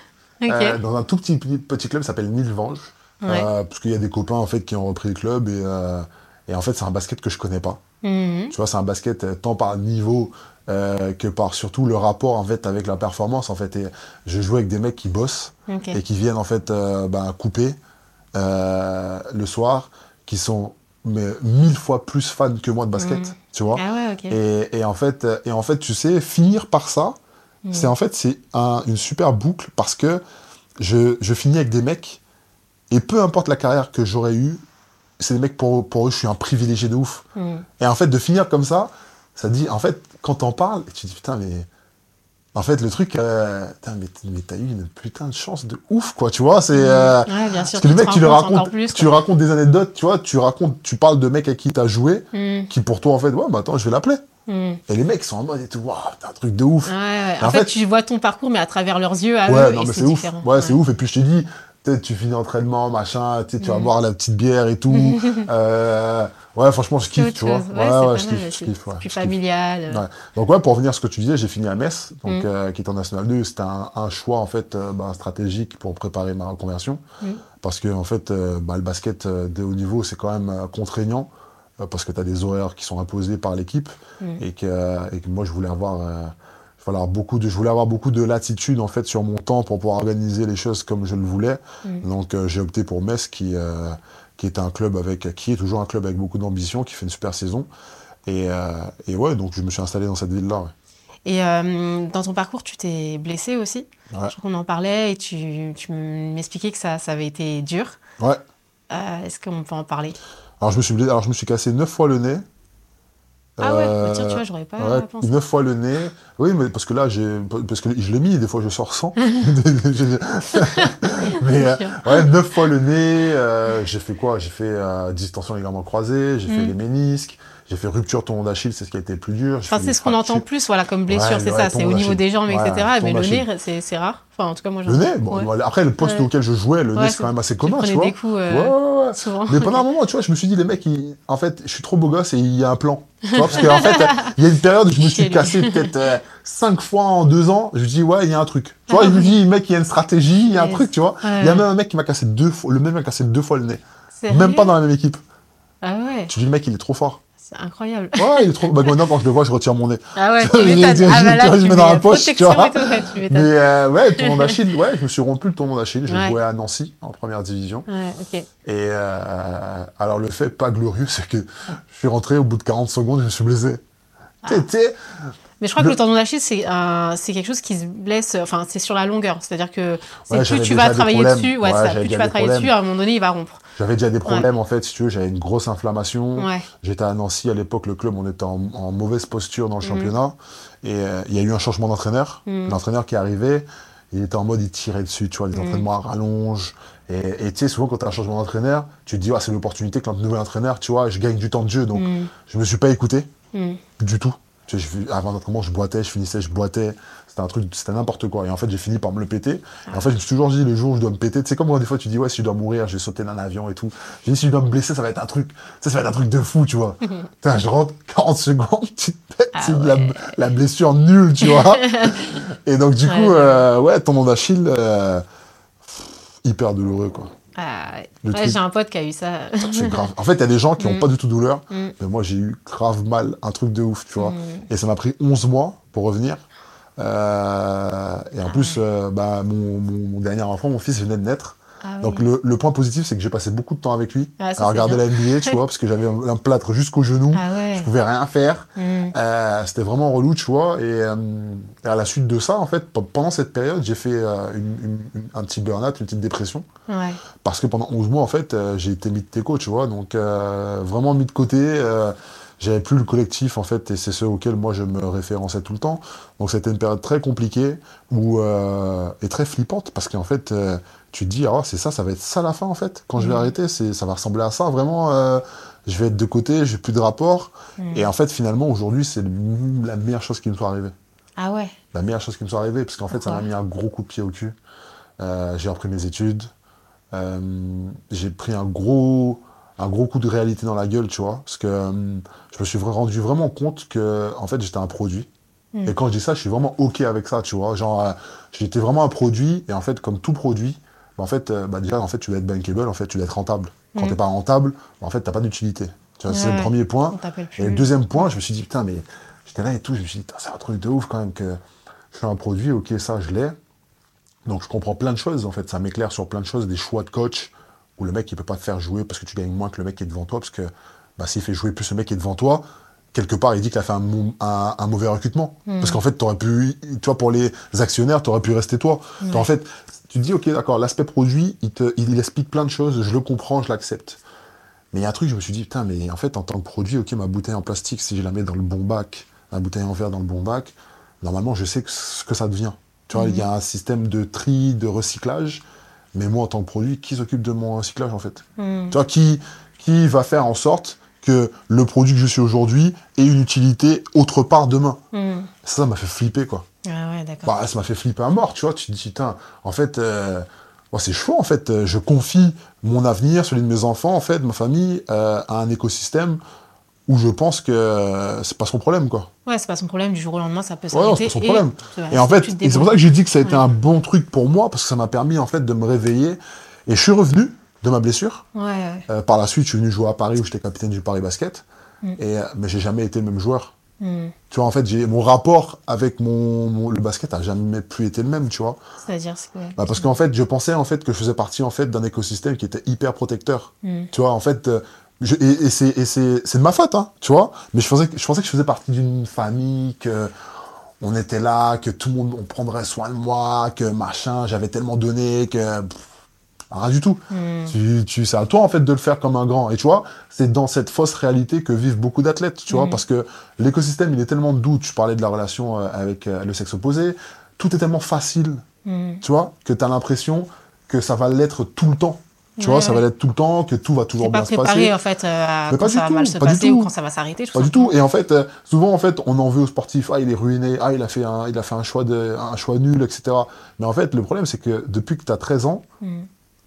euh, dans un tout petit, petit club qui s'appelle Nilvange. Euh, parce qu'il y a des copains en fait, qui ont repris le club et, euh, et en fait, c'est un basket que je connais pas. Mhm. Tu vois, c'est un basket tant par niveau que par surtout le rapport en fait avec la performance en fait. Et je joue avec des mecs qui bossent et qui viennent en fait ben, couper le soir, qui sont mais mille fois plus fan que moi de basket, mm. tu vois. Ah et, en fait, et en fait, tu sais, finir par ça, mm. c'est en fait c'est une super boucle parce que je, je, finis avec des mecs et peu importe la carrière que j'aurais eue, c'est des mecs pour, pour eux, je suis un privilégié de ouf. Mm. Et en fait, de finir comme ça, ça dit, en fait, quand t'en parles, tu te dis putain, mais En fait, le truc, euh, mais, t'as eu une putain de chance de ouf, quoi, tu vois. C'est. euh, Ouais, bien sûr. parce que le tu te mec, tu encore racontes, plus, tu racontes des anecdotes, tu vois, tu racontes, tu parles de mecs à qui t'as joué, Mm, qui pour toi, en fait, ouais, bah attends, je vais l'appeler. mm. Et les mecs sont en mode et tout, waouh, t'as un truc de ouf. Ouais, ouais. En En fait, fait- tu vois ton parcours, mais à travers leurs yeux à Ouais, eux, non, mais c'est ouf. Ouais, c'est ouf. Et puis je t'ai dit, peut-être tu finis l'entraînement, machin, tu vas boire la petite bière et tout. Euh, ouais, franchement, je kiffe, tu vois. Ouais, Ouais, je kiffe, je kiffe. Plus familial. euh. Donc ouais, pour revenir à ce que tu disais, j'ai fini à Metz, donc Mm. euh, qui est en National 2. C'était un, un choix en fait euh, bah, stratégique pour préparer ma reconversion, Mm. parce que en fait, bah, le basket de haut niveau, c'est quand même contraignant parce que tu as des horaires qui sont imposés par l'équipe Mm. et que et que moi je voulais avoir je voulais avoir beaucoup de je voulais avoir beaucoup de latitude en fait sur mon temps pour pouvoir organiser les choses comme je le voulais. Mm. Donc euh, j'ai opté pour Metz qui euh, qui est un club avec qui est toujours un club avec beaucoup d'ambition, qui fait une super saison. Et, euh, et ouais, donc je me suis installé dans cette ville-là. ouais. Et dans ton parcours, tu t'es blessé aussi? Ouais. Je crois qu'on en parlait et tu, tu m'expliquais que ça, ça avait été dur. Ouais. Est-ce qu'on peut en parler? Alors je me suis blessé- alors je me suis cassé neuf fois le nez. Ah ouais, Euh, bah tiens, tu vois, j'aurais pas ouais, pensé. neuf fois le nez. Oui, mais parce que là, j'ai, parce que je l'ai mis, des fois je sors sans. mais euh, ouais, neuf fois le nez. euh, j'ai fait quoi? J'ai fait euh, distension ligaments croisés, j'ai fait Mm. les ménisques, j'ai fait rupture tendon d'Achille, c'est ce qui a été le plus dur. Enfin, c'est ce qu'on entend plus, voilà, comme blessure, Ouais, c'est ça. C'est au niveau des jambes, Ouais, etc. Mais le nez, c'est rare. Enfin, en tout cas, moi, Le nez, bon, Ouais. voilà. après le poste auquel je jouais, le nez c'est- quand même assez commun, tu vois. des coups euh, souvent. Mais pendant un moment, tu vois, je me suis dit, les mecs, ils- en fait, je suis trop beau gosse et il y a un plan. Tu vois, parce qu'en fait, il y a une période où je me suis cassé peut-être euh, cinq fois en deux ans. Je me dis, ouais, il y a un truc. Tu vois, je me dis, mec, il y a une stratégie, il y a un truc, tu vois. Il y a même un mec qui m'a cassé deux fois, le même m'a cassé deux fois le nez. Même pas dans la même équipe. Ah ouais, Tu dis, le mec, il est trop fort. C'est incroyable. Ouais, il est trop. Bah, maintenant, quand je le vois, je retire mon nez. Ah ouais, tu je- Ah bah là, je- mets dans la poche, tu vois. tout, ouais, tu Mais euh, ouais, tendon d'Achille, ouais, je me suis rompu le tendon d'Achille. Je Ouais. jouais à Nancy en première division. Ouais, ok. Et euh, alors le fait pas glorieux, c'est que je suis rentré au bout de 40 secondes, je me suis blessé. Ah. Mais je crois que Le- tendon d'Achille, c'est un- quelque chose qui se blesse, enfin, c'est sur la longueur. C'est-à-dire que Ouais, plus tu vas travailler dessus, ouais, ça, plus tu vas travailler dessus, à un moment donné, il va rompre. j'avais déjà des problèmes en fait, si tu veux, j'avais une grosse inflammation. Ouais. J'étais à Nancy à l'époque, le club, on était en, en mauvaise posture dans le Mhm. championnat. Et euh, il y a eu un changement d'entraîneur. Mhm. L'entraîneur qui est arrivé, il était en mode, il tirait dessus, tu vois, les Mhm. entraînements à rallonge. Et tu sais, souvent quand tu as un changement d'entraîneur, tu te dis, ah, c'est l'opportunité que le nouvel entraîneur, tu vois, je gagne du temps de jeu. Donc Mm, je me suis pas écouté. mm. du tout. Sais, je- avant l'entraînement, je boitais, je finissais, je boitais. C'était un truc, c'était n'importe quoi. Et en fait, j'ai fini par me le péter. Et en fait, je me suis toujours dit, le jour où je dois me péter, tu sais, comme quand des fois tu dis, ouais, si je dois mourir, je vais sauter d'un avion et tout. J'ai dit, si je dois me blesser, ça va être un truc, ça, ça va être un truc de fou, tu vois. Putain, je rentre 40 secondes, tu te pètes, Ah c'est de la, ouais. la blessure nulle, tu vois. et donc, du coup, ouais. euh, ouais, tendon d'Achille, euh, hyper douloureux, quoi. Ah, ouais. J'ai un pote qui a eu ça. Grave. En fait, il y a des gens qui n'ont Mm. pas du tout douleur, Mm. mais moi, j'ai eu grave mal, un truc de ouf, tu vois. Mm. Et ça m'a pris 11 mois pour revenir. Euh, et en Ah plus, euh, bah, mon, mon- mon dernier enfant, mon fils, venait de naître. Ah Donc le, le point positif, c'est que j'ai passé beaucoup de temps avec lui Ah, ça, à regarder la NBA, tu vois, parce que j'avais un, un plâtre jusqu'au genou. Ah ouais. Je pouvais rien faire. Mm. Euh, C'était vraiment relou, tu vois. Et, euh, et à la suite de ça, en fait, pe- pendant cette période, j'ai fait euh, une- une- une- un petit burn-out, une petite dépression. Ouais. Parce que pendant 11 mois, en fait, j'ai été mis de teco, tu vois. Donc, vraiment mis de côté. J'avais plus le collectif, en fait, et c'est ceux auxquels moi je me référençais tout le temps. Donc, c'était une période très compliquée où, euh, et très flippante parce qu'en fait, euh, tu te dis, ah, c'est ça, ça va être ça la fin, en fait. Quand je vais Mhm. arrêter, ça va ressembler à ça, vraiment. euh, je vais être de côté, j'ai plus de rapport. Mm. Et en fait, finalement, aujourd'hui, c'est la meilleure chose qui me soit arrivée. Ah ouais. La meilleure chose qui me soit arrivée, parce qu'en fait, ça m'a mis un gros coup de pied au cul. Euh, j'ai repris mes études. Euh, j'ai pris un gros, un gros coup de réalité dans la gueule, tu vois. Parce que euh, je me suis rendu vraiment compte que, en fait, j'étais un produit. Mm. Et quand je dis ça, je suis vraiment OK avec ça, tu vois. Genre, euh, j'étais vraiment un produit. Et en fait, comme tout produit, bah, en fait, euh, bah, déjà, en fait, tu dois être bankable, en fait, tu dois être rentable. Quand Mm. t'es pas rentable, bah, en fait, t'as pas d'utilité. Tu vois, c'est le premier point. Et le deuxième point, je me suis dit, putain, mais j'étais là et tout, je me suis dit, c'est un truc de ouf quand même que je fais un produit, ok, ça, je l'ai. Donc je comprends plein de choses, en fait, ça m'éclaire sur plein de choses, des choix de coach, où le mec, il peut pas te faire jouer parce que tu gagnes moins que le mec qui est devant toi, parce que bah, s'il fait jouer plus le mec qui est devant toi, quelque part, il dit qu'il a fait un, mau- un- un mauvais recrutement. Mm. Parce qu'en fait, t'aurais pu, tu vois, pour les actionnaires, tu aurais pu rester toi. En fait, tu te dis, ok, d'accord, l'aspect produit, il, te, il explique plein de choses, je le comprends, je l'accepte. Mais il y a un truc, je me suis dit, putain, mais en fait, en tant que produit, ok, ma bouteille en plastique, si je la mets dans le bon bac, ma bouteille en verre dans le bon bac, normalement, je sais ce que ça devient. Tu vois, il y a un système de tri, de recyclage. Mais moi, en tant que produit, qui s'occupe de mon recyclage, en fait Tu vois, qui, qui va faire en sorte que le produit que je suis aujourd'hui ait une utilité autre part demain Ça, ça m'a fait flipper, quoi. Ah ouais, d'accord. Bah, ça m'a fait flipper à mort, tu vois. Tu te dis, putain, en fait, euh, c'est chaud, en fait. Je confie mon avenir, celui de mes enfants, en fait, ma famille, euh, à un écosystème où je pense que c'est pas son problème, quoi. Ouais, c'est pas son problème, du jour au lendemain, ça peut s'arrêter. Ouais, c'est pas son problème. Et, en fait, c'est pour ça que j'ai dit que ça a été un bon truc pour moi, parce que ça m'a permis, en fait, de me réveiller. Et je suis revenu de ma blessure. Ouais, euh, par la suite, je suis venu jouer à Paris, où j'étais capitaine du Paris Basket. Mm. Et, euh, mais j'ai jamais été le même joueur. Mm. Tu vois, en fait, j'ai mon rapport avec mon, le basket a jamais plus été le même, tu vois. C'est-à-dire, c'est bah, Parce qu'en fait, je pensais en fait que je faisais partie en fait d'un écosystème qui était hyper protecteur. Mm. Tu vois, en fait, et, c'est de ma faute, hein, tu vois. Mais je pensais, je pensais que je faisais partie d'une famille, que on était là, que tout le monde on prendrait soin de moi, que machin, j'avais tellement donné, que rien du tout. Hmm. Tu, tu, c'est à toi en fait de le faire comme un grand. Et tu vois, c'est dans cette fausse réalité que vivent beaucoup d'athlètes, tu vois, Hmm. parce que l'écosystème il est tellement doux. Tu parlais de la relation euh, avec euh, le sexe opposé, tout est tellement facile, Hmm. tu vois, que tu as l'impression que ça va l'être tout le temps. Tu Ouais, vois, ça va l'être tout le temps, que tout va toujours bien se passer. en fait, euh, à Mais quand pas du ça va tout, mal se passer ou quand ça va s'arrêter, Pas du tout. Et en fait, euh, souvent, en fait, on en veut aux sportifs. Ah, il est ruiné. Ah, il a fait un, il a fait un choix de, un choix nul, etc. Mais en fait, le problème, c'est que depuis que tu as 13 ans, Hmm.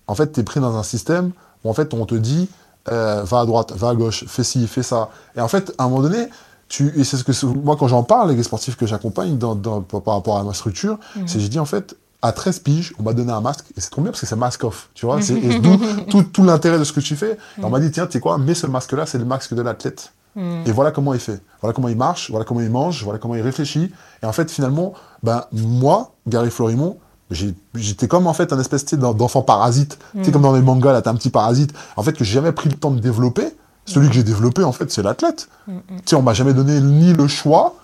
en fait, tu es pris dans un système où, en fait, on te dit, euh, va à droite, va à gauche, fais ci, fais ça. Et en fait, à un moment donné, tu, et c'est ce que, moi, quand j'en parle avec les sportifs que j'accompagne dans, dans- par rapport à ma structure, Mhm. c'est, j'ai dit, en fait, à 13 piges, on m'a donné un masque, et c'est trop bien parce que c'est mask off, tu vois, c'est, d'où tout, tout l'intérêt de ce que tu fais. Et on m'a dit, tiens, tu sais quoi, mets ce masque-là, c'est le masque de l'athlète. Hmm. Et voilà comment il fait. Voilà comment il marche, voilà comment il mange, voilà comment il réfléchit. Et en fait, finalement, ben, moi, Gary Florimont, j'étais comme en fait un espèce d'enfant parasite. Tu sais, comme dans les mangas, là, t'as un petit parasite. En fait, que j'ai jamais pris le temps de développer. Celui que j'ai développé, en fait, c'est l'athlète. Tu sais, on m'a jamais donné ni le choix,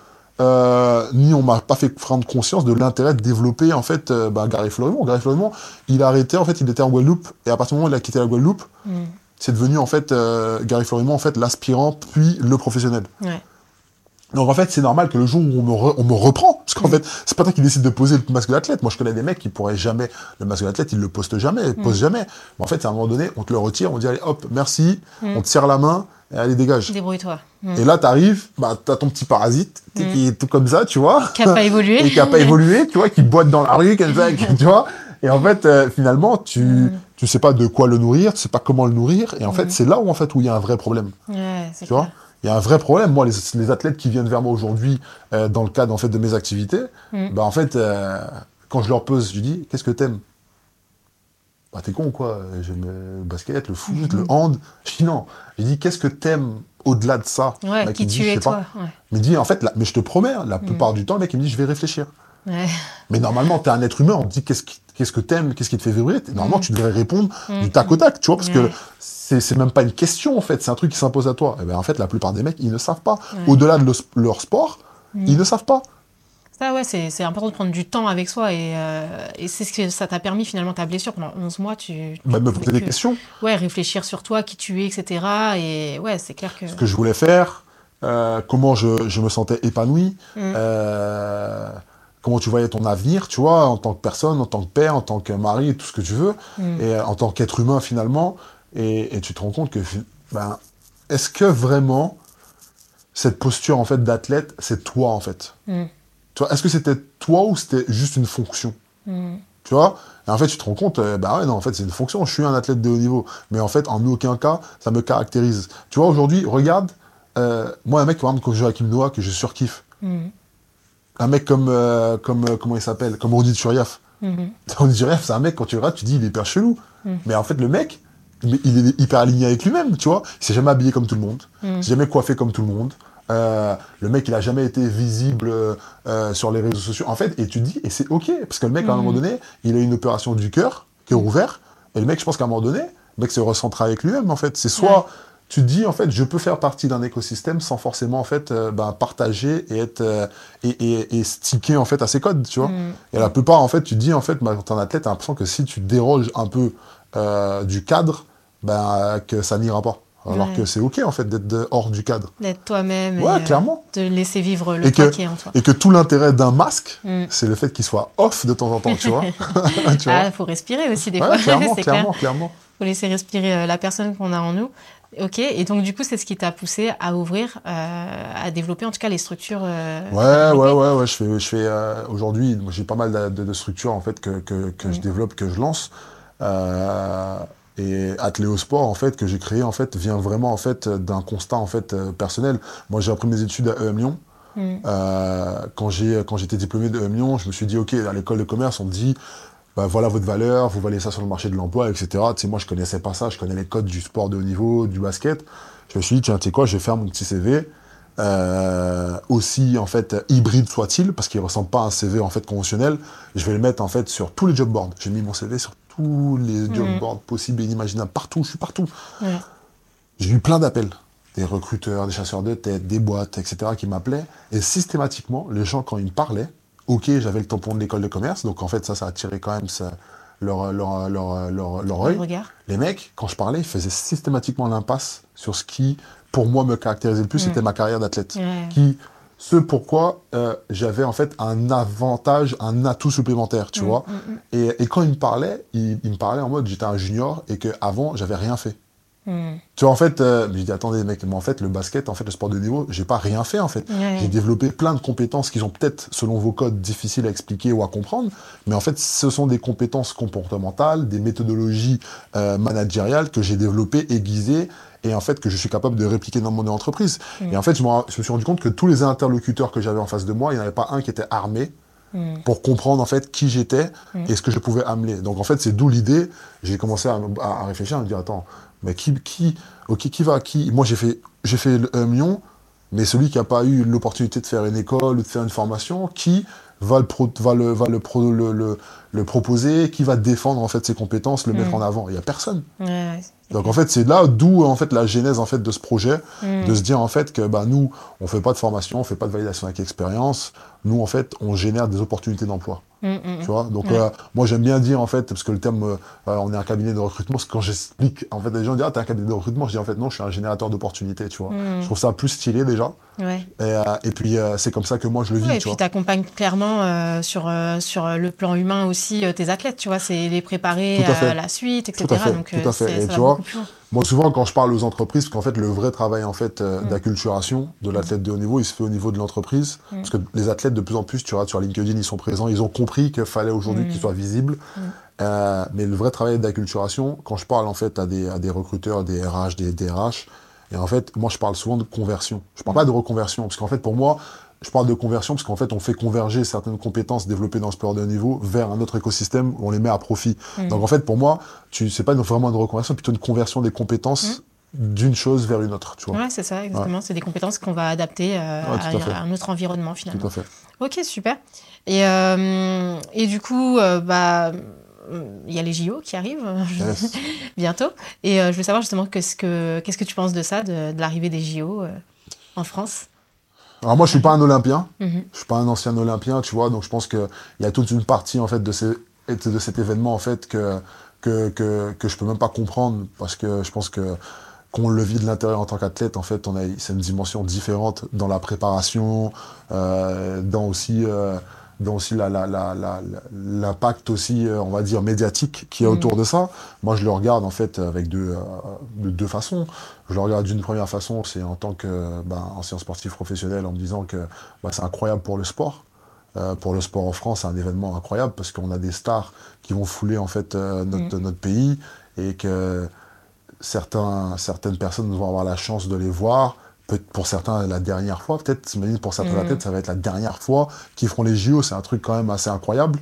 euh, ni on m'a pas fait prendre conscience de l'intérêt de développer, en fait, euh, ben, Gary Florimont. Gary Florimont, il a arrêté, en fait, il était en Guadeloupe. Et à partir du moment où il a quitté la Guadeloupe, Hmm. c'est devenu, en fait, euh, Gary Florimont, en fait, l'aspirant, puis le professionnel. Ouais. Donc en fait, c'est normal que le jour où on me, re- on me reprend, parce qu'en fait, c'est pas toi qui décide de poser le masque d'athlète. Moi, je connais des mecs qui pourraient jamais, le masque d'athlète, ils le postent jamais, ils posent jamais. Mais en fait, à un moment donné, on te le retire, on dit, allez, hop, merci, on te serre la main, allez, dégage. Débrouille-toi. Hmm. Et là, t'arrives, bah, t'as ton petit parasite, sais, qui est tout comme ça, tu vois. Qui a pas évolué. et qui a pas évolué, tu vois, qui boite dans la rue, tu vois. Et en fait, euh, finalement, tu, tu sais pas de quoi le nourrir, tu sais pas comment le nourrir, et en fait, c'est là où, en fait, où il y a un vrai problème. Ouais, Tu vois il y a un vrai problème. Moi, les, les athlètes qui viennent vers moi aujourd'hui euh, dans le cadre en fait de mes activités, Mm. bah en fait, euh, quand je leur pose, je dis, qu'est-ce que t'aimes? Bah t'es con ou quoi? J'aime euh, le basket, le foot, le hand. Je dis non. Je dis, qu'est-ce que t'aimes au-delà de ça? Ouais, mec, qui me dit, tu je es, toi. Ouais. Mais il dit, en fait, la- mais je te promets, la Mm. plupart du temps, le mec, il me dit, je vais réfléchir. Ouais. Mais normalement, t'es un être humain, on te dit, qu'est-ce qui- qu'est-ce que t'aimes, qu'est-ce qui te fait vibrer Normalement, Mm. tu devrais répondre du tac au tac, tu vois, parce que c'est c'est même pas une question, en fait, c'est un truc qui s'impose à toi. Et ben, en fait, la plupart des mecs, ils ne savent pas. Au-delà de le- leur sport, ils ne savent pas. Ça, ouais, c'est important de prendre du temps avec soi et, euh, et c'est ce que ça t'a permis finalement ta blessure pendant 11 mois. Tu, tu Bah, me poser des que- questions. Ouais, réfléchir sur toi, qui tu es, etc. Et ouais, c'est clair que. Ce que je voulais faire, euh, comment je, je me sentais épanoui, Mm. euh, comment tu voyais ton avenir, tu vois, en tant que personne, en tant que père, en tant que mari, tout ce que tu veux, Mm. et en tant qu'être humain finalement. Et, et tu te rends compte que, ben, est-ce que vraiment cette posture en fait d'athlète, c'est toi en fait? Mm. Tu vois, est-ce que c'était toi ou c'était juste une fonction Mm. Tu vois Et en fait, tu te rends compte, euh, bah ouais, non, en fait, c'est une fonction. Je suis un athlète de haut niveau. Mais en fait, en aucun cas, ça me caractérise. Tu vois, aujourd'hui, regarde, euh, moi, un mec, par exemple, quand je joue avec Kim Noah, que je surkiffe, Mm. un mec comme, euh, comme comment il s'appelle Comme Rudy Turiaf. Mhm. Rudy Turiaf, c'est un mec, quand tu le regardes, tu dis, il est hyper chelou. Mm. Mais en fait, le mec, il est hyper aligné avec lui-même, tu vois. Il s'est jamais habillé comme tout le monde. Il s'est jamais coiffé comme tout le monde. Euh, le mec, il a jamais été visible euh, euh, sur les réseaux sociaux. En fait, et tu te dis, et c'est ok, parce que le mec, à un moment donné, il a une opération du cœur qui est ouverte, et le mec, je pense qu'à un moment donné, le mec se recentre avec lui-même, en fait. C'est soit, Ouais. tu te dis, en fait, je peux faire partie d'un écosystème sans forcément, en fait, euh, ben, partager et être, et, et, et sticker, en fait, à ses codes, tu vois. Mm. Et la plupart, en fait, tu te dis, en fait, bah, quand t'es un athlète, t'as l'impression que si tu déroges un peu du cadre, ben, que ça n'ira pas. Alors que c'est OK, en fait, d'être hors du cadre. D'être toi-même. Ouais, clairement. de laisser vivre le temps qui est en toi. Et que tout l'intérêt d'un masque, mm. c'est le fait qu'il soit off de temps en temps, tu vois. tu ah, faut respirer aussi, des fois. Clairement, clairement, clairement. faut laisser respirer la personne qu'on a en nous. Ok, et donc du coup, c'est ce qui t'a poussé à ouvrir, euh, à développer en tout cas les structures. Euh, ouais, ouais, ouais, ouais, Je fais, je fais euh, aujourd'hui, j'ai pas mal de, structures en fait que, que, que je mm. développe, que je lance. Et Atléo Sport en fait que j'ai créé en fait vient vraiment en fait d'un constat en fait personnel. Moi, j'ai appris mes études à EM Lyon. Mm. quand j'ai quand j'étais diplômé de EM Lyon, je me suis dit ok, à l'école de commerce, on me dit bah, voilà votre valeur, vous valez ça sur le marché de l'emploi, etc. Tu sais, moi, je connaissais pas ça, je connais les codes du sport de haut niveau, du basket. Je me suis dit, tiens, tu sais quoi, je vais faire mon petit CV, euh, aussi, en fait, hybride soit-il, parce qu'il ressemble pas à un CV, en fait, conventionnel. Je vais le mettre, en fait, sur tous les job boards. J'ai mis mon CV sur tous les job boards possibles et inimaginables, partout, je suis partout. J'ai eu plein d'appels des recruteurs, des chasseurs de tête, des boîtes, etc., qui m'appelaient. Et systématiquement, les gens, quand ils me parlaient, ok, j'avais le tampon de l'école de commerce, donc en fait, ça, ça a attiré quand même leur, leur, leur, leur, œil. Les mecs, quand je parlais, ils faisaient systématiquement l'impasse sur ce qui, pour moi, me caractérisait le plus, mm. c'était ma carrière d'athlète. Qui, ce pourquoi euh, j'avais en fait un avantage, un atout supplémentaire, tu mm, vois. Mm, et, et, quand ils me parlaient, ils, ils me parlaient en mode j'étais un junior et qu'avant, j'avais rien fait. Tu vois, en fait, euh, je dis attendez, mec, mais en fait, le basket, en fait, le sport de niveau, j'ai pas rien fait, en fait. J'ai développé plein de compétences qui sont peut-être, selon vos codes, difficiles à expliquer ou à comprendre, mais en fait, ce sont des compétences comportementales, des méthodologies euh, managériales que j'ai développées, aiguisées, et en fait, que je suis capable de répliquer dans mon entreprise. Hmm. Et en fait, je, me suis rendu compte que tous les interlocuteurs que j'avais en face de moi, il n'y en avait pas un qui était armé hmm. pour comprendre en fait qui j'étais et ce que je pouvais amener. Donc en fait, c'est d'où l'idée. J'ai commencé à, à, réfléchir, à me dire attends, mais qui, qui, ok, qui va, qui Moi, j'ai fait, j'ai fait un million, mais celui qui n'a pas eu l'opportunité de faire une école ou de faire une formation, qui va le, va le, va le, le, le, proposer, qui va défendre en fait ses compétences, le mettre mm. en avant Il n'y a personne. Donc en fait, c'est là d'où en fait la genèse en fait de ce projet, mm. de se dire en fait que bah, nous, on fait pas de formation, on fait pas de validation avec expérience. Nous, en fait, on génère des opportunités d'emploi. Mm, mm. Tu vois? Donc, euh, moi, j'aime bien dire, en fait, parce que le terme, euh, on est un cabinet de recrutement, c'est quand j'explique, en fait, les gens disent, ah, t'es un cabinet de recrutement. Je dis, en fait, non, je suis un générateur d'opportunités, tu vois? Je trouve ça plus stylé, déjà. Ouais. Et, euh, et, puis, c'est comme ça que moi, je le vis, Et puis, tu accompagnes clairement sur, sur le plan humain aussi tes athlètes, tu vois. C'est les préparer à, la suite, etc. Tout à fait. Donc, tout à fait. Et tu vois, moi, souvent, quand je parle aux entreprises, parce qu'en fait, le vrai travail en fait euh, mm. d'acculturation de l'athlète de haut niveau, il se fait au niveau de l'entreprise, mm. parce que les athlètes de plus en plus, tu vois, sur LinkedIn, ils sont présents, ils ont compris qu'il fallait aujourd'hui qu'ils mm. soient visibles. Euh, mais le vrai travail d'acculturation, quand je parle en fait à des, à des recruteurs, des RH, des DRH, et en fait, moi, je parle souvent de conversion. Je parle pas de reconversion, parce qu'en fait, pour moi, je parle de conversion parce qu'en fait, on fait converger certaines compétences développées dans le sport de niveau vers un autre écosystème où on les met à profit. Mm. Donc en fait, pour moi, tu c'est pas vraiment une reconversion, plutôt une conversion des compétences. Mm. d'une chose vers une autre, tu vois. Ouais, c'est ça, exactement. C'est des compétences qu'on va adapter euh, à, un autre environnement, finalement. Tout à fait. Ok, super. Et, euh, et du coup, euh, bah, il y a les JO qui arrivent bientôt. Et je veux savoir justement qu'est-ce que, qu'est-ce que tu penses de ça, de, de l'arrivée des JO en France? Alors moi, je suis pas un Olympien. Mhm. Je suis pas un ancien Olympien, tu vois. Donc je pense qu'il y a toute une partie en fait de, ces, de cet événement en fait que que, que que je peux même pas comprendre parce que je pense que qu'on le vit de l'intérieur en tant qu'athlète, en fait, on a c'est une dimension différente dans la préparation, euh, dans aussi euh, dans aussi l'impact aussi, euh, on va dire, médiatique qui est mm. autour de ça. Moi, je le regarde en fait avec deux, euh, de deux façons. Je le regarde d'une première façon, c'est en tant que ben, ancien sportif professionnel, en me disant que ben, c'est incroyable pour le sport. Euh, pour le sport en France, c'est un événement incroyable parce qu'on a des stars qui vont fouler en fait notre, mm. notre pays et que certains, certaines personnes vont avoir la chance de les voir pour certains la dernière fois, peut-être, pour certains athlètes, ça va être la dernière fois qu'ils feront les JO, c'est un truc quand même assez incroyable.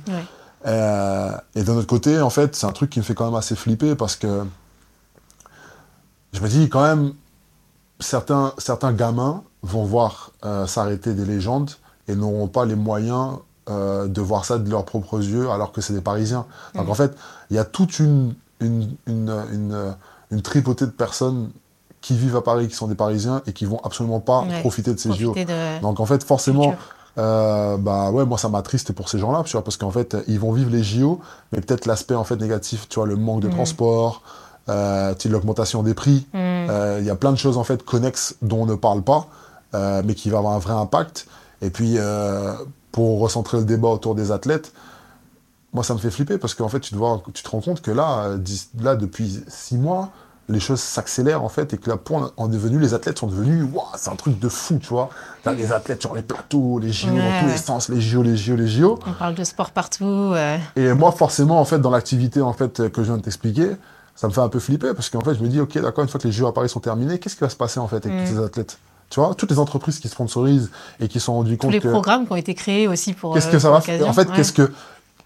Euh, et d'un autre côté, en fait, c'est un truc qui me fait quand même assez flipper parce que je me dis quand même, certains, certains gamins vont voir euh, s'arrêter des légendes et n'auront pas les moyens euh, de voir ça de leurs propres yeux alors que c'est des Parisiens. Donc en fait, il y a toute une, une, une, une tripotée de personnes qui vivent à Paris, qui sont des Parisiens et qui vont absolument pas profiter de ces JO. Donc en fait, forcément, euh, bah ouais, moi ça m'attriste pour ces gens-là, tu vois, parce qu'en fait, ils vont vivre les JO, mais peut-être l'aspect en fait négatif, tu vois, le manque de mm. transport, euh, l'augmentation des prix, mm. Euh, il y a plein de choses en fait connexes dont on ne parle pas, mais qui va avoir un vrai impact. Et puis, pour recentrer le débat autour des athlètes, moi, ça me fait flipper parce qu'en fait, tu te, vois, tu te rends compte que là, là depuis six mois, les choses s'accélèrent en fait et que là, pour en devenu, les athlètes sont devenus, waouh, c'est un truc de fou, tu vois. T'as des athlètes sur les plateaux, les JO dans tous les sens, les JO, les JO, les JO. On parle de sport partout. Et moi, forcément, en fait, dans l'activité en fait que je viens de t'expliquer, ça me fait un peu flipper parce qu'en fait, je me dis, ok, d'accord, une fois que les Jeux à Paris sont terminés, qu'est-ce qui va se passer en fait avec tous mm. ces athlètes? Tu vois, toutes les entreprises qui sponsorisent et qui sont rendues compte Tous les programmes qui ont été créés aussi pour. Qu'est-ce que ça va faire? En fait, qu'est-ce que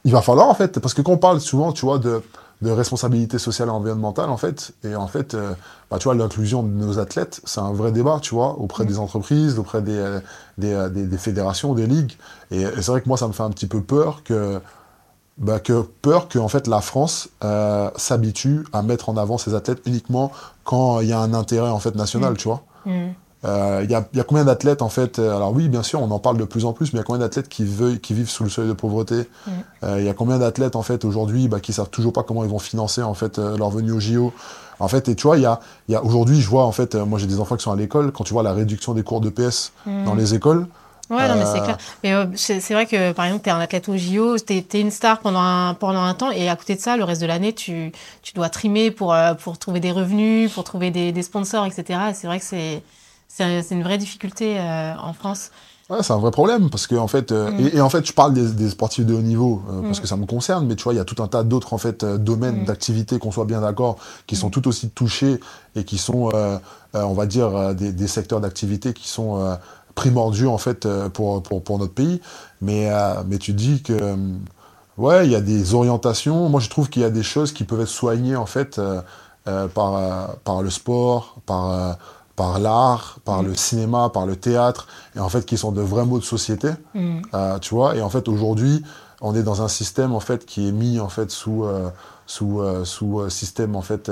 il va falloir en fait? Parce que quand on parle souvent, tu vois, de, de responsabilité sociale et environnementale, en fait, et en fait, euh, bah, tu vois, l'inclusion de nos athlètes, c'est un vrai débat, tu vois, auprès mm. des entreprises, auprès des, euh, euh, des, des, fédérations, des ligues. Et, et c'est vrai que moi, ça me fait un petit peu peur que bah, que peur que en fait la France s'habitue à mettre en avant ses athlètes uniquement quand il y a un intérêt en fait national, mm. tu vois. Euh, il y, a, y, a, combien d'athlètes en fait euh, Alors oui, bien sûr, on en parle de plus en plus, mais il y a combien d'athlètes qui, qui vivent sous le seuil de pauvreté mm. Il y a combien d'athlètes en fait aujourd'hui bah, qui savent toujours pas comment ils vont financer en fait leur venue au JO en fait, et tu vois, il y a, y a aujourd'hui, je vois en fait, moi j'ai des enfants qui sont à l'école, quand tu vois la réduction des cours de PS dans les écoles, Ouais, non, mais c'est euh. clair. Mais euh, c'est vrai que, par exemple, tu es un athlète au JO, tu es, une star pendant un, pendant un temps, et à côté de ça, le reste de l'année, tu, tu dois trimer pour, euh, pour trouver des revenus, pour trouver des, des sponsors, etc. C'est vrai que c'est une vraie difficulté en France. Ouais, c'est un vrai problème parce que en fait, mm. et, en fait, je parle des, des sportifs de haut niveau parce mm. que ça me concerne, mais tu vois, il y a tout un tas d'autres en fait domaines mm. d'activité qu'on soit bien d'accord, qui sont tout aussi touchés et qui sont, on va dire, des, des secteurs d'activité qui sont primordiaux en fait euh, pour, pour, pour notre pays. Mais, euh, mais tu dis que euh, ouais, il y a des orientations. Moi, je trouve qu'il y a des choses qui peuvent être soignées en fait par, par le sport, par par l'art, par le cinéma, par le théâtre, et en fait qui sont de vrais mots de société, mm. tu vois. Et en fait aujourd'hui, on est dans un système en fait qui est mis en fait sous sous sous système en fait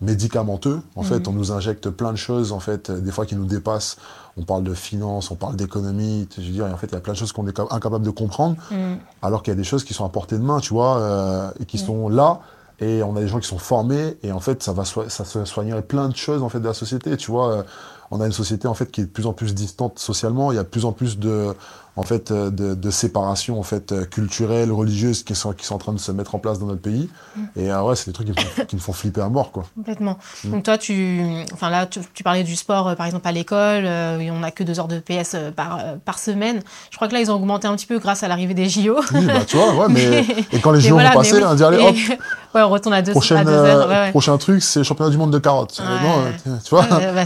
médicamenteux. En fait, mm. on nous injecte plein de choses en fait, des fois qui nous dépassent on parle de finance, on parle d'économie, je veux dire, en fait, il y a plein de choses qu'on est incapable de comprendre, mm. alors qu'il y a des choses qui sont à portée de main, tu vois, euh, et qui mm. sont là, et on a des gens qui sont formés, et en fait, ça va ça se soignerait plein de choses, en fait, de la société, tu vois. Euh, on a une société, en fait, qui est de plus en plus distante socialement, il y a de plus en plus de, en fait, euh, de, de séparation en fait, euh, culturelle, religieuse qui sont, qui sont en train de se mettre en place dans notre pays. Mm. Et euh, ouais, c'est des trucs qui me, font, qui me, font, flipper à mort. Quoi. Complètement. Mm. Donc toi, tu, enfin là, tu, parlais du sport, par exemple, à l'école, et on n'a que deux heures de PS par, par semaine. Je crois que là, ils ont augmenté un petit peu grâce à l'arrivée des JO. Oui, bah, tu vois, ouais, mais... et quand les JO vont passer, on dit allez, hop Ouais, on retourne à deux, à heures. Ouais, Prochain truc, c'est championnat du monde de carottes. Non, tu vois, bah,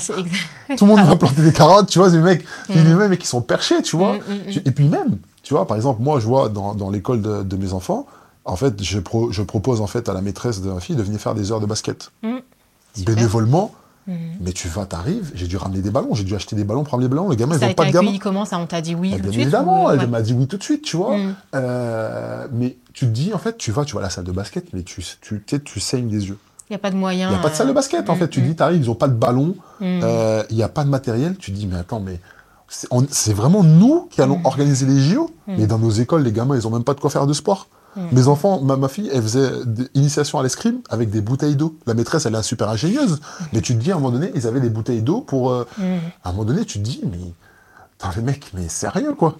tout le monde va planter des carottes, tu vois, les mecs, mm. les mecs qui sont perchés, tu vois. Et puis même, tu vois, par exemple, moi, je vois dans, dans l'école de, de, mes enfants, en fait, je, je, propose en fait à la maîtresse de ma fille de venir faire des heures de basket. Mmh. Bénévolement. Mmh. Mais tu vas, t'arrives, j'ai dû ramener des ballons, j'ai dû acheter des ballons ramener des ballons. Les gamins, ils n'ont pas de gamins. comment ça On t'a dit oui tout de suite Évidemment, elle m'a dit oui tout de suite, tu vois. Mmh. Euh, mais tu te dis, en fait, tu vas, tu à la salle de basket, mais tu, tu, tu saignes des yeux. Il n'y a pas de moyens. Il n'y a pas de salle de basket, en fait. Tu dis, t'arrives, ils n'ont pas de ballon, euh, il n'y a pas de matériel. Tu dis, mais attends, mais c'est vraiment nous qui allons mm. organiser les JO. Mm. Mais dans nos écoles, les gamins, ils ont même pas de quoi faire de sport. Mm. Mes enfants, ma, fille, elle faisait initiation à l'escrime avec des bouteilles d'eau. La maîtresse, elle est super ingénieuse. Mais tu te dis, à un moment donné, ils avaient des bouteilles d'eau pour. Euh, à un moment donné, tu te dis, mais. Attends, les mecs, mais sérieux, quoi?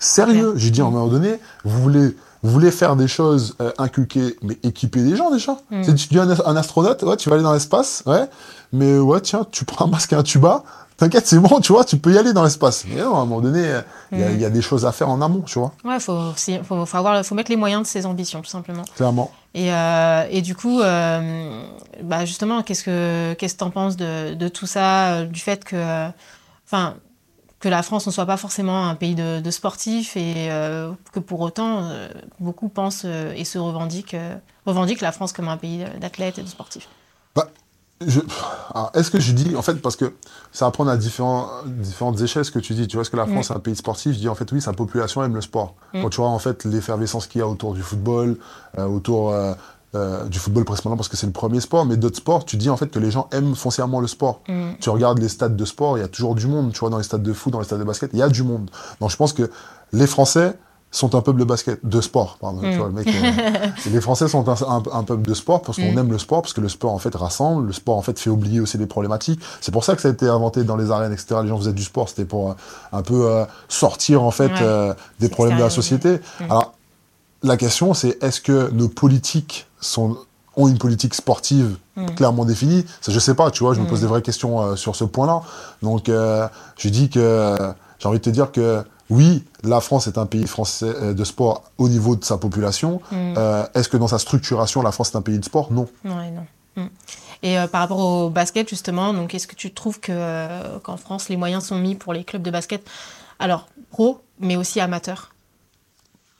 Sérieux? J'ai dit, à un moment donné, vous voulez. Vous voulez faire des choses euh, inculquées, mais équiper des gens déjà? Si tu dis un, un astronaute, ouais, tu vas aller dans l'espace, ouais, mais ouais, tiens, tu prends un masque et un tuba, T'inquiète, c'est bon, tu vois, tu peux y aller dans l'espace. Mais non, à un moment donné, il y, a des choses à faire en amont, tu vois. Ouais, faut, faut, faut, avoir, faut mettre les moyens de ses ambitions, tout simplement. Clairement. Et, euh, et du coup, euh, bah justement, qu'est-ce que qu'est-ce que t'en penses de, de, tout ça, euh, du fait que, enfin, que la France ne soit pas forcément un pays de, de sportifs et que pour autant, beaucoup pensent et se revendiquent, revendiquent la France comme un pays d'athlètes et de sportifs? Bah, est-ce que je dis, en fait, parce que ça va prendre à différents, différentes échelles ce que tu dis. Tu vois, est-ce que la France est un pays sportif? Je dis, en fait, oui, sa population aime le sport. Mm. Quand tu vois, en fait, l'effervescence qu'il y a autour du football, euh, autour euh, euh, du football principalement parce que c'est le premier sport, mais d'autres sports, tu dis, en fait, que les gens aiment foncièrement le sport. Mm. Tu regardes les stades de sport, il y a toujours du monde. Tu vois, dans les stades de foot, dans les stades de basket, il y a du monde. Donc, je pense que les Français sont un peuple de basket, de sport, pardon. Tu Mm. vois, le mec, euh, les Français sont un, un- un peuple de sport parce qu'on Mm. aime le sport, parce que le sport en fait rassemble, le sport en fait fait oublier aussi des problématiques. C'est pour ça que ça a été inventé dans les arènes, etc. Les gens faisaient du sport, c'était pour euh, un peu euh, sortir en fait Ouais. des problèmes de la société. Mm. Alors la question c'est est-ce que nos politiques sont ont une politique sportive clairement définie? Ça, je sais pas, tu vois, je me pose des vraies questions euh, sur ce point-là. Donc, euh, je dis que j'ai envie de te dire que oui, la France est un pays français euh, de sport au niveau de sa population. Mm. Euh, Est-ce que dans sa structuration, la France est un pays de sport? Non. Ouais, non. Mm. Et euh, par rapport au basket, justement, donc est-ce que tu trouves que, euh, qu'en France, les moyens sont mis pour les clubs de basket, alors pro, mais aussi amateurs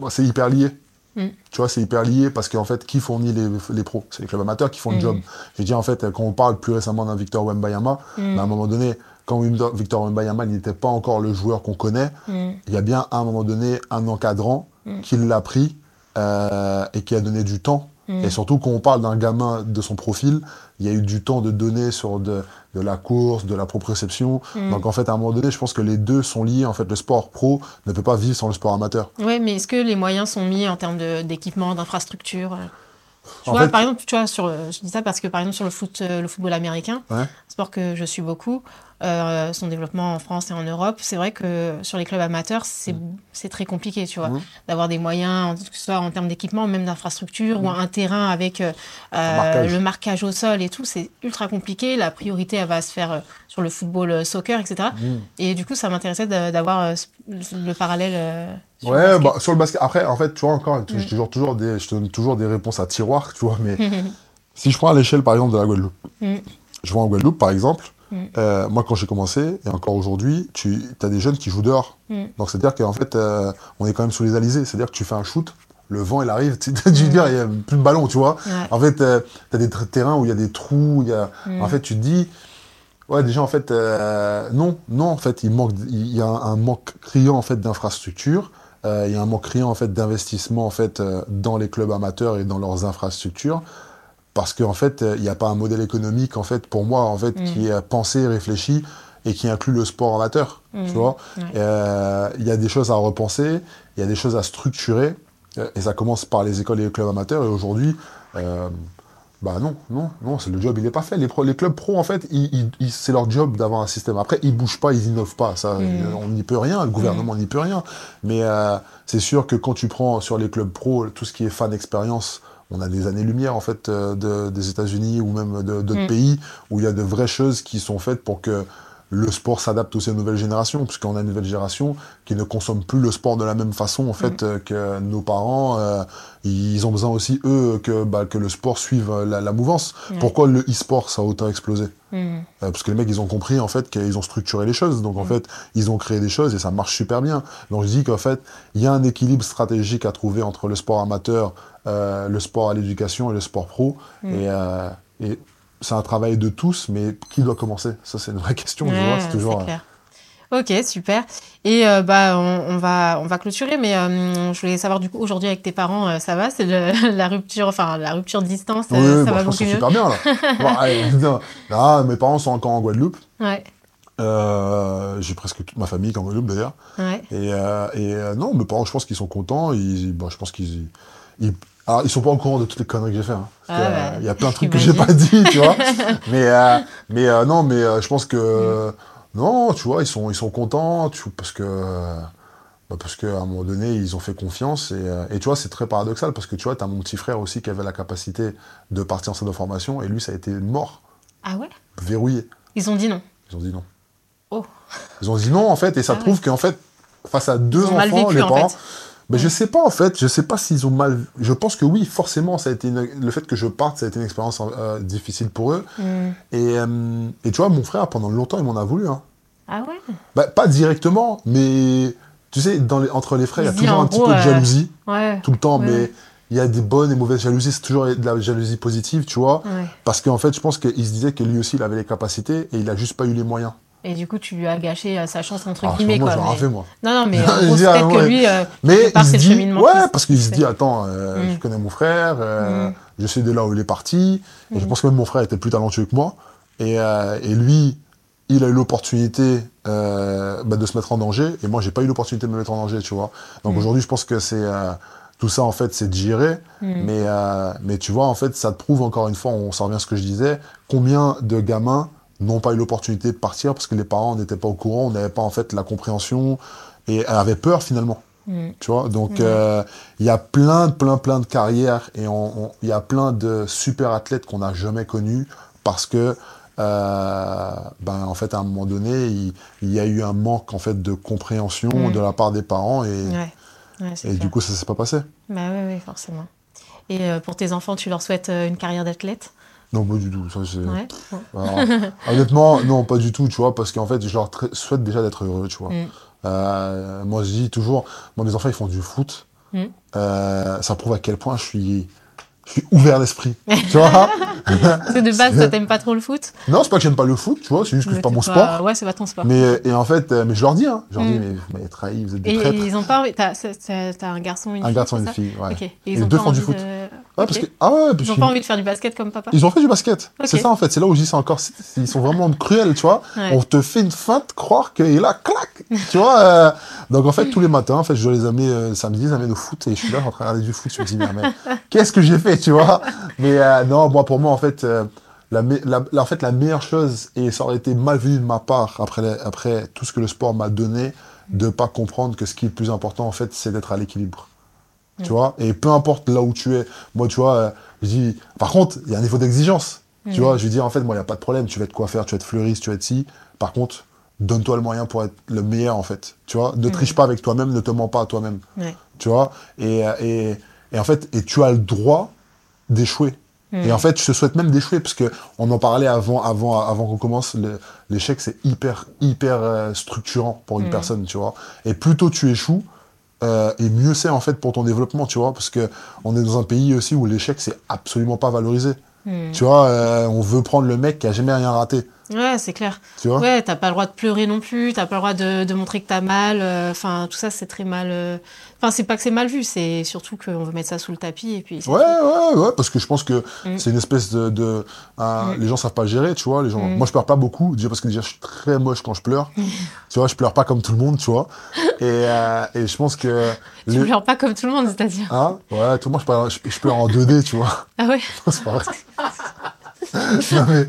Bon, C'est hyper lié. Mm. Tu vois, c'est hyper lié parce qu'en fait, qui fournit les, les pros? C'est les clubs amateurs qui font le job. Je veux dire, en fait, quand on parle plus récemment d'un Victor Wembayama, Mm. bah, à un moment donné, quand Victor Wembayama n'était pas encore le joueur qu'on connaît, Mm. il y a bien à un moment donné un encadrant Mm. qui l'a pris euh, et qui a donné du temps. Mm. Et surtout, quand on parle d'un gamin de son profil, il y a eu du temps de donner sur de, de la course, de la proprioception. Donc en fait, à un moment donné, je pense que les deux sont liés. En fait, le sport pro ne peut pas vivre sans le sport amateur. Ouais, mais est-ce que les moyens sont mis en termes d'équipement, d'infrastructure euh Tu En vois, fait- par exemple, tu vois, sur, je dis ça parce que par exemple sur le foot, euh, le football américain, Ouais. sport que je suis beaucoup, euh, son développement en France et en Europe, c'est vrai que sur les clubs amateurs, c'est c'est très compliqué, tu vois, Mhm. d'avoir des moyens, que ce soit en termes d'équipement, même d'infrastructure, ou un terrain avec euh, euh, marquage. le marquage au sol et tout, c'est ultra compliqué. La priorité, elle va se faire euh, sur le football euh, soccer, etc. Mm. Et du coup, ça m'intéressait d'avoir euh, le parallèle. euh, sur le Ouais, basket. bah, sur le basket. Après, en fait, tu vois, encore, je, te toujours, toujours des, je te donne toujours des réponses à tiroir, tu vois, mais si je prends à l'échelle, par exemple, de la Guadeloupe, Mm. je vois en Guadeloupe, par exemple, Mm. euh, moi, quand j'ai commencé, et encore aujourd'hui, tu as des jeunes qui jouent dehors. Mm. Donc, c'est-à-dire qu'en fait, euh, on est quand même sous les alizés. C'est-à-dire que tu fais un shoot, le vent, il arrive, tu veux dire, il n'y a plus de ballon, tu vois. Ouais. En fait, tu as des terrains où il y a des trous, il y a... Mm. En fait, tu te dis... Ouais, déjà, en fait, euh, non, non, en fait, il manque, il y a un, un manque criant, en fait, d'infrastructures. Euh, il y a un manque criant, en fait, d'investissement, en fait, euh, dans les clubs amateurs et dans leurs infrastructures. Parce qu'en fait, il n'y a pas un modèle économique, en fait, pour moi, en fait, Mm. qui est pensé, réfléchi et qui inclut le sport amateur. Mm. Tu vois Ouais. Il y a des choses à repenser, il y a des choses à structurer. et ça commence par les écoles et les clubs amateurs. Et aujourd'hui, bah non, non, non, c'est le job, il n'est pas fait. Les, pro- les clubs pro, en fait, c'est leur job d'avoir un système. Après, ils bougent pas, ils innovent pas. Ça, Mm. on n'y peut rien. Le gouvernement n'y peut rien. Mais euh, c'est sûr que quand tu prends sur les clubs pro tout ce qui est fan expérience, on a des années-lumière en fait euh, de- des États-Unis ou même de- d'autres Mm. pays où il y a de vraies choses qui sont faites pour que le sport s'adapte aussi aux nouvelles générations, puisqu'on a une nouvelle génération qui ne consomme plus le sport de la même façon en fait euh, que nos parents. euh, ils ont besoin aussi eux que, bah, que le sport suive euh, la, la mouvance. Pourquoi le e-sport ça a autant explosé? Mm. euh, parce que les mecs, ils ont compris en fait qu'ils ont structuré les choses. Donc en Mm. fait, ils ont créé des choses et ça marche super bien. Donc je dis qu'en fait, il y a un équilibre stratégique à trouver entre le sport amateur, euh, le sport à l'éducation et le sport pro. Mm. Et, et c'est un travail de tous, mais qui doit commencer? Ça, c'est une vraie question. Ouais, vois, c'est toujours. euh, clair. Ok, super. Et euh, bah, on, on va, on va clôturer, mais euh, je voulais savoir du coup, aujourd'hui avec tes parents, euh, ça va? C'est la rupture, enfin la rupture de distance, Oui, ça bah, va je pense mieux? super bien là. Bon, allez, non, non, mes parents sont encore en Guadeloupe. Ouais, J'ai presque toute ma famille qui est en Guadeloupe d'ailleurs. ouais. Et, et non, mes parents, je pense qu'ils sont contents. Ils, bon, je pense qu'ils. Ils, alors, ils sont pas au courant de toutes les conneries que j'ai fait. hein. Parce Ah que, ouais, euh, il y a plein de trucs que j'ai pas dit, tu vois. mais euh, mais euh, non, mais euh, je pense que. Non, tu vois, ils sont, ils sont contents. Tu, parce que. bah, parce qu'à un moment donné, ils ont fait confiance. Et, et tu vois, c'est très paradoxal parce que tu vois, as mon petit frère aussi qui avait la capacité de partir en centre de formation. Et lui, ça a été mort, Ah ouais? Verrouillé. Ils ont dit non? Ils ont dit non. Oh. Ils ont dit non, en fait, et ça Ah prouve qu'en fait, face à deux enfants, vécu, les en parents. fait. Ben, Je sais pas, en fait, je sais pas s'ils ont mal. Je pense que oui, forcément, ça a été une- le fait que je parte, ça a été une expérience euh, difficile pour eux. Mm. Et, euh, et tu vois, mon frère, pendant longtemps, il m'en a voulu. Hein. Ah ouais? Bah, pas directement, mais tu sais, dans les- entre les frères, il y a toujours un petit peu de euh, jalousie, Ouais. tout le temps, ouais. mais il y a des bonnes et mauvaises jalousies, c'est toujours de la jalousie positive, tu vois. Ouais. Parce qu'en fait, je pense qu'il se disait que lui aussi, il avait les capacités et il a juste pas eu les moyens. Et du coup, tu lui as gâché euh, sa chance entre Alors, guillemets moi, quoi. mais- fait, moi. Non, non, mais ah, peut-être que lui, euh, Mais quelque part, il se c'est le dit, cheminement ouais, parce qu'il se dit, attends, euh, Mm. je connais mon frère, euh, Mm. je sais de là où il est parti, et je Mm. pense que même mon frère était plus talentueux que moi, et, et lui, il a eu l'opportunité bah, de se mettre en danger, et moi, j'ai pas eu l'opportunité de me mettre en danger, tu vois. Donc Mm. aujourd'hui, je pense que c'est tout ça, en fait, c'est digéré. Mm. Mais, euh, mais tu vois, en fait, ça te prouve encore une fois, on s'en revient à ce que je disais, combien de gamins n'ont pas eu l'opportunité de partir parce que les parents n'étaient pas au courant, on n'avait pas en fait la compréhension et avaient peur finalement. Mm. Tu vois, donc Ouais. euh, il y a plein, plein, plein de carrières et il y a plein de super athlètes qu'on n'a jamais connus parce que, euh, ben, en fait, à un moment donné, il, il y a eu un manque en fait de compréhension Mm. de la part des parents et, Ouais. Ouais, c'est et clair. du coup, ça s'est pas passé. Bah oui, oui, forcément. Et euh, pour tes enfants, tu leur souhaites une carrière d'athlète? Non, pas du tout. Ça, c'est- Ouais. Alors, honnêtement, non, pas du tout, tu vois, parce qu'en fait, je leur souhaite déjà d'être heureux, tu vois. Mm. Euh, moi, je dis toujours, moi, mes enfants, ils font du foot. Mm. Euh, ça prouve à quel point je suis, je suis ouvert d'esprit, tu vois. Parce que de base, toi, t'aimes pas trop le foot? Non, c'est pas que j'aime pas le foot, tu vois, c'est juste que c'est pas mon sport. Ouais, c'est pas ton sport. Mais, et en fait, euh, mais je leur dis, hein, je leur dis, Mm. mais vous m'avez trahi, vous êtes des Et traîtres. ils ont pas envie. T'as un garçon et une Un fille garçon et une fille, ouais. Ok. Et Et ils les ont deux pas font du foot. de- Ouais, Ok. parce que, ah ouais, parce Ils ont qu'ils- pas envie de faire du basket comme papa Ils ont fait du basket. C'est ça, en fait. C'est là où je dis, c'est encore, ils sont vraiment cruels, tu vois. Ouais. On te fait une feinte, croire qu'il là, clac, tu vois. euh, donc, en fait, tous les matins, en fait, je dois les amener euh, samedi, les amène au foot et je suis là, en train de regarder du foot. Je me dis, qu'est-ce que j'ai fait, tu vois. Mais euh, non, moi, pour moi, en fait, la, en fait, la meilleure chose, et ça aurait été mal vu de ma part, après, la- après tout ce que le sport m'a donné, de pas comprendre que ce qui est le plus important, en fait, c'est d'être à l'équilibre. Tu vois, et peu importe là où tu es. Moi, tu vois, euh, je dis, par contre, il y a un niveau d'exigence. Tu vois, je lui dis, en fait, moi, il n'y a pas de problème. Tu vas être coiffeur, tu vas être fleuriste, tu vas être ci. Par contre, donne-toi le moyen pour être le meilleur, en fait. Tu vois, ne triche pas avec toi-même, ne te mens pas à toi-même. Ouais. Tu vois, et, euh, et, et en fait, et tu as le droit d'échouer. Et en fait, je te souhaite même d'échouer, parce que on en parlait avant, avant, avant qu'on commence. L'échec, c'est hyper, hyper euh, structurant pour une personne, tu vois. Et plus tôt tu échoues, euh, et mieux c'est en fait pour ton développement, tu vois, parce que on est dans un pays aussi où l'échec c'est absolument pas valorisé. Hmm. Tu vois, euh, on veut prendre le mec qui a jamais rien raté, Ouais, c'est clair. tu vois. Ouais, t'as pas le droit de pleurer non plus, t'as pas le droit de, de montrer que t'as mal. euh, Enfin, tout ça, c'est très mal. euh, Enfin, c'est pas que c'est mal vu, c'est surtout qu'on veut mettre ça sous le tapis et puis. Ouais, ouais, ouais, parce que je pense que Mm. c'est une espèce de, de un- Mm. les gens savent pas gérer, tu vois. Les gens, Mm. moi je pleure pas beaucoup, déjà parce que déjà je suis très moche quand je pleure. tu vois, je pleure pas comme tout le monde, tu vois. Et, euh, et je pense que Tu les- pleures pas comme tout le monde, c'est-à-dire. Hein ouais, tout le monde je pleure, je, je pleure en 2D, tu vois. Ah ouais c'est pas vrai. non, mais,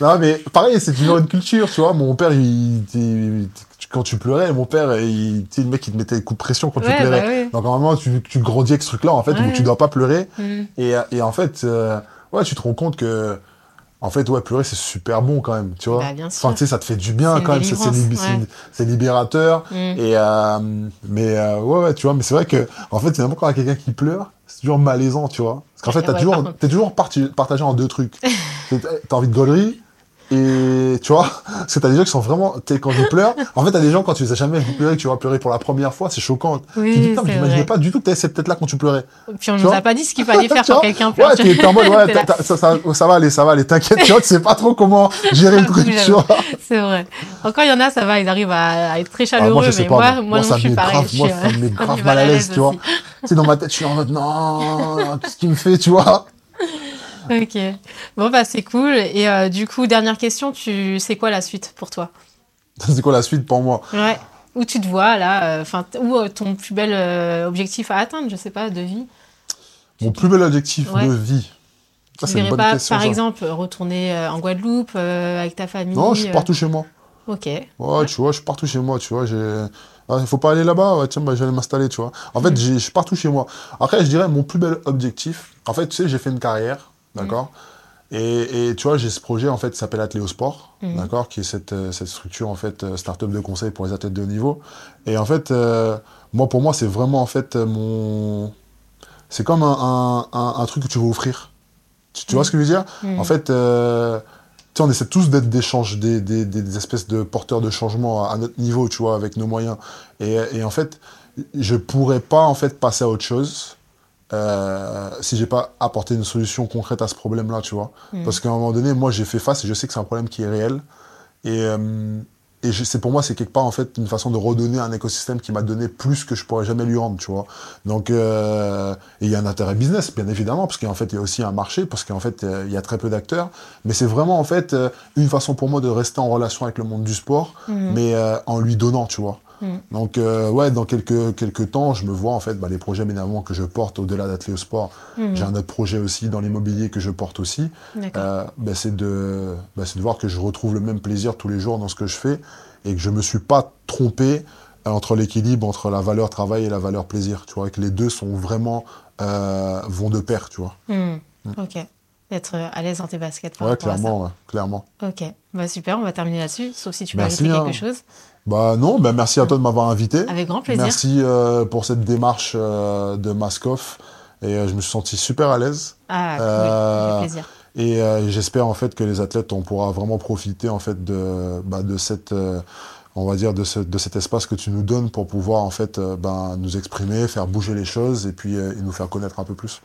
non, mais pareil, c'est toujours une culture, tu vois. Mon père, il, il- quand tu pleurais, mon père, il, le mec, il te mettait des coups de pression quand tu pleurais. bah. Donc, normalement, tu, tu grandis avec ce truc-là, en fait, Ouais, où tu dois pas pleurer. Hmm. Et, et en fait, euh, ouais, tu te rends compte que, en fait, ouais, pleurer, c'est super bon quand même, tu vois. Bah, bien sûr. Enfin, tu sais, ça te fait du bien quand même, c'est- ouais. libérateur. Hmm. Et, euh, mais, euh, ouais, ouais, tu vois, mais c'est vrai que, en fait, c'est n'importe quand il y a quelqu'un qui pleure, c'est toujours malaisant, tu vois. Parce qu'en fait, t'as Ouais, toujours, par t'es toujours partagé en deux trucs. T'as envie de gaulerie, et tu vois, parce que t'as des gens qui sont vraiment, quand ils pleurent, en fait, t'as des gens quand tu les as jamais vus pleurer, que tu vas pleurer pour la première fois, c'est choquant. Oui, tu te dis, putain, mais c'est j'imaginais pas du tout que t'avais cette tête-là quand tu pleurais. Puis on Tu nous a pas dit ce qu'il fallait faire quand quelqu'un pleure. Ouais, t'es en mode, ouais, là. ça, ça, ça va aller, ça va aller, t'inquiète, tu vois, tu sais pas trop comment gérer le truc, tu vois. C'est vrai. Encore, il y en a, ça va, ils arrivent à, à être très Ah, chaleureux, moi, mais moi, moi. non, ça je suis pareil. moi, ça me met euh, grave mal à l'aise, tu vois. Tu sais, dans ma tête, je suis en mode, non, qu'est-ce qu'il me fait, tu vois. Ok. Bon, bah, c'est cool. Et euh, du coup, dernière question, tu sais quoi la suite pour toi? C'est quoi la suite pour moi? Ouais. Où tu te vois, là, enfin, où euh, ton plus bel euh, objectif à atteindre, je sais pas, de vie? Mon plus bel objectif Ouais. de vie. Ça, Tu c'est bonne pas, question. par ça. exemple, retourner euh, en Guadeloupe euh, avec ta famille Non, je suis euh, partout chez moi. Ok. Ouais, tu vois, je suis partout chez moi, tu vois. j'ai- Ah, Il faut pas aller là-bas, ouais, tiens, bah, je vais aller m'installer, tu vois. En fait, Mm. je suis partout chez moi. Après, je dirais mon plus bel objectif. En fait, tu sais, j'ai fait une carrière, Mm. d'accord et, et tu vois, j'ai ce projet, en fait, qui s'appelle Atléosport, Mhm. d'accord Qui est cette, euh, cette structure, en fait, euh, start-up de conseil pour les athlètes de haut niveau. Et en fait, euh, moi, pour moi, c'est vraiment, en fait, mon. C'est comme un, un, un- un truc que tu veux offrir. Tu, tu vois ce que je veux dire? Mhm. En fait, euh, tu sais, on essaie tous d'être des, change- des, des, des- des espèces de porteurs de changement à, à notre niveau, tu vois, avec nos moyens. Et, et en fait, je pourrais pas en fait passer à autre chose euh, si j'ai pas apporté une solution concrète à ce problème-là, tu vois. Mhm. Parce qu'à un moment donné, moi, j'ai fait face et je sais que c'est un problème qui est réel. Et, euh, et c'est pour moi c'est quelque part en fait une façon de redonner un écosystème qui m'a donné plus que je pourrais jamais lui rendre tu vois donc euh, il y a un intérêt business bien évidemment parce qu'en fait il y a aussi un marché parce qu'en fait il y a très peu d'acteurs mais c'est vraiment en fait une façon pour moi de rester en relation avec le monde du sport mhm. mais en lui donnant tu vois Mm. Donc, euh, ouais, dans quelques, quelques temps, je me vois, en fait, bah, les projets évidemment que je porte au-delà d'Atléosport. Mm. J'ai un autre projet aussi dans l'immobilier que je porte aussi. Euh, bah, c'est de, bah, de voir que je retrouve le même plaisir tous les jours dans ce que je fais et que je me suis pas trompé entre l'équilibre entre la valeur travail et la valeur plaisir. Tu vois, que les deux sont vraiment, euh, vont de pair, tu vois. Mm. Ok. Être à l'aise dans tes baskets. ouais, clairement, clairement. Ok, bah, super, on va terminer là-dessus, sauf si tu veux ajouter quelque hein. chose. Bah non, bah merci à toi de m'avoir invité. Avec grand plaisir. Merci euh, pour cette démarche euh, de Maskoff. Et euh, je me suis senti super à l'aise. Ah, oui, avec plaisir. Et j'espère en fait que les athlètes, on pourra vraiment profiter en fait de, bah, de cette, on va dire de, ce, de, cet espace que tu nous donnes pour pouvoir en fait bah, nous exprimer, faire bouger les choses et puis nous faire connaître un peu plus.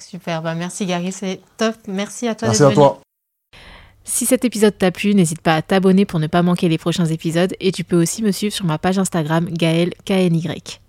Super, bah merci Gary, c'est top. Merci à toi. Merci à toi. Si cet épisode t'a plu, n'hésite pas à t'abonner pour ne pas manquer les prochains épisodes et tu peux aussi me suivre sur ma page Instagram Gaël KNY.